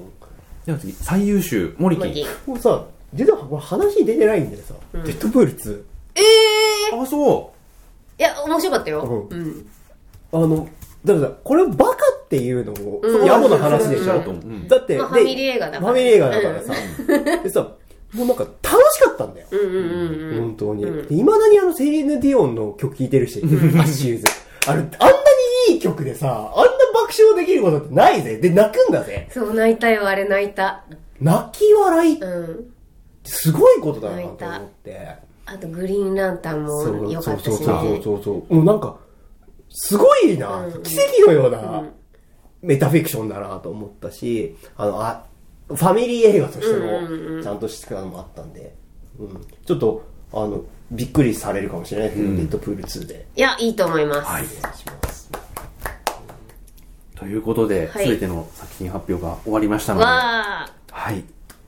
[SPEAKER 1] では次、最優秀、森木。
[SPEAKER 2] もういい
[SPEAKER 3] もうさ、実はこれ話出てないんだよさ、デッドプール2。
[SPEAKER 2] ええ
[SPEAKER 1] あ、そ
[SPEAKER 2] いや、面白かったよ。
[SPEAKER 3] う
[SPEAKER 2] うん。
[SPEAKER 3] あの、だからさ、これバカっていうのも、
[SPEAKER 2] うん
[SPEAKER 3] 野暮な話でしょ、だって、で
[SPEAKER 2] まあファミリー映画だから
[SPEAKER 3] ファミリー映画だからさ、でさ、もうなんか楽しかったんだよ。本当に。
[SPEAKER 2] うん
[SPEAKER 3] いまだにあのセリーヌ・ディオンの曲聴いてるし、アッシュズ。あれ、あんなにいい曲でさ、あんな爆笑できることってないぜ。で、泣くんだぜ。
[SPEAKER 2] そう、泣いたよ、あれ泣いた。
[SPEAKER 3] 泣き笑い
[SPEAKER 2] うん。
[SPEAKER 3] すごいことだなと思って。
[SPEAKER 2] あと、グリーンランタンも良かったし
[SPEAKER 3] そうそう
[SPEAKER 2] ね。
[SPEAKER 3] そうそう。もうなんか、すごいな、
[SPEAKER 2] うん
[SPEAKER 3] 奇跡のような、
[SPEAKER 2] うん
[SPEAKER 3] メタフィクションだなと思ったし、あの、あ、ファミリー映画として
[SPEAKER 2] うんうんうん
[SPEAKER 3] も、ちゃんとしてたのもあったんで、うん。ちょっと、あの、びっくりされるかもしれないけど、
[SPEAKER 1] うん
[SPEAKER 3] デッドプール2で。
[SPEAKER 2] いや、いいと思います。
[SPEAKER 1] はい
[SPEAKER 3] お願いします。
[SPEAKER 1] ということで、す
[SPEAKER 2] はい
[SPEAKER 1] べての作品発表が終わりましたので、
[SPEAKER 2] わ
[SPEAKER 1] はい。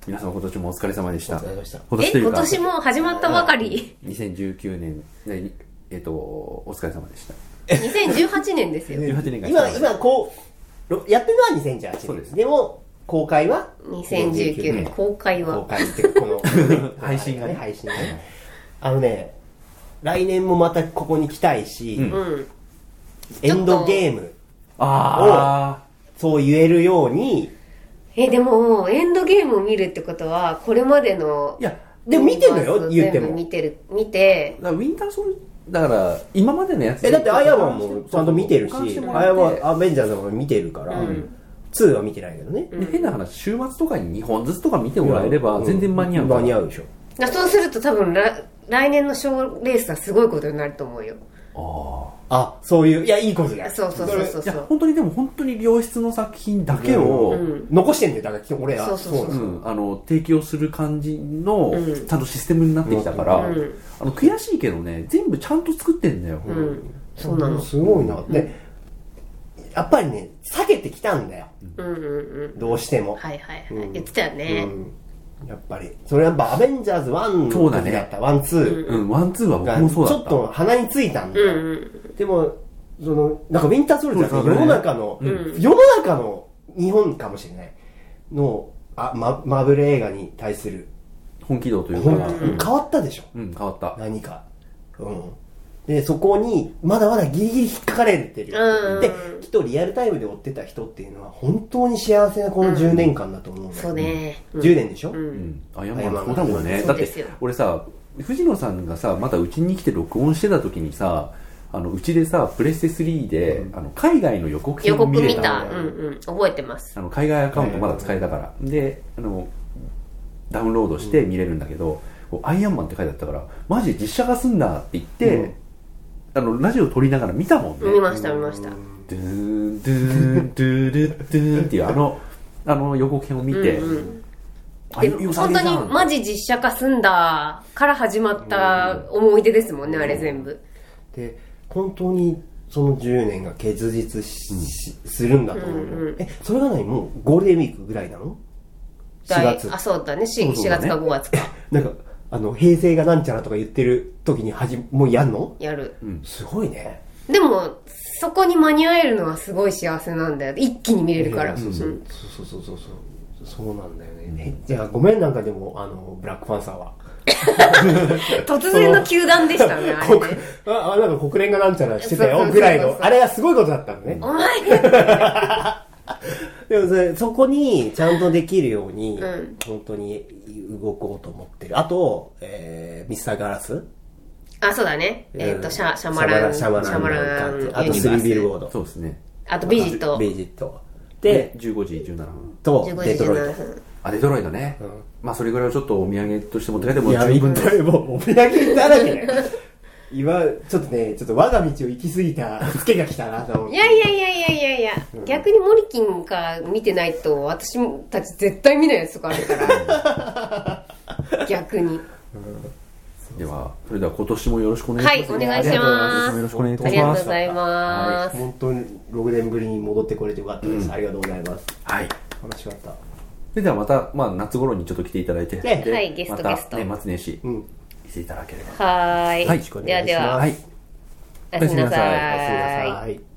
[SPEAKER 1] 皆様今年もお疲れ様でした。今というか
[SPEAKER 2] 今年も始まったばかり
[SPEAKER 1] ？2019年、ねえっと、お疲れ様でした。
[SPEAKER 2] 2018年ですよ。
[SPEAKER 1] 18年間
[SPEAKER 3] 今、今、こう、ろやってるのは2018年。
[SPEAKER 1] そうです
[SPEAKER 3] でも、公開は
[SPEAKER 2] ？2019年。公開
[SPEAKER 3] 公
[SPEAKER 2] は。
[SPEAKER 3] 開っていうかこの、
[SPEAKER 1] 配信がね
[SPEAKER 3] 配信がね。あのね、来年もまたここに来たいし、
[SPEAKER 1] うん
[SPEAKER 2] うん。
[SPEAKER 3] エンドゲーム、
[SPEAKER 1] あ
[SPEAKER 3] そう言えるように、
[SPEAKER 2] え、でも、エンドゲームを見るってことは、これまでの
[SPEAKER 1] ー。い、や、
[SPEAKER 3] でも見てんのよ、言っても。
[SPEAKER 2] 見てる、見て、
[SPEAKER 1] だからウィンターソルだから、今までのやつ
[SPEAKER 3] え、だってアイアンマンもちゃんと見てるし、アイアン
[SPEAKER 1] らって
[SPEAKER 3] マン、アベンジャーズも見てるから、
[SPEAKER 2] うん
[SPEAKER 3] 2は見てないけどね。
[SPEAKER 1] で変な話、週末とかに2本ずつとか見てもらえれば全然間に合うから。
[SPEAKER 3] 間に合うでしょ。
[SPEAKER 2] だそうすると多分来、来年の賞レースはすごいことになると思うよ
[SPEAKER 1] あ
[SPEAKER 3] あ、そういう、いや、いいことだよ。
[SPEAKER 2] そうそうそうそう
[SPEAKER 1] あいや本当にでも本当に良質の作品だけを、
[SPEAKER 2] うん
[SPEAKER 3] 残してんだよ、だから俺は。
[SPEAKER 2] そうそうそう
[SPEAKER 1] うん、あの提供する感じの、
[SPEAKER 2] うん
[SPEAKER 1] ちゃんとシステムになってきたから、
[SPEAKER 2] うん
[SPEAKER 1] あの悔しいけどね全部ちゃんと作ってんだよ、
[SPEAKER 2] うんそうなの
[SPEAKER 3] すごいな。で、やっぱりね、下げてきたんだよ。
[SPEAKER 2] うんうんうん。
[SPEAKER 3] どうしても。
[SPEAKER 2] はいはいはい、
[SPEAKER 3] うん。
[SPEAKER 2] 言ってたよね、
[SPEAKER 3] うん。やっぱり。それやっぱアベンジャーズ1の
[SPEAKER 1] そうだね。
[SPEAKER 3] 時だった、ワン、ツー。
[SPEAKER 1] うん、ワンツーは僕
[SPEAKER 3] がち
[SPEAKER 1] もそうだった。
[SPEAKER 3] ょっと鼻についたんだ。よ。
[SPEAKER 2] うんうん。
[SPEAKER 3] でも、その、なんかウィンターソルジャーって
[SPEAKER 1] そうだね
[SPEAKER 3] 世の中の、
[SPEAKER 2] うん
[SPEAKER 3] 世の中の日本かもしれないの、あ、ま、マーブル映画に対する、
[SPEAKER 1] 本気度というか、
[SPEAKER 3] 変わったでしょ。
[SPEAKER 1] うん、変わった。
[SPEAKER 3] 何か。うん。で、そこに、まだまだギリギリ引っかかれてる。
[SPEAKER 2] うん
[SPEAKER 3] で、きっとリアルタイムで追ってた人っていうのは、本当に幸せなこの10年間だと思うんだよ
[SPEAKER 2] そうね、うん。
[SPEAKER 3] 10年でしょ、
[SPEAKER 2] う
[SPEAKER 1] うん。ん、あやま
[SPEAKER 3] あやま
[SPEAKER 1] そうだもんね。だって俺さ藤野さんがさまたうちに来て録音してた時にさあのうちでさプレステ3で、あの海外の予告
[SPEAKER 2] 予
[SPEAKER 1] 編を見れ
[SPEAKER 2] 告見た。うんうん。覚えてます。
[SPEAKER 1] あの海外アカウントまだ使えたから、であのダウンロードして見れるんだけど、こうアイアンマンって書いてあったからマジで実写化すんだって言って、あのラジオ撮りながら見たもんね。
[SPEAKER 2] 見ました見ました。
[SPEAKER 1] ドゥーンドゥーンドゥルッドゥーンっていうあのあの予告編を見て、
[SPEAKER 2] うんうん。
[SPEAKER 1] あ
[SPEAKER 2] で
[SPEAKER 1] 良さげじゃん。
[SPEAKER 2] 本当にマジ実写化すんだから始まった思い出ですもんね、あれ全部。
[SPEAKER 3] で、本当にその10年が結実し、しするんだと思うよ、
[SPEAKER 2] うんうん
[SPEAKER 3] え、それが何？もうゴールデンウィークぐらいなの ?4 月。
[SPEAKER 2] あ。そうだね。4,
[SPEAKER 1] そうそうだね。
[SPEAKER 2] 月か5月か。
[SPEAKER 3] なんか、あの、平成がなんちゃらとか言ってる時にはじ、もうやんの？
[SPEAKER 2] やる。
[SPEAKER 3] すごいね。
[SPEAKER 2] でもそこに間に合えるのはすごい幸せなんだよ。一気に見れるから、
[SPEAKER 3] そうそう。
[SPEAKER 2] うん。
[SPEAKER 3] そうそうそうそう。そう。なんだよね。えじゃあごめんなんかでも、あの、ブラックパンサーは。
[SPEAKER 2] 突然の球団でしたねあれ
[SPEAKER 3] 国
[SPEAKER 2] ね
[SPEAKER 3] あ、あなんか国連がなんちゃらしてたよぐらいの、あれはすごいことだったのね。
[SPEAKER 2] お前
[SPEAKER 3] でもそれそこにちゃんとできるように、
[SPEAKER 2] うん。
[SPEAKER 3] 本当に動こうと思ってる。あと、えー、ミスターガラス？
[SPEAKER 2] あそうだね。えっ、とシャシャマラン。
[SPEAKER 3] シャマラン
[SPEAKER 2] シャマラン
[SPEAKER 3] あとス。リービルボード。
[SPEAKER 1] そうですね。
[SPEAKER 2] あとビジット。
[SPEAKER 3] ビジット。
[SPEAKER 1] で
[SPEAKER 3] で、
[SPEAKER 1] 15時17分。
[SPEAKER 3] と、
[SPEAKER 2] 15
[SPEAKER 3] デ
[SPEAKER 2] 時17
[SPEAKER 3] トロイト。
[SPEAKER 2] 分
[SPEAKER 1] あデトロイトね、
[SPEAKER 3] うん。
[SPEAKER 1] まあそれぐらいをちょっとお土産として持って帰っても十分です。
[SPEAKER 3] いお土産だらけ。今、ちょっとね、ちょっと我が道を行き過ぎたツケが来たなと思って。
[SPEAKER 2] いやいやいやいやいやいや、逆にモリキンか見てないと私たち絶対見ないやつとかあるから。逆に。
[SPEAKER 1] ではそれでは今年もよろしくお願いします。
[SPEAKER 2] はいお願いします。
[SPEAKER 1] 今年もよろしくお願いいた
[SPEAKER 2] ありが
[SPEAKER 1] します。
[SPEAKER 2] とうございます、
[SPEAKER 3] 本当に6年ぶりに戻ってこれてよかったです。ありがとうございます。
[SPEAKER 1] はい。
[SPEAKER 3] 楽しかった。
[SPEAKER 1] それではまた、まあ、夏頃にちょっと来ていただいて、
[SPEAKER 2] はいゲスト
[SPEAKER 1] また
[SPEAKER 2] ゲスト。
[SPEAKER 1] 年末年始、
[SPEAKER 3] うん。
[SPEAKER 1] 来ていただければ。
[SPEAKER 2] はーい。
[SPEAKER 1] はい。
[SPEAKER 2] ではでは、
[SPEAKER 1] はい。
[SPEAKER 2] おやすみなさ
[SPEAKER 3] おやすみなさい